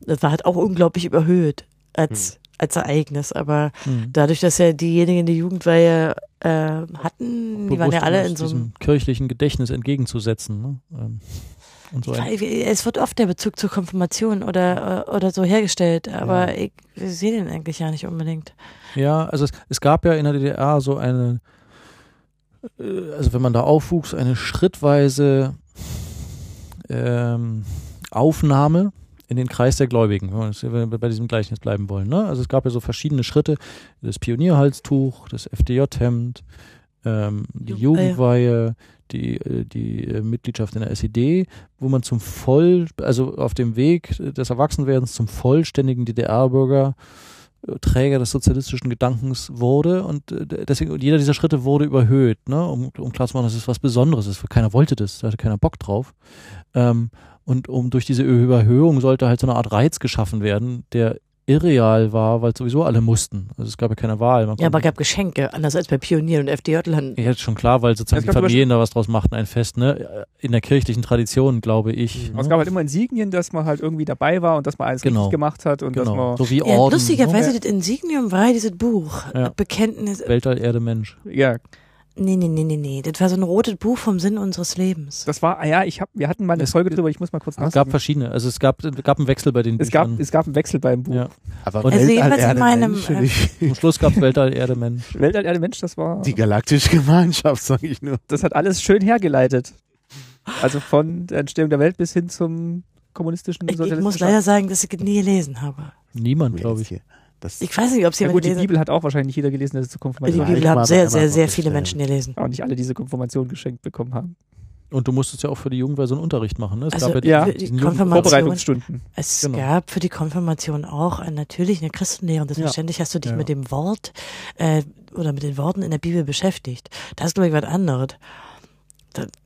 Das war halt auch unglaublich überhöht als, als Ereignis. Aber Mhm. dadurch, dass ja diejenigen, die Jugendweihe äh, hatten, die waren ja Bewusst, alle in so einem kirchlichen Gedächtnis entgegenzusetzen. Ne? Ähm, Und so ein, Es wird oft der Bezug zur Konfirmation oder, äh, oder so hergestellt, aber ich sehe den eigentlich ja nicht unbedingt. Ja, also es, es gab ja in der DDR so eine, äh, also wenn man da aufwuchs, eine schrittweise ähm, Aufnahme in den Kreis der Gläubigen, wenn wir bei diesem Gleichnis bleiben wollen. Ne? Also es gab ja so verschiedene Schritte, das Pionierhalstuch, das FDJ-Hemd, ähm, die Jugendweihe. Jugendweihe, die, äh, die äh, Mitgliedschaft in der SED, wo man zum voll, also auf dem Weg des Erwachsenwerdens zum vollständigen DDR-Bürger äh, Träger des sozialistischen Gedankens wurde und äh, deswegen jeder dieser Schritte wurde überhöht, ne, um, um klarzumachen, dass es was Besonderes ist. Keiner wollte das, da hatte keiner Bock drauf. Ähm, und um durch diese Überhöhung sollte halt so eine Art Reiz geschaffen werden, der irreal war, weil sowieso alle mussten. Also es gab ja keine Wahl. Man Ja, aber konnte- gab Geschenke, anders als bei Pionieren und FDJ-Lern. ja, ist schon klar, weil sozusagen Es die Familien da was draus machten, ein Fest, ne? In der kirchlichen Tradition, glaube ich. Aber es ne? gab halt immer Insignien, dass man halt irgendwie dabei war und dass man alles Genau. richtig gemacht hat und dass Genau. man, So wie Ja, Orden. lustigerweise, ne? das Insignium war dieses Buch. Ja. Bekenntnis. ne? Weltall, Erde, Mensch. ja, Nee, nee, nee, nee, nee. Das war so ein rotes Buch vom Sinn unseres Lebens. das war, ah ja, ich hab, wir hatten mal eine Es- Folge drüber, ich muss mal kurz Es gab nachdenken. verschiedene. Also es gab, es gab einen Wechsel bei den Es gab, Büchern. es gab einen Wechsel beim Buch. Ja. Aber Und- Also Weltall, jedenfalls in Erde, meinem, Mensch, äh, Zum Schluss gab es Weltall, Erde, Mensch. <laughs> Weltall, Erde, Mensch, das war, die galaktische Gemeinschaft, sage ich nur. das hat alles schön hergeleitet. Also von der Entstehung der Welt bis hin zum kommunistischen Ich, ich muss leider sagen, dass ich es nie gelesen habe. Niemand, glaube ich. Das, Ich weiß nicht, ob sie Ja jemand gut, die Bibel hat auch wahrscheinlich nicht jeder gelesen, dass es zur Die Konfirmation Ja, Bibel haben sehr, sehr, sehr viele. Menschen gelesen. auch nicht alle diese Konfirmation geschenkt bekommen haben. Und du musstest ja auch für die Jugend so einen Unterricht machen. Ne? Es Also gab ja, für die Konfirmation, Vorbereitungsstunden. es Genau. gab für die Konfirmation auch äh, natürlich eine Christenlehre und selbstverständlich hast du dich Ja. mit dem Wort äh, oder mit den Worten in der Bibel beschäftigt. Das ist, glaube ich, was anderes.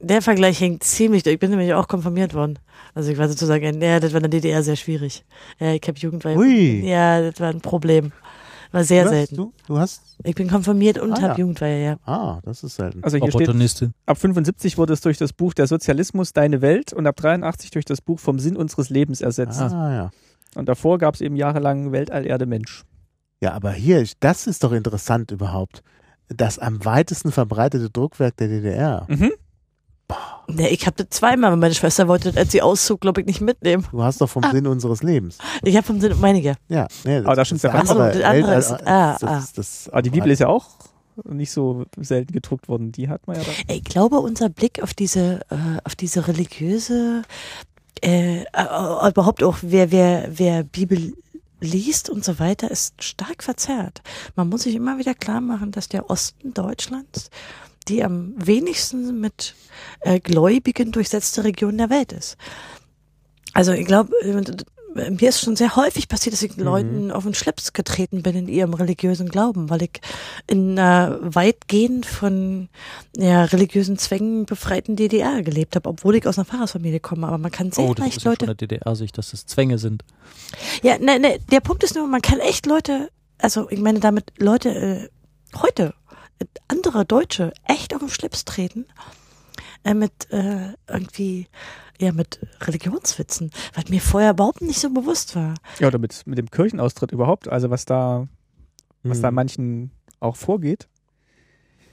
Der Vergleich hängt ziemlich, ich bin nämlich auch konfirmiert worden. Also ich war sozusagen, ja, das war in der DDR sehr schwierig. Ja, ich habe Jugendweihe. Ui. Ja, das war ein Problem. War sehr Was? selten. Du, du hast, Ich bin konfirmiert und Ah, habe ja. Jugendweihe, ja. ah, das ist selten. Also hier steht, ab 75 wurde es durch das Buch Der Sozialismus Deine Welt und ab 83 durch das Buch Vom Sinn unseres Lebens ersetzt. Ah, ja. Und davor gab es eben jahrelang Weltall, Erde, Mensch. Ja, aber hier, das ist doch interessant überhaupt. Das am weitesten verbreitete Druckwerk der DDR. Mhm. Nee, ich habe das zweimal, aber meine Schwester wollte das, als sie auszog, glaube ich, nicht mitnehmen. Du hast doch vom Sinn unseres Lebens. Ich habe vom Sinn meinige. Ja, nee, Aber da stimmt's ja das ganz. andere das andere ist- ah, das, ah. das, das, Aber die Bibel ist ja auch nicht so selten gedruckt worden. Die hat man ja da. Ich glaube, unser Blick auf diese, äh, auf diese religiöse, äh, äh, überhaupt auch, wer, wer, wer Bibel liest und so weiter, ist stark verzerrt. Man muss sich immer wieder klar machen, dass der Osten Deutschlands die am wenigsten mit äh, Gläubigen durchsetzte Region der Welt ist. Also ich glaube, äh, mir ist schon sehr häufig passiert, dass ich Leuten auf den Schlips getreten bin in ihrem religiösen Glauben, weil ich in einer weitgehend von ja, religiösen Zwängen befreiten DDR gelebt habe, obwohl ich aus einer Pfarrersfamilie komme. Aber man kann sehr Oh, das leicht ist Leute von der DDR-Sicht, dass das Zwänge sind. ja, ne, ne, der Punkt ist nur, man kann echt Leute, also ich meine damit Leute äh, heute, äh, andere Deutsche, echt auf den Schlips treten äh, mit äh, irgendwie, ja, mit Religionswitzen, was mir vorher überhaupt nicht so bewusst war. Ja, oder mit, mit dem Kirchenaustritt überhaupt. Also was da, was Mhm. da manchen auch vorgeht.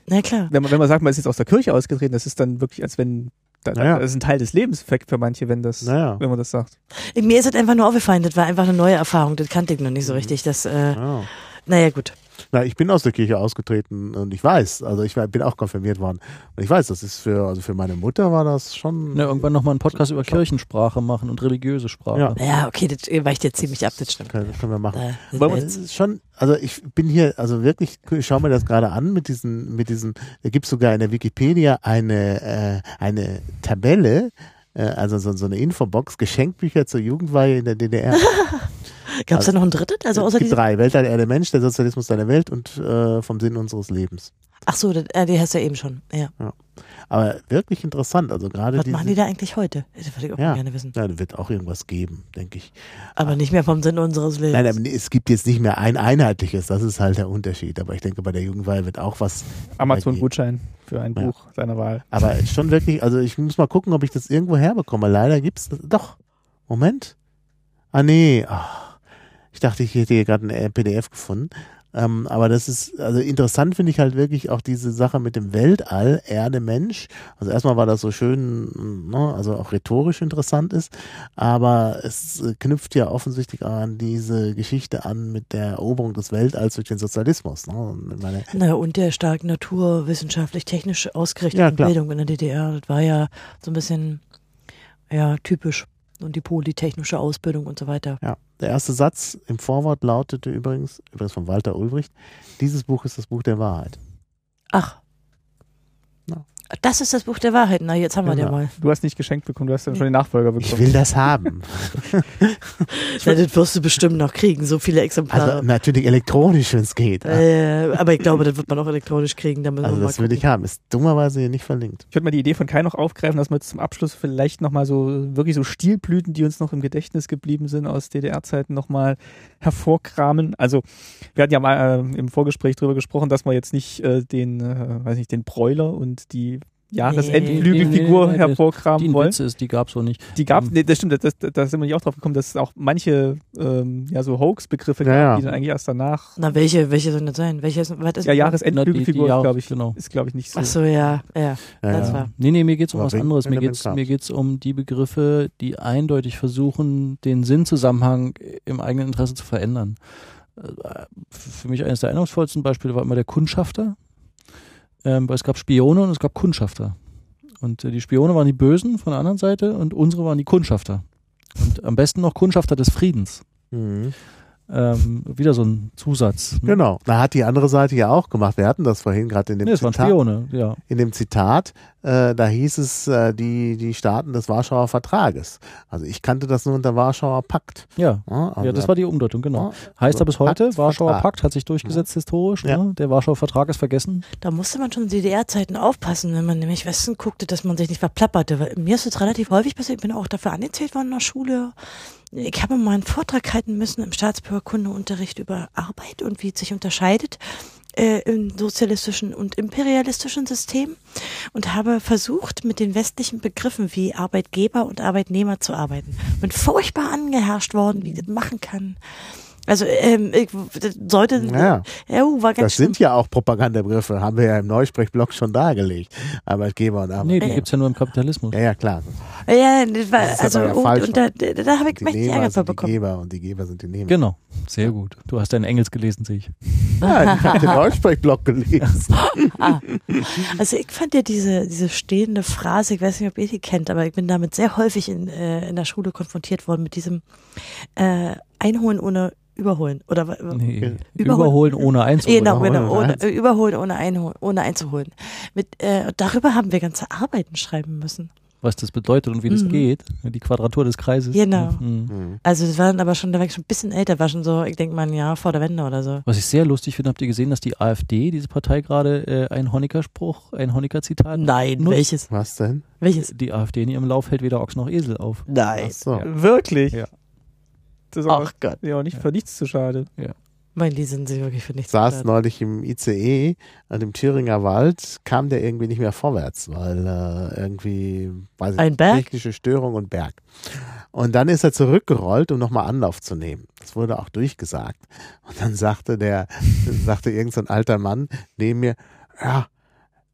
Na klar. Wenn man, wenn man sagt, man ist jetzt aus der Kirche ausgetreten, das ist dann wirklich, als wenn da, Naja. das ist ein Teil des Lebens für, für manche, wenn das, Naja. wenn man das sagt. Mir ist es einfach nur aufgefallen, das war einfach eine neue Erfahrung, das kannte ich noch nicht so richtig. Das, äh, Ja. naja, gut. Na, ich bin aus der Kirche ausgetreten und ich weiß, also ich war- bin auch konfirmiert worden. Und ich weiß, das ist für, also für meine Mutter war das schon. Ne, irgendwann nochmal einen Podcast über Kirchensprache machen und religiöse Sprache. Ja. Ja, okay, das weicht jetzt ziemlich ab, das stimmt. Können, können wir machen. Da, Aber es ist schon, also ich bin hier, also wirklich, ich schau mir das gerade an mit diesen, mit diesen, da gibt es sogar in der Wikipedia eine, äh, eine Tabelle, äh, also so, so eine Infobox, Geschenkbücher zur Jugendweihe in der DDR. <laughs> Gab es da noch ein drittes? Also außer es gibt drei, Welt, Erde, Mensch, der Sozialismus deiner Welt und äh, vom Sinn unseres Lebens. Ach so, das, äh, die hast du ja eben schon. Ja. Aber wirklich interessant, also gerade Was diese, machen die da eigentlich heute? Das würde ich auch Ja. gerne wissen. Ja, da wird auch irgendwas geben, denke ich. Aber nicht mehr vom Sinn unseres Lebens. Nein, aber es gibt jetzt nicht mehr ein einheitliches, das ist halt der Unterschied. Aber ich denke, bei der Jugendweihe wird auch was. Amazon-Gutschein für ein Ja. Buch seiner Wahl. Aber schon wirklich, also ich muss mal gucken, ob ich das irgendwo herbekomme. Leider gibt's das. Doch. Moment. Ah, nee. Ach, ich dachte, ich hätte hier gerade ein äh, PDF gefunden. Ähm, aber das ist, also interessant finde ich halt wirklich auch diese Sache mit dem Weltall, Erde, Mensch. Also erstmal war das so schön, ne, also auch rhetorisch interessant ist, aber es äh, knüpft ja offensichtlich auch an diese Geschichte an mit der Eroberung des Weltalls durch den Sozialismus. Ne? Und meine, Na, und der stark naturwissenschaftlich-technisch ausgerichteten Ja. Bildung in der DDR. Das war ja so ein bisschen, ja, typisch. Und die polytechnische Ausbildung und so weiter. Ja, der erste Satz im Vorwort lautete übrigens, übrigens von Walter Ulbricht, dieses Buch ist das Buch der Wahrheit. Ach. Das ist das Buch der Wahrheit. Na, jetzt haben wir Genau. den mal. Du hast nicht geschenkt bekommen, du hast dann schon den Nachfolger Ich bekommen. will das haben. <laughs> Na, das wirst du bestimmt noch kriegen, so viele Exemplare. Also natürlich elektronisch, wenn es geht. äh, aber ich glaube, das wird man auch elektronisch kriegen. Also das will gucken. ich haben. Ist dummerweise hier nicht verlinkt. Ich würde mal die Idee von Kai noch aufgreifen, dass wir jetzt zum Abschluss vielleicht nochmal so, wirklich so Stilblüten, die uns noch im Gedächtnis geblieben sind aus DDR-Zeiten nochmal hervorkramen. Also, wir hatten ja mal äh, im Vorgespräch drüber gesprochen, dass wir jetzt nicht äh, den, äh, weiß nicht, den Bräuler und die Jahresendflügelfigur Nee, nee, nee, nee, hervorkramen Die wollen. Witz ist, die gab's so nicht. Die gab Ähm, nee, das stimmt, das, das, da sind wir nicht auch drauf gekommen, dass es auch manche ähm, ja so Hoax-Begriffe Ja, ja. gab, die dann eigentlich erst danach. Na, welche, welche sollen das sein? Welche ist, was ist Ja, Jahresendflügelfigur, glaube ich, genau. ist, glaube ich, nicht so. Ach so, ja, ja. Ja, Das ja. war- Nee, nee, mir geht's um Aber was anderes. Mir geht's, gab's. mir geht's um die Begriffe, die eindeutig versuchen, den Sinnzusammenhang im eigenen Interesse zu verändern. Äh, Für mich eines der eindrucksvollsten Beispiele war immer der Kundschafter. Ähm, weil es gab Spione und es gab Kundschafter. Und äh, die Spione waren die Bösen von der anderen Seite und unsere waren die Kundschafter. Und am besten noch Kundschafter des Friedens. Mhm. Ähm, wieder so ein Zusatz. ne? Genau. Da hat die andere Seite ja auch gemacht. Wir hatten das vorhin gerade in dem Nee, es waren Zitat. Spione, ja. in dem Zitat, äh, da hieß es äh, die, die Staaten des Warschauer Vertrages. Also ich kannte das nur unter Warschauer Pakt. Ja, Ja, also ja, das war die Umdeutung, genau. ja, Heißt er bis heute, Pakt, Warschauer Vertrag. Pakt hat sich durchgesetzt historisch, Ja. ne? der Warschauer Vertrag ist vergessen. Da musste man schon in DDR-Zeiten aufpassen, wenn man nämlich Westen guckte, dass man sich nicht verplapperte. Weil mir ist es relativ häufig passiert, ich bin auch dafür angezählt worden in der Schule. Ich habe mal einen Vortrag halten müssen im Staatsbürgerkundeunterricht über Arbeit und wie es sich unterscheidet äh, im sozialistischen und imperialistischen System und habe versucht, mit den westlichen Begriffen wie Arbeitgeber und Arbeitnehmer zu arbeiten. Bin furchtbar angeherrscht worden, wie ich das machen kann. Also ähm, ich, das sollte Ja. ja, uh, war ganz Das sind ja auch Propagandabegriffe, haben wir ja im Neusprechblock schon dargelegt. Arbeitgeber und Arbeitgeber. Nee, die Ja. gibt's ja nur im Kapitalismus. Ja, ja, klar. Ja, das war, Das ist also ja falsch. und da, da, habe ich mächtig Nehmer Ärger für sind die bekommen. Geber und die Geber sind die Nehmer. Genau. Sehr gut. Du hast deinen Engels gelesen, sehe ich. Ja, ich habe den Neusprechblock gelesen. <laughs> Also ich fand ja diese, diese stehende Phrase, ich weiß nicht, ob ihr die kennt, aber ich bin damit sehr häufig in, äh, in der Schule konfrontiert worden mit diesem äh, Einholen ohne Überholen. Oder Nee. Überholen. Überholen ohne einzuholen. Genau, Überholen genau, ohne äh, überholen ohne, einholen, ohne einzuholen. Mit, äh, darüber haben wir ganze Arbeiten schreiben müssen. Was das bedeutet und wie das Mhm. geht. Die Quadratur des Kreises. Genau. Mhm. Hm. Also das waren aber schon, da war ich schon ein bisschen älter, war schon so, ich denke mal ein Jahr vor der Wende oder so. Was ich sehr lustig finde, habt ihr gesehen, dass die AfD, diese Partei gerade äh, ein Honecker-Spruch, ein Honecker-Zitat Nein, nutzt? welches? Was denn? Welches? Die AfD in ihrem Lauf hält weder Ochs noch Esel auf. Nein. Ach so. Wirklich? Ja. Das ist auch, Ach Gott. ja auch nicht für nichts zu schade. Mein, die sind sich wirklich für nichts saß neulich im ICE an dem Thüringer Wald, kam der irgendwie nicht mehr vorwärts, weil äh, irgendwie weiß ich, Ein nicht, Berg? technische Störung und Berg. Und dann ist er zurückgerollt, um nochmal Anlauf zu nehmen. Das wurde auch durchgesagt. Und dann sagte der, sagte irgend so ein alter Mann neben mir, ja,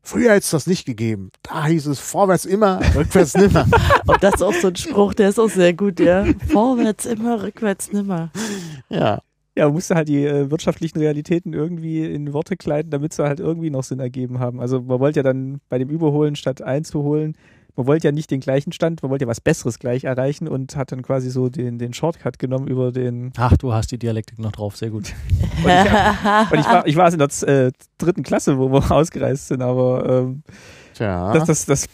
früher hätte es das nicht gegeben. Da hieß es vorwärts immer, rückwärts nimmer. <laughs> Und das ist auch so ein Spruch, der ist auch sehr gut, ja. Vorwärts immer, rückwärts nimmer. ja. Ja, man musste halt die äh, wirtschaftlichen Realitäten irgendwie in Worte kleiden, damit sie halt irgendwie noch Sinn ergeben haben. Also man wollte ja dann bei dem Überholen statt einzuholen, man wollte ja nicht den gleichen Stand, man wollte ja was Besseres gleich erreichen und hat dann quasi so den, den Shortcut genommen über den. Ach, du hast die Dialektik noch drauf. Sehr gut. <laughs> Und ich, und ich war, ich war in der äh, dritten Klasse, wo wir <laughs> ausgereist sind, aber ähm, Tja, das, das, das,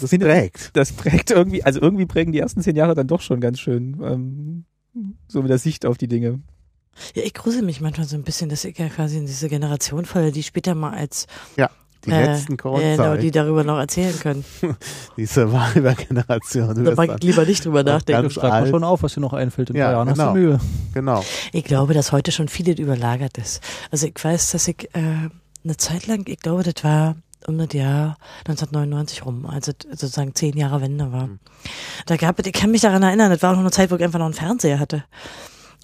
das prägt. das prägt irgendwie, also irgendwie prägen die ersten zehn Jahre dann doch schon ganz schön. Ähm, so mit der Sicht auf die Dinge. Ja, ich grusel mich manchmal so ein bisschen, dass ich ja quasi in diese Generation falle, die später mal als Die äh, letzten äh, Corona-Zeit, die darüber noch erzählen können. <laughs> diese Wahlübergeneration. Du Da mag ich lieber nicht drüber nachdenken. Schreib mal schon auf, was dir noch einfällt. In Ja, drei Jahren genau. hast du Mühe. Genau. Ich glaube, dass heute schon vieles überlagert ist. Also ich weiß, dass ich äh, eine Zeit lang, ich glaube, das war um das Jahr 1999 rum, also sozusagen zehn Jahre Wende war. Mhm. Da gab es, ich kann mich daran erinnern, das war auch noch eine Zeit, wo ich einfach noch einen Fernseher hatte.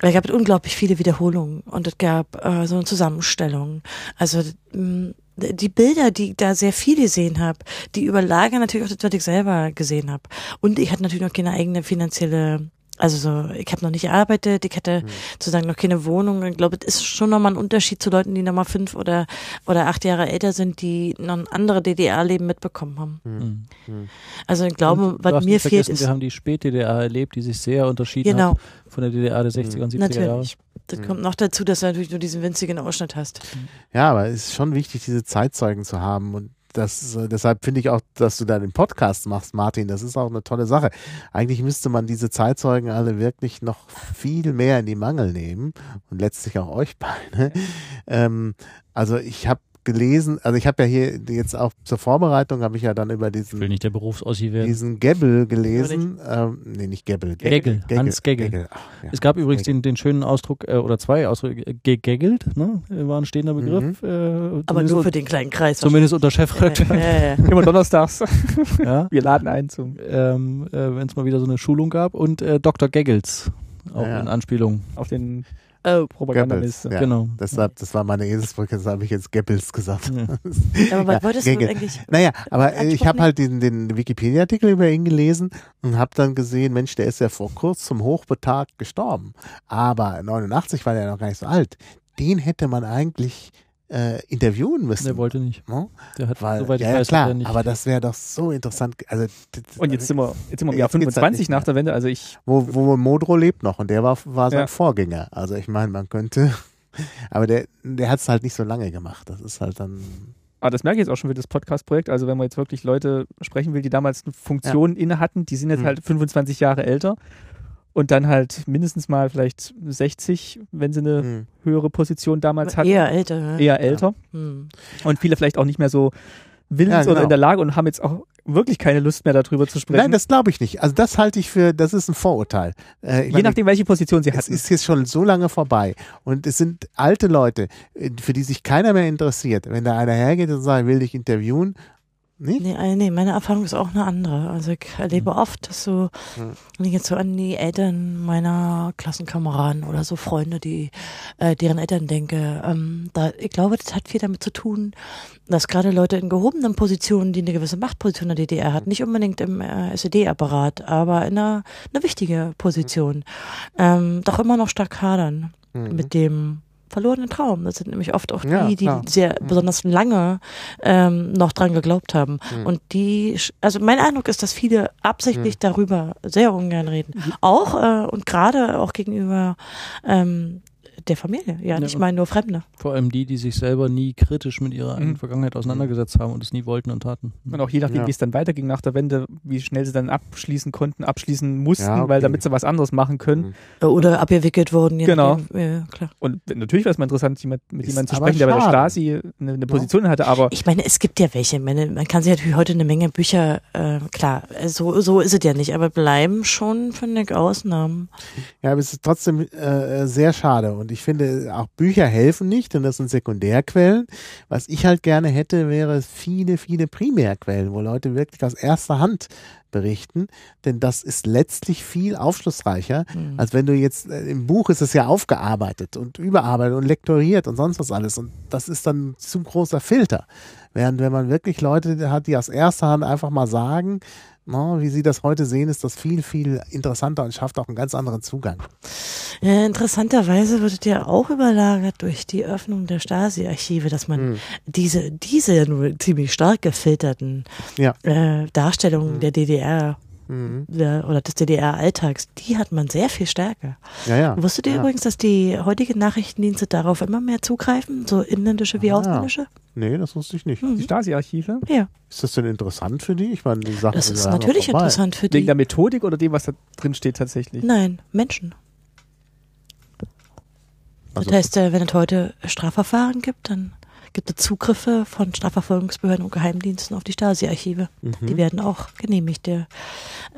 Da gab es unglaublich viele Wiederholungen und es gab äh, so eine Zusammenstellung. Also mh, die Bilder, die ich da sehr viel gesehen habe, die überlagern natürlich auch das, was ich selber gesehen habe. Und ich hatte natürlich noch keine eigene finanzielle, also so, ich habe noch nicht gearbeitet, ich hatte sozusagen noch keine Wohnung. Ich glaube, es ist schon nochmal ein Unterschied zu Leuten, die nochmal fünf oder, oder acht Jahre älter sind, die noch ein anderes DDR-Leben mitbekommen haben. Mhm. Also ich glaube, Und du was mir fehlt ist, Wir haben die Spät-DDR erlebt, die sich sehr unterschieden genau, hat von der DDR der 60er und 70er Jahre. natürlich. Das kommt noch dazu, dass du natürlich nur diesen winzigen Ausschnitt hast. Ja, aber es ist schon wichtig, diese Zeitzeugen zu haben. Und das, äh, deshalb finde ich auch, dass du da den Podcast machst, Martin. Das ist auch eine tolle Sache. Eigentlich müsste man diese Zeitzeugen alle wirklich noch viel mehr in die Mangel nehmen und letztlich auch euch beide. Ähm, also ich habe gelesen, also ich habe ja hier jetzt auch zur Vorbereitung habe ich ja dann über Ich will diesen nicht der Berufsossi werden. diesen Gebbel gelesen. Ähm, nee, nicht Gebbel. Geggel, Hans Geggel. Ach, ja. Es gab übrigens den, den schönen Ausdruck, äh, oder zwei Ausdrücke, äh, gegeggelt, ne? war ein stehender Begriff. Äh, Aber nur für den kleinen Kreis. zumindest unter Chefredakteur. ja, ja. <laughs> Immer donnerstags. ja. <laughs> Wir laden ein zum ähm, äh, wenn es mal wieder so eine Schulung gab. Und äh, Dr. Geggels, auch Ja. in Anspielung. auf den Oh, Propagandaliste. Ja. Genau. Deshalb, das war meine Eselsbrücke, das habe ich jetzt Goebbels gesagt. Ja. <laughs> aber was Ja, wolltest du eigentlich? Naja, aber äh, ich habe halt den, den Wikipedia-Artikel über ihn gelesen und habe dann gesehen, Mensch, der ist ja vor kurzem Hochbetagt gestorben. Aber 89 war der noch gar nicht so alt. Den hätte man eigentlich äh, interviewen müssen. Der wollte nicht. Ne? Der hat, Weil, soweit ich ja, ja, weiß, klar, nicht. aber das wäre doch so interessant. Also, Und jetzt sind wir, jetzt sind wir im Jahr Jetzt geht's halt 25 nicht nach der Wende. Also ich, wo, wo Modro lebt noch und der war, war sein Ja. Vorgänger. Also ich meine, man könnte, <laughs> aber der, der hat es halt nicht so lange gemacht. Das ist halt dann, aber das merke ich jetzt auch schon für das Podcast-Projekt. Also wenn man jetzt wirklich Leute sprechen will, die damals eine Funktion inne hatten, die sind jetzt Mhm. halt 25 Jahre älter und dann halt mindestens mal vielleicht 60, wenn sie eine hm. höhere Position damals hatten. Eher älter. ne? eher älter. Hm. Und viele vielleicht auch nicht mehr so willens Ja, genau. oder in der Lage und haben jetzt auch wirklich keine Lust mehr darüber zu sprechen. Nein, das glaube ich nicht. Also das halte ich für, das ist ein Vorurteil. Äh, ich Je meine, nachdem, welche Position sie es hatten. ist jetzt schon so lange vorbei und es sind alte Leute, äh, für die sich keiner mehr interessiert. Wenn da einer hergeht und sagt, ich will dich interviewen, Nicht? Nee, äh, nee, meine Erfahrung ist auch eine andere. Also ich erlebe oft, dass so, wenn ich jetzt so an die Eltern meiner Klassenkameraden oder so Freunde, die, äh, deren Eltern denke, ähm, da, ich glaube, das hat viel damit zu tun, dass gerade Leute in gehobenen Positionen, die eine gewisse Machtposition in der DDR hat, nicht unbedingt im äh, SED-Apparat, aber in einer, eine wichtige Position, ähm, doch immer noch stark hadern Mhm. mit dem verlorenen Traum. Das sind nämlich oft auch die, Ja, die klar. sehr Mhm. besonders lange ähm, noch dran geglaubt haben. Mhm. Und die, also mein Eindruck ist, dass viele absichtlich darüber sehr ungern reden. Auch äh, und gerade auch gegenüber ähm, der Familie. Ja, Ja, nicht mal nur Fremde. Vor allem die, die sich selber nie kritisch mit ihrer eigenen Mhm. Vergangenheit auseinandergesetzt haben und es nie wollten und taten. Und auch je nachdem, Ja. wie es dann weiterging nach der Wende, wie schnell sie dann abschließen konnten, abschließen mussten, Ja, okay. weil damit sie was anderes machen können. Mhm. Oder abgewickelt wurden. Genau. Ja, klar. Und natürlich wäre es mal interessant, jemand, mit jemandem zu sprechen, der bei der. Stasi eine, eine Position hatte, aber Ich meine, es gibt ja welche. Man kann sich natürlich heute eine Menge Bücher, äh, klar, äh, so, so ist es ja nicht, aber bleiben schon, finde ich, Ausnahmen. Ja, aber es ist trotzdem äh, sehr schade. Und ich finde, auch Bücher helfen nicht, denn das sind Sekundärquellen. Was ich halt gerne hätte, wäre viele, viele Primärquellen, wo Leute wirklich aus erster Hand berichten. Denn das ist letztlich viel aufschlussreicher, Mhm. als wenn du jetzt, äh, im Buch ist es ja aufgearbeitet und überarbeitet und lektoriert und sonst was alles. Und das ist dann ein zu großer Filter. Während wenn man wirklich Leute hat, die aus erster Hand einfach mal sagen, na, wie sie das heute sehen, ist das viel, viel interessanter und schafft auch einen ganz anderen Zugang. Ja, interessanterweise wird ja auch überlagert durch die Öffnung der Stasi-Archive, dass man Mhm. diese, diese ja nur ziemlich stark gefilterten Ja. äh, Darstellungen Mhm. der DDR Mhm. der, oder des DDR-Alltags, die hat man sehr viel stärker. Ja, ja. Wusstet ihr ja. übrigens, dass die heutigen Nachrichtendienste darauf immer mehr zugreifen, so inländische wie Ah. ausländische? Nee, das wusste ich nicht. Mhm. die Stasi-Archive, Ja, Ist das denn interessant für die? Ich meine, die Sachen das sind ist natürlich interessant für wegen die. der Methodik oder dem, was da drin steht tatsächlich. Nein, Menschen. Das Also- heißt, äh, wenn es heute Strafverfahren gibt, dann gibt es Zugriffe von Strafverfolgungsbehörden und Geheimdiensten auf die Stasi-Archive. Die Mhm. werden auch genehmigt. Der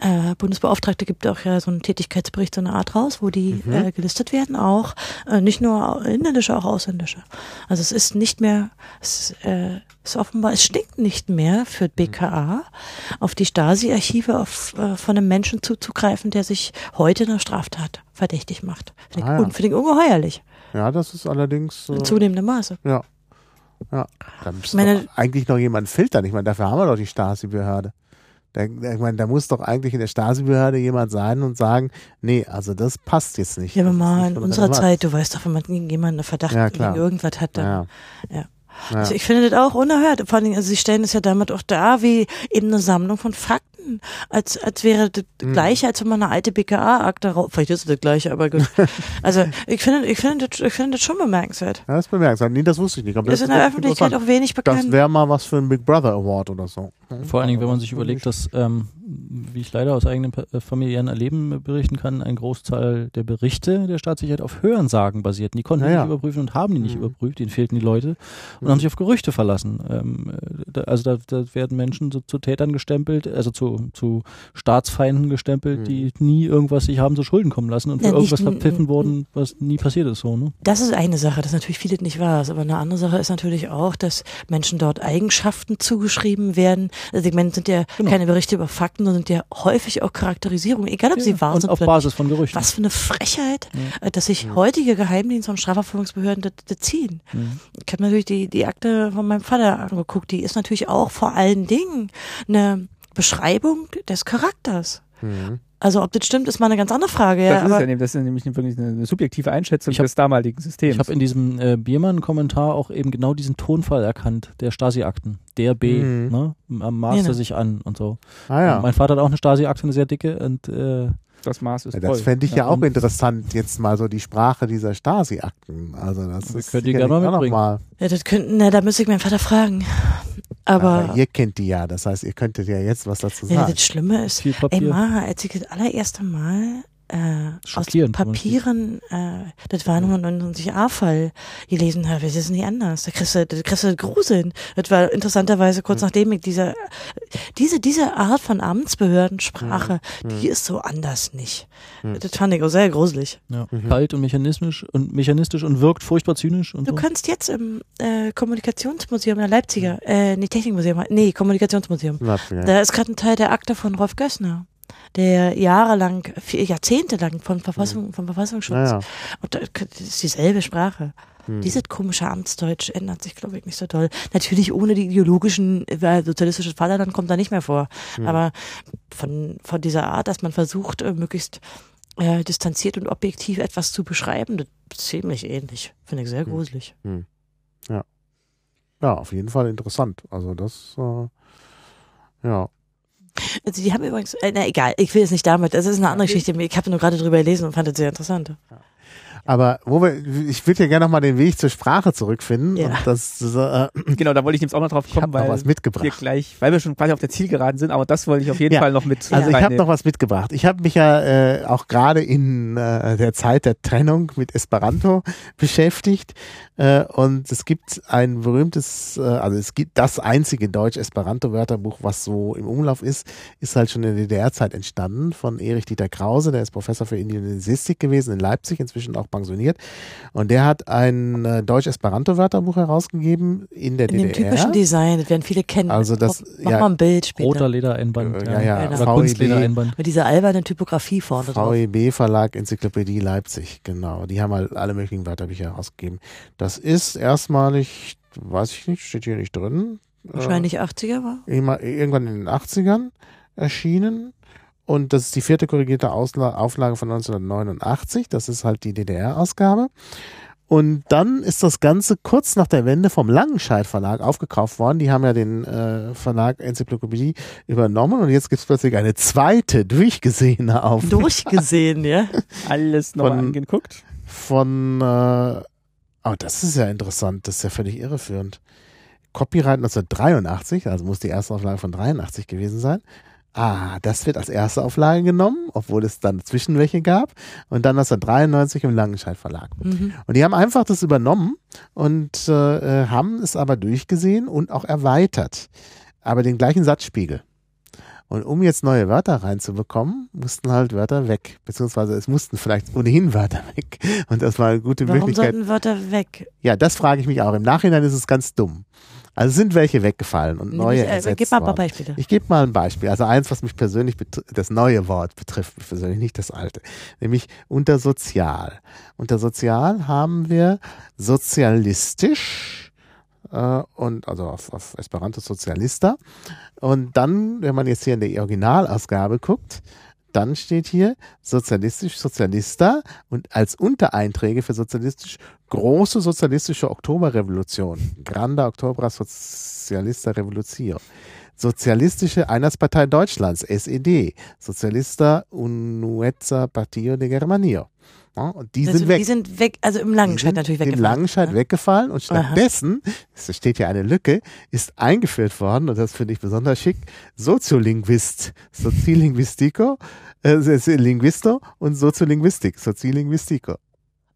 äh, Bundesbeauftragte gibt auch ja so einen Tätigkeitsbericht, so eine Art raus, wo die Mhm. äh, gelistet werden, auch äh, nicht nur inländische, auch ausländische. Also es ist nicht mehr, es äh, ist offenbar, es stinkt nicht mehr für BKA, auf die Stasi-Archive äh, von einem Menschen zuzugreifen, der sich heute einer Straftat verdächtig macht. Finde ich, Ah ja. un- finde ich ungeheuerlich, Ja, das ist allerdings. in Äh, zunehmendem Maße. ja. Ja. Da müsste meine- eigentlich noch jemand filtern. Ich meine, dafür haben wir doch die Stasi-Behörde. Ich meine, da muss doch eigentlich in der Stasi-Behörde jemand sein und sagen, nee, also das passt jetzt nicht. Ja, aber mal in unserer. Zeit, du weißt doch, wenn man gegen jemanden einen Verdacht Ja, gegen irgendwas hat, dann Ja. Ja. Also ich finde das auch unerhört. Vor allen Dingen, also sie stellen es ja damit auch da wie eben eine Sammlung von Fakten, als, als wäre das Mhm. gleiche, als wenn man eine alte BKA-Akte raus, vielleicht ist es das gleiche, aber gut. <laughs> Also ich finde, ich finde das, ich finde das schon bemerkenswert. Ja, das ist bemerkenswert. Nee, das wusste ich nicht. Aber Das ist in der Öffentlichkeit auch wenig Das bekannt. wäre mal was für einen Big Brother Award oder so. Vor allen Dingen, wenn man sich überlegt, dass, ähm, wie ich leider aus eigenem äh, familiären Erleben berichten kann, ein Großteil der Berichte der Staatssicherheit auf Hörensagen basierten. Die konnten Ja, die ja. nicht überprüfen und haben die nicht Mhm. überprüft, ihnen fehlten die Leute und Mhm. haben sich auf Gerüchte verlassen. Ähm, äh, da, also da, da werden Menschen so, zu Tätern gestempelt, also zu, zu Staatsfeinden gestempelt, Mhm. die nie irgendwas sich haben zu Schulden kommen lassen und für Ja, irgendwas verpfiffen wurden, was nie passiert ist. So, ne? Das ist eine Sache, das natürlich vieles nicht wahr ist. Aber eine andere Sache ist natürlich auch, dass Menschen dort Eigenschaften zugeschrieben werden. Also ich meine, sind ja Genau. keine Berichte über Fakten, sondern sind ja häufig auch Charakterisierungen, egal ob sie wahr und sind auf oder Basis von Gerüchten. Was für eine Frechheit, Ja. äh, dass sich Ja. heutige Geheimdienste und Strafverfolgungsbehörden das, das ziehen. Mhm. Ich habe natürlich die, die Akte von meinem Vater angeguckt. Die ist natürlich auch vor allen Dingen eine Beschreibung des Charakters. Mhm. Also ob das stimmt, ist mal eine ganz andere Frage. Das, Ja, ist ja, das ist nämlich wirklich eine, eine subjektive Einschätzung Ich hab- des damaligen Systems. Ich habe in diesem äh, Biermann-Kommentar auch eben genau diesen Tonfall erkannt, der Stasi-Akten. Der B, Mhm. ne? Maß er sich an und so. Ah ja. Mein Vater hat auch eine Stasi-Akte, eine sehr dicke und äh, das Maß ist Ja, das fände ich ja, Ja, auch interessant, jetzt mal so die Sprache dieser Stasi-Akten. Also das Wir ist können die sicherlich gerne noch mitbringen. mal. ja, das könnten, na, da müsste ich meinen Vater fragen. Aber, Aber ihr kennt die ja, das heißt, ihr könntet ja jetzt was dazu ja, sagen. das Schlimme ist, ey. Maha, als ich das allererste Mal äh, aus Papieren, äh, das war nur ein 99a-Fall gelesen habe. Das ist nicht anders. Da kriegst du, da kriegst du Gruseln. Das war interessanterweise kurz nachdem ich diese, diese, diese Art von Amtsbehördensprache, die ist so anders nicht. Das fand ich auch sehr gruselig. Ja. Kalt und mechanistisch und mechanistisch und wirkt furchtbar zynisch und Du so. kannst jetzt im äh, Kommunikationsmuseum in der Leipziger, äh, nee, Technikmuseum, nee, Kommunikationsmuseum. Leipziger. Da ist gerade ein Teil der Akte von Rolf Gössner, der jahrelang, vier, Jahrzehnte lang von Verfassung, vom Verfassungsschutz. Naja. Und da- das ist dieselbe Sprache. Hm. Dieses komische Amtsdeutsch ändert sich, glaube ich, nicht so doll. Natürlich ohne die ideologischen, weil sozialistisches Vaterland kommt da nicht mehr vor. Hm. Aber von, von dieser Art, dass man versucht, äh, möglichst äh, distanziert und objektiv etwas zu beschreiben, das ist ziemlich ähnlich. Finde ich sehr Hm. gruselig. Ja, auf jeden Fall interessant. Also das, äh, ja. Also die haben übrigens, äh, na egal, ich will jetzt nicht damit, das ist eine andere Geschichte. Ich habe nur gerade drüber gelesen und fand das sehr interessant. Aber wo wir, ich würde ja gerne nochmal den Weg zur Sprache zurückfinden. Ja. Und das, äh, Genau, da wollte ich jetzt auch noch drauf ich habe kommen, noch weil was wir mitgebracht. gleich, weil wir schon quasi auf der Zielgeraden sind, aber das wollte ich auf jeden Ja. Fall noch mit Also ich habe noch was mitgebracht. Ich habe mich ja äh, auch gerade in äh, der Zeit der Trennung mit Esperanto beschäftigt äh, und es gibt ein berühmtes, äh, also es gibt das einzige Deutsch-Esperanto-Wörterbuch, was so im Umlauf ist, ist halt schon in der DDR-Zeit entstanden von Erich Dieter Krause, der ist Professor für Indianistik gewesen in Leipzig, inzwischen auch pensioniert und der hat ein äh, Deutsch-Esperanto-Wörterbuch herausgegeben in der In dem DDR. typischen Design, das werden viele kennen. Also das- Mach ja. mal ein Bild später. Roter Ledereinband. Ja, ja, Genau. Oder VEB. Kunstledereinband. Mit dieser albernen Typografie vorne drauf. VEB Verlag Enzyklopädie Leipzig, genau. Die haben halt alle möglichen Wörterbücher herausgegeben. Das ist erstmalig, weiß ich nicht, steht hier nicht drin. Wahrscheinlich 80er war. Äh, immer- irgendwann in den 80ern erschienen. Und das ist die vierte korrigierte Ausla Auflage von 1989. Das ist halt die DDR-Ausgabe. Und dann ist das Ganze kurz nach der Wende vom Langenscheidt Verlag aufgekauft worden. Die haben ja den äh, Verlag Enzyklopädie übernommen und jetzt gibt es plötzlich eine zweite, durchgesehene Auflage Durchgesehen, ja. <laughs> alles noch Von- angeguckt. von, äh, oh, das ist ja interessant, das ist ja völlig irreführend. Copyright 1983, also muss die erste Auflage von 83 gewesen sein. Ah, das wird als erste Auflage genommen, obwohl es dann Zwischenwelche gab. Und dann 1993 im Langenscheidt Verlag. Mhm. Und die haben einfach das übernommen und äh, äh, haben es aber durchgesehen und auch erweitert. Aber den gleichen Satzspiegel. Und um jetzt neue Wörter reinzubekommen, mussten halt Wörter weg. Beziehungsweise es mussten vielleicht ohnehin Wörter <laughs> weg. Und das war eine gute Warum Möglichkeit. sollten Wörter weg? Ja, das frage ich mich auch. Im Nachhinein ist es ganz dumm. Also sind welche weggefallen und neue Äh, ersetzt Gib mal ein paar. Beispiele. Ich gebe mal ein Beispiel. Also eins, was mich persönlich das neue Wort betrifft, mich persönlich nicht das alte, nämlich unter sozial. Unter sozial haben wir sozialistisch äh, und also auf, auf Esperanto Sozialista. Und dann, wenn man jetzt hier in die Originalausgabe guckt, dann steht hier sozialistisch Sozialista und als Untereinträge für sozialistisch große sozialistische Oktoberrevolution, Grande Octobra Socialista Revolution. Sozialistische Einheitspartei Deutschlands, SED, Socialista Unuezza Partio de Germanio. Ja, und die Also, sind weg. Die sind weg, also im Langenscheid natürlich Im weggefallen. Langenscheid Ja. weggefallen und stattdessen, es steht hier eine Lücke, ist eingeführt worden, und das finde ich besonders schick, Soziolinguist, Soziolinguistico, äh, Linguisto und Soziolinguistik, Soziolinguistico.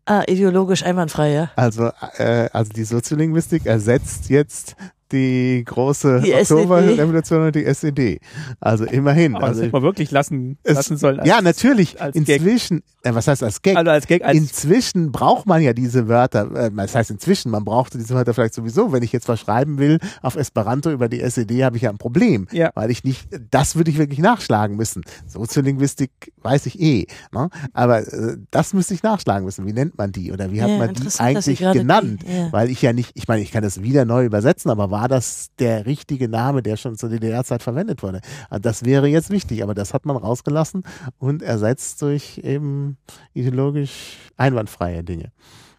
Ah, ideologisch einwandfrei, ja. Also, äh, also die Soziolinguistik ersetzt jetzt die große Die Oktoberrevolution und die SED. Also immerhin. Aber das also, hätte man wirklich lassen, es- lassen sollen. als- ja, natürlich. als. Inzwischen, äh, was heißt als Gag? Also als Gag, als Inzwischen braucht man ja diese Wörter, äh, das heißt inzwischen, man brauchte diese Wörter vielleicht sowieso, wenn ich jetzt was schreiben will auf Esperanto über die SED, habe ich ja ein Problem, Ja. weil ich nicht, das würde ich wirklich nachschlagen müssen. Soziolinguistik weiß ich eh, ne? aber äh, das müsste ich nachschlagen müssen. Wie nennt man die oder wie hat Ja, man die eigentlich genannt? die- ja. Weil ich ja nicht, ich meine, ich kann das wieder neu übersetzen, aber war das der richtige Name, der schon zur DDR-Zeit verwendet wurde? Also das wäre jetzt wichtig, aber das hat man rausgelassen und ersetzt durch eben ideologisch einwandfreie Dinge.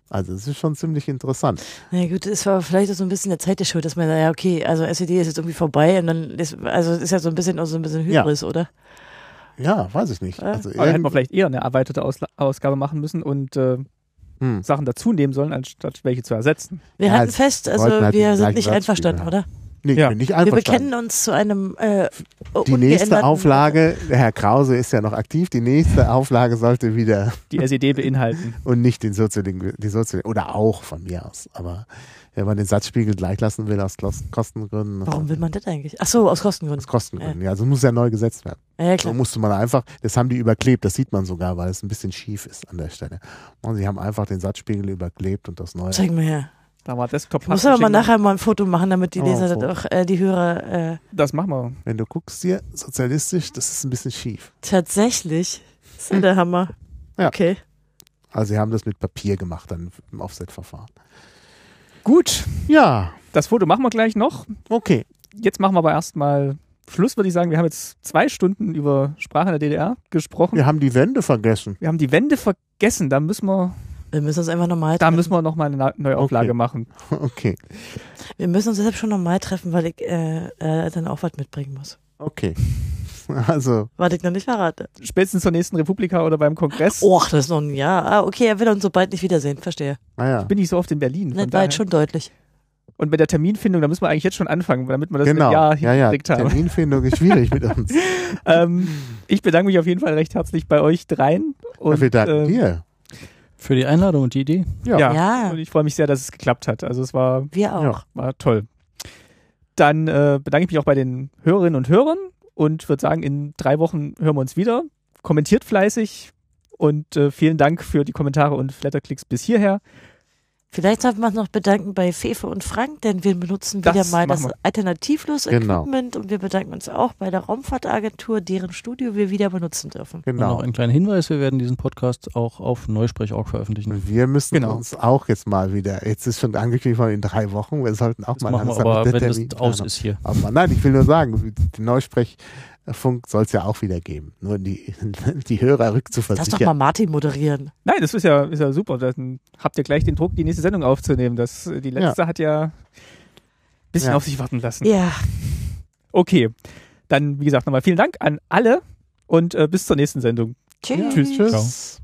Also es ist schon ziemlich interessant. Na gut, es war vielleicht auch so ein bisschen der Zeit der Schuld, dass man sagt, ja, okay, also SED ist jetzt irgendwie vorbei und dann ist, also ist ja so ein bisschen auch so ein bisschen Ja. Hybris, oder? Ja, weiß ich nicht. Ja. Also aber da hätten wir vielleicht eher eine erweiterte Ausla Ausgabe machen müssen und äh, hm. Sachen dazu nehmen sollen, anstatt welche zu ersetzen. Wir Ja, halten es fest, also halt wir sind nicht einverstanden, oder? Nee, Ja. ich bin nicht Wir einverstanden. bekennen uns zu einem äh, Die nächste Auflage, der Herr Krause ist ja noch aktiv, die nächste Auflage sollte wieder Die SED beinhalten. <laughs> und nicht den Soziolingen, die Soziolingen, oder auch von mir aus. Aber wenn man den Satzspiegel gleich lassen will aus Kos- Kostengründen, Warum will man das eigentlich? Ach so, aus Kostengründen. aus Kostengründen, ja, also muss ja neu gesetzt werden. Ja, ja Da klar. musste man einfach, das haben die überklebt, das sieht man sogar, weil es ein bisschen schief ist an der Stelle. Und sie haben einfach den Satzspiegel überklebt und das neue. Zeig mal her. Da war Desktop Ich muss aber mal nachher mal ein Foto machen, damit die Oh, Leser das auch, äh, die Hörer äh, Das machen wir. Wenn du guckst hier, sozialistisch, das ist ein bisschen schief. tatsächlich. Das ist ja der Hammer. Ja. Okay. Also sie haben das mit Papier gemacht, dann im Offset-Verfahren. Gut, Ja, das Foto machen wir gleich noch. okay. Jetzt machen wir aber erstmal Schluss, würde ich sagen. Wir haben jetzt zwei Stunden über Sprache in der DDR gesprochen. Wir haben die Wände vergessen. Wir haben die Wände vergessen. Da müssen wir, Wir müssen uns einfach normal da treffen. müssen wir nochmal eine Na- neue Auflage Okay. machen. <laughs> Okay, wir müssen uns deshalb schon normal treffen, weil ich äh, äh, dann auch was mitbringen muss. okay. <laughs> Also, Was ich noch nicht verrate. Spätestens zur nächsten Republika oder beim Kongress. Och, das ist noch ein Jahr. Ah, okay, er will uns so bald nicht wiedersehen. Verstehe. naja. Bin ich so oft in Berlin. Von Das war jetzt schon deutlich. Und mit der Terminfindung, da müssen wir eigentlich jetzt schon anfangen, damit wir das Genau. mit Ja ja, ja. hingekriegt haben. Terminfindung ist schwierig mit <laughs> uns. ähm, ich bedanke mich auf jeden Fall recht herzlich bei euch dreien. Und, wir danken ähm, dir. Für die Einladung und die Idee. Ja. Ja. Ja. Und ich freue mich sehr, dass es geklappt hat. Also es war, Wir auch. Ja. war toll. Dann äh, bedanke ich mich auch bei den Hörerinnen und Hörern und würde sagen, in drei Wochen hören wir uns wieder. Kommentiert fleißig und äh, vielen Dank für die Kommentare und Flatterklicks bis hierher. Vielleicht sollten wir uns noch bedanken bei Fefe und Frank, denn wir benutzen Das wieder mal das wir. alternativlos Genau. Equipment und wir bedanken uns auch bei der Raumfahrtagentur, deren Studio wir wieder benutzen dürfen. Und Genau. noch einen kleinen Hinweis, wir werden diesen Podcast auch auf Neusprech.org veröffentlichen. Und wir müssen Genau. uns auch jetzt mal wieder, jetzt ist schon angekündigt worden in drei Wochen, wir sollten auch Das mal machen wir aber, mit der wenn das aus ist hier. Aber nein, ich will nur sagen, den Neusprechfunk soll es ja auch wieder geben. Nur die, <laughs> die Hörer Lass doch mal rückzuversichern. Martin moderieren. Nein, das ist ja, ist ja super. Dann habt ihr gleich den Druck, die nächste Sendung aufzunehmen. Das, die letzte hat ja ein bisschen Ja. auf sich warten lassen. Ja, Okay, dann wie gesagt nochmal vielen Dank an alle und äh, bis zur nächsten Sendung. tschüss. Tschüss. Tschüss.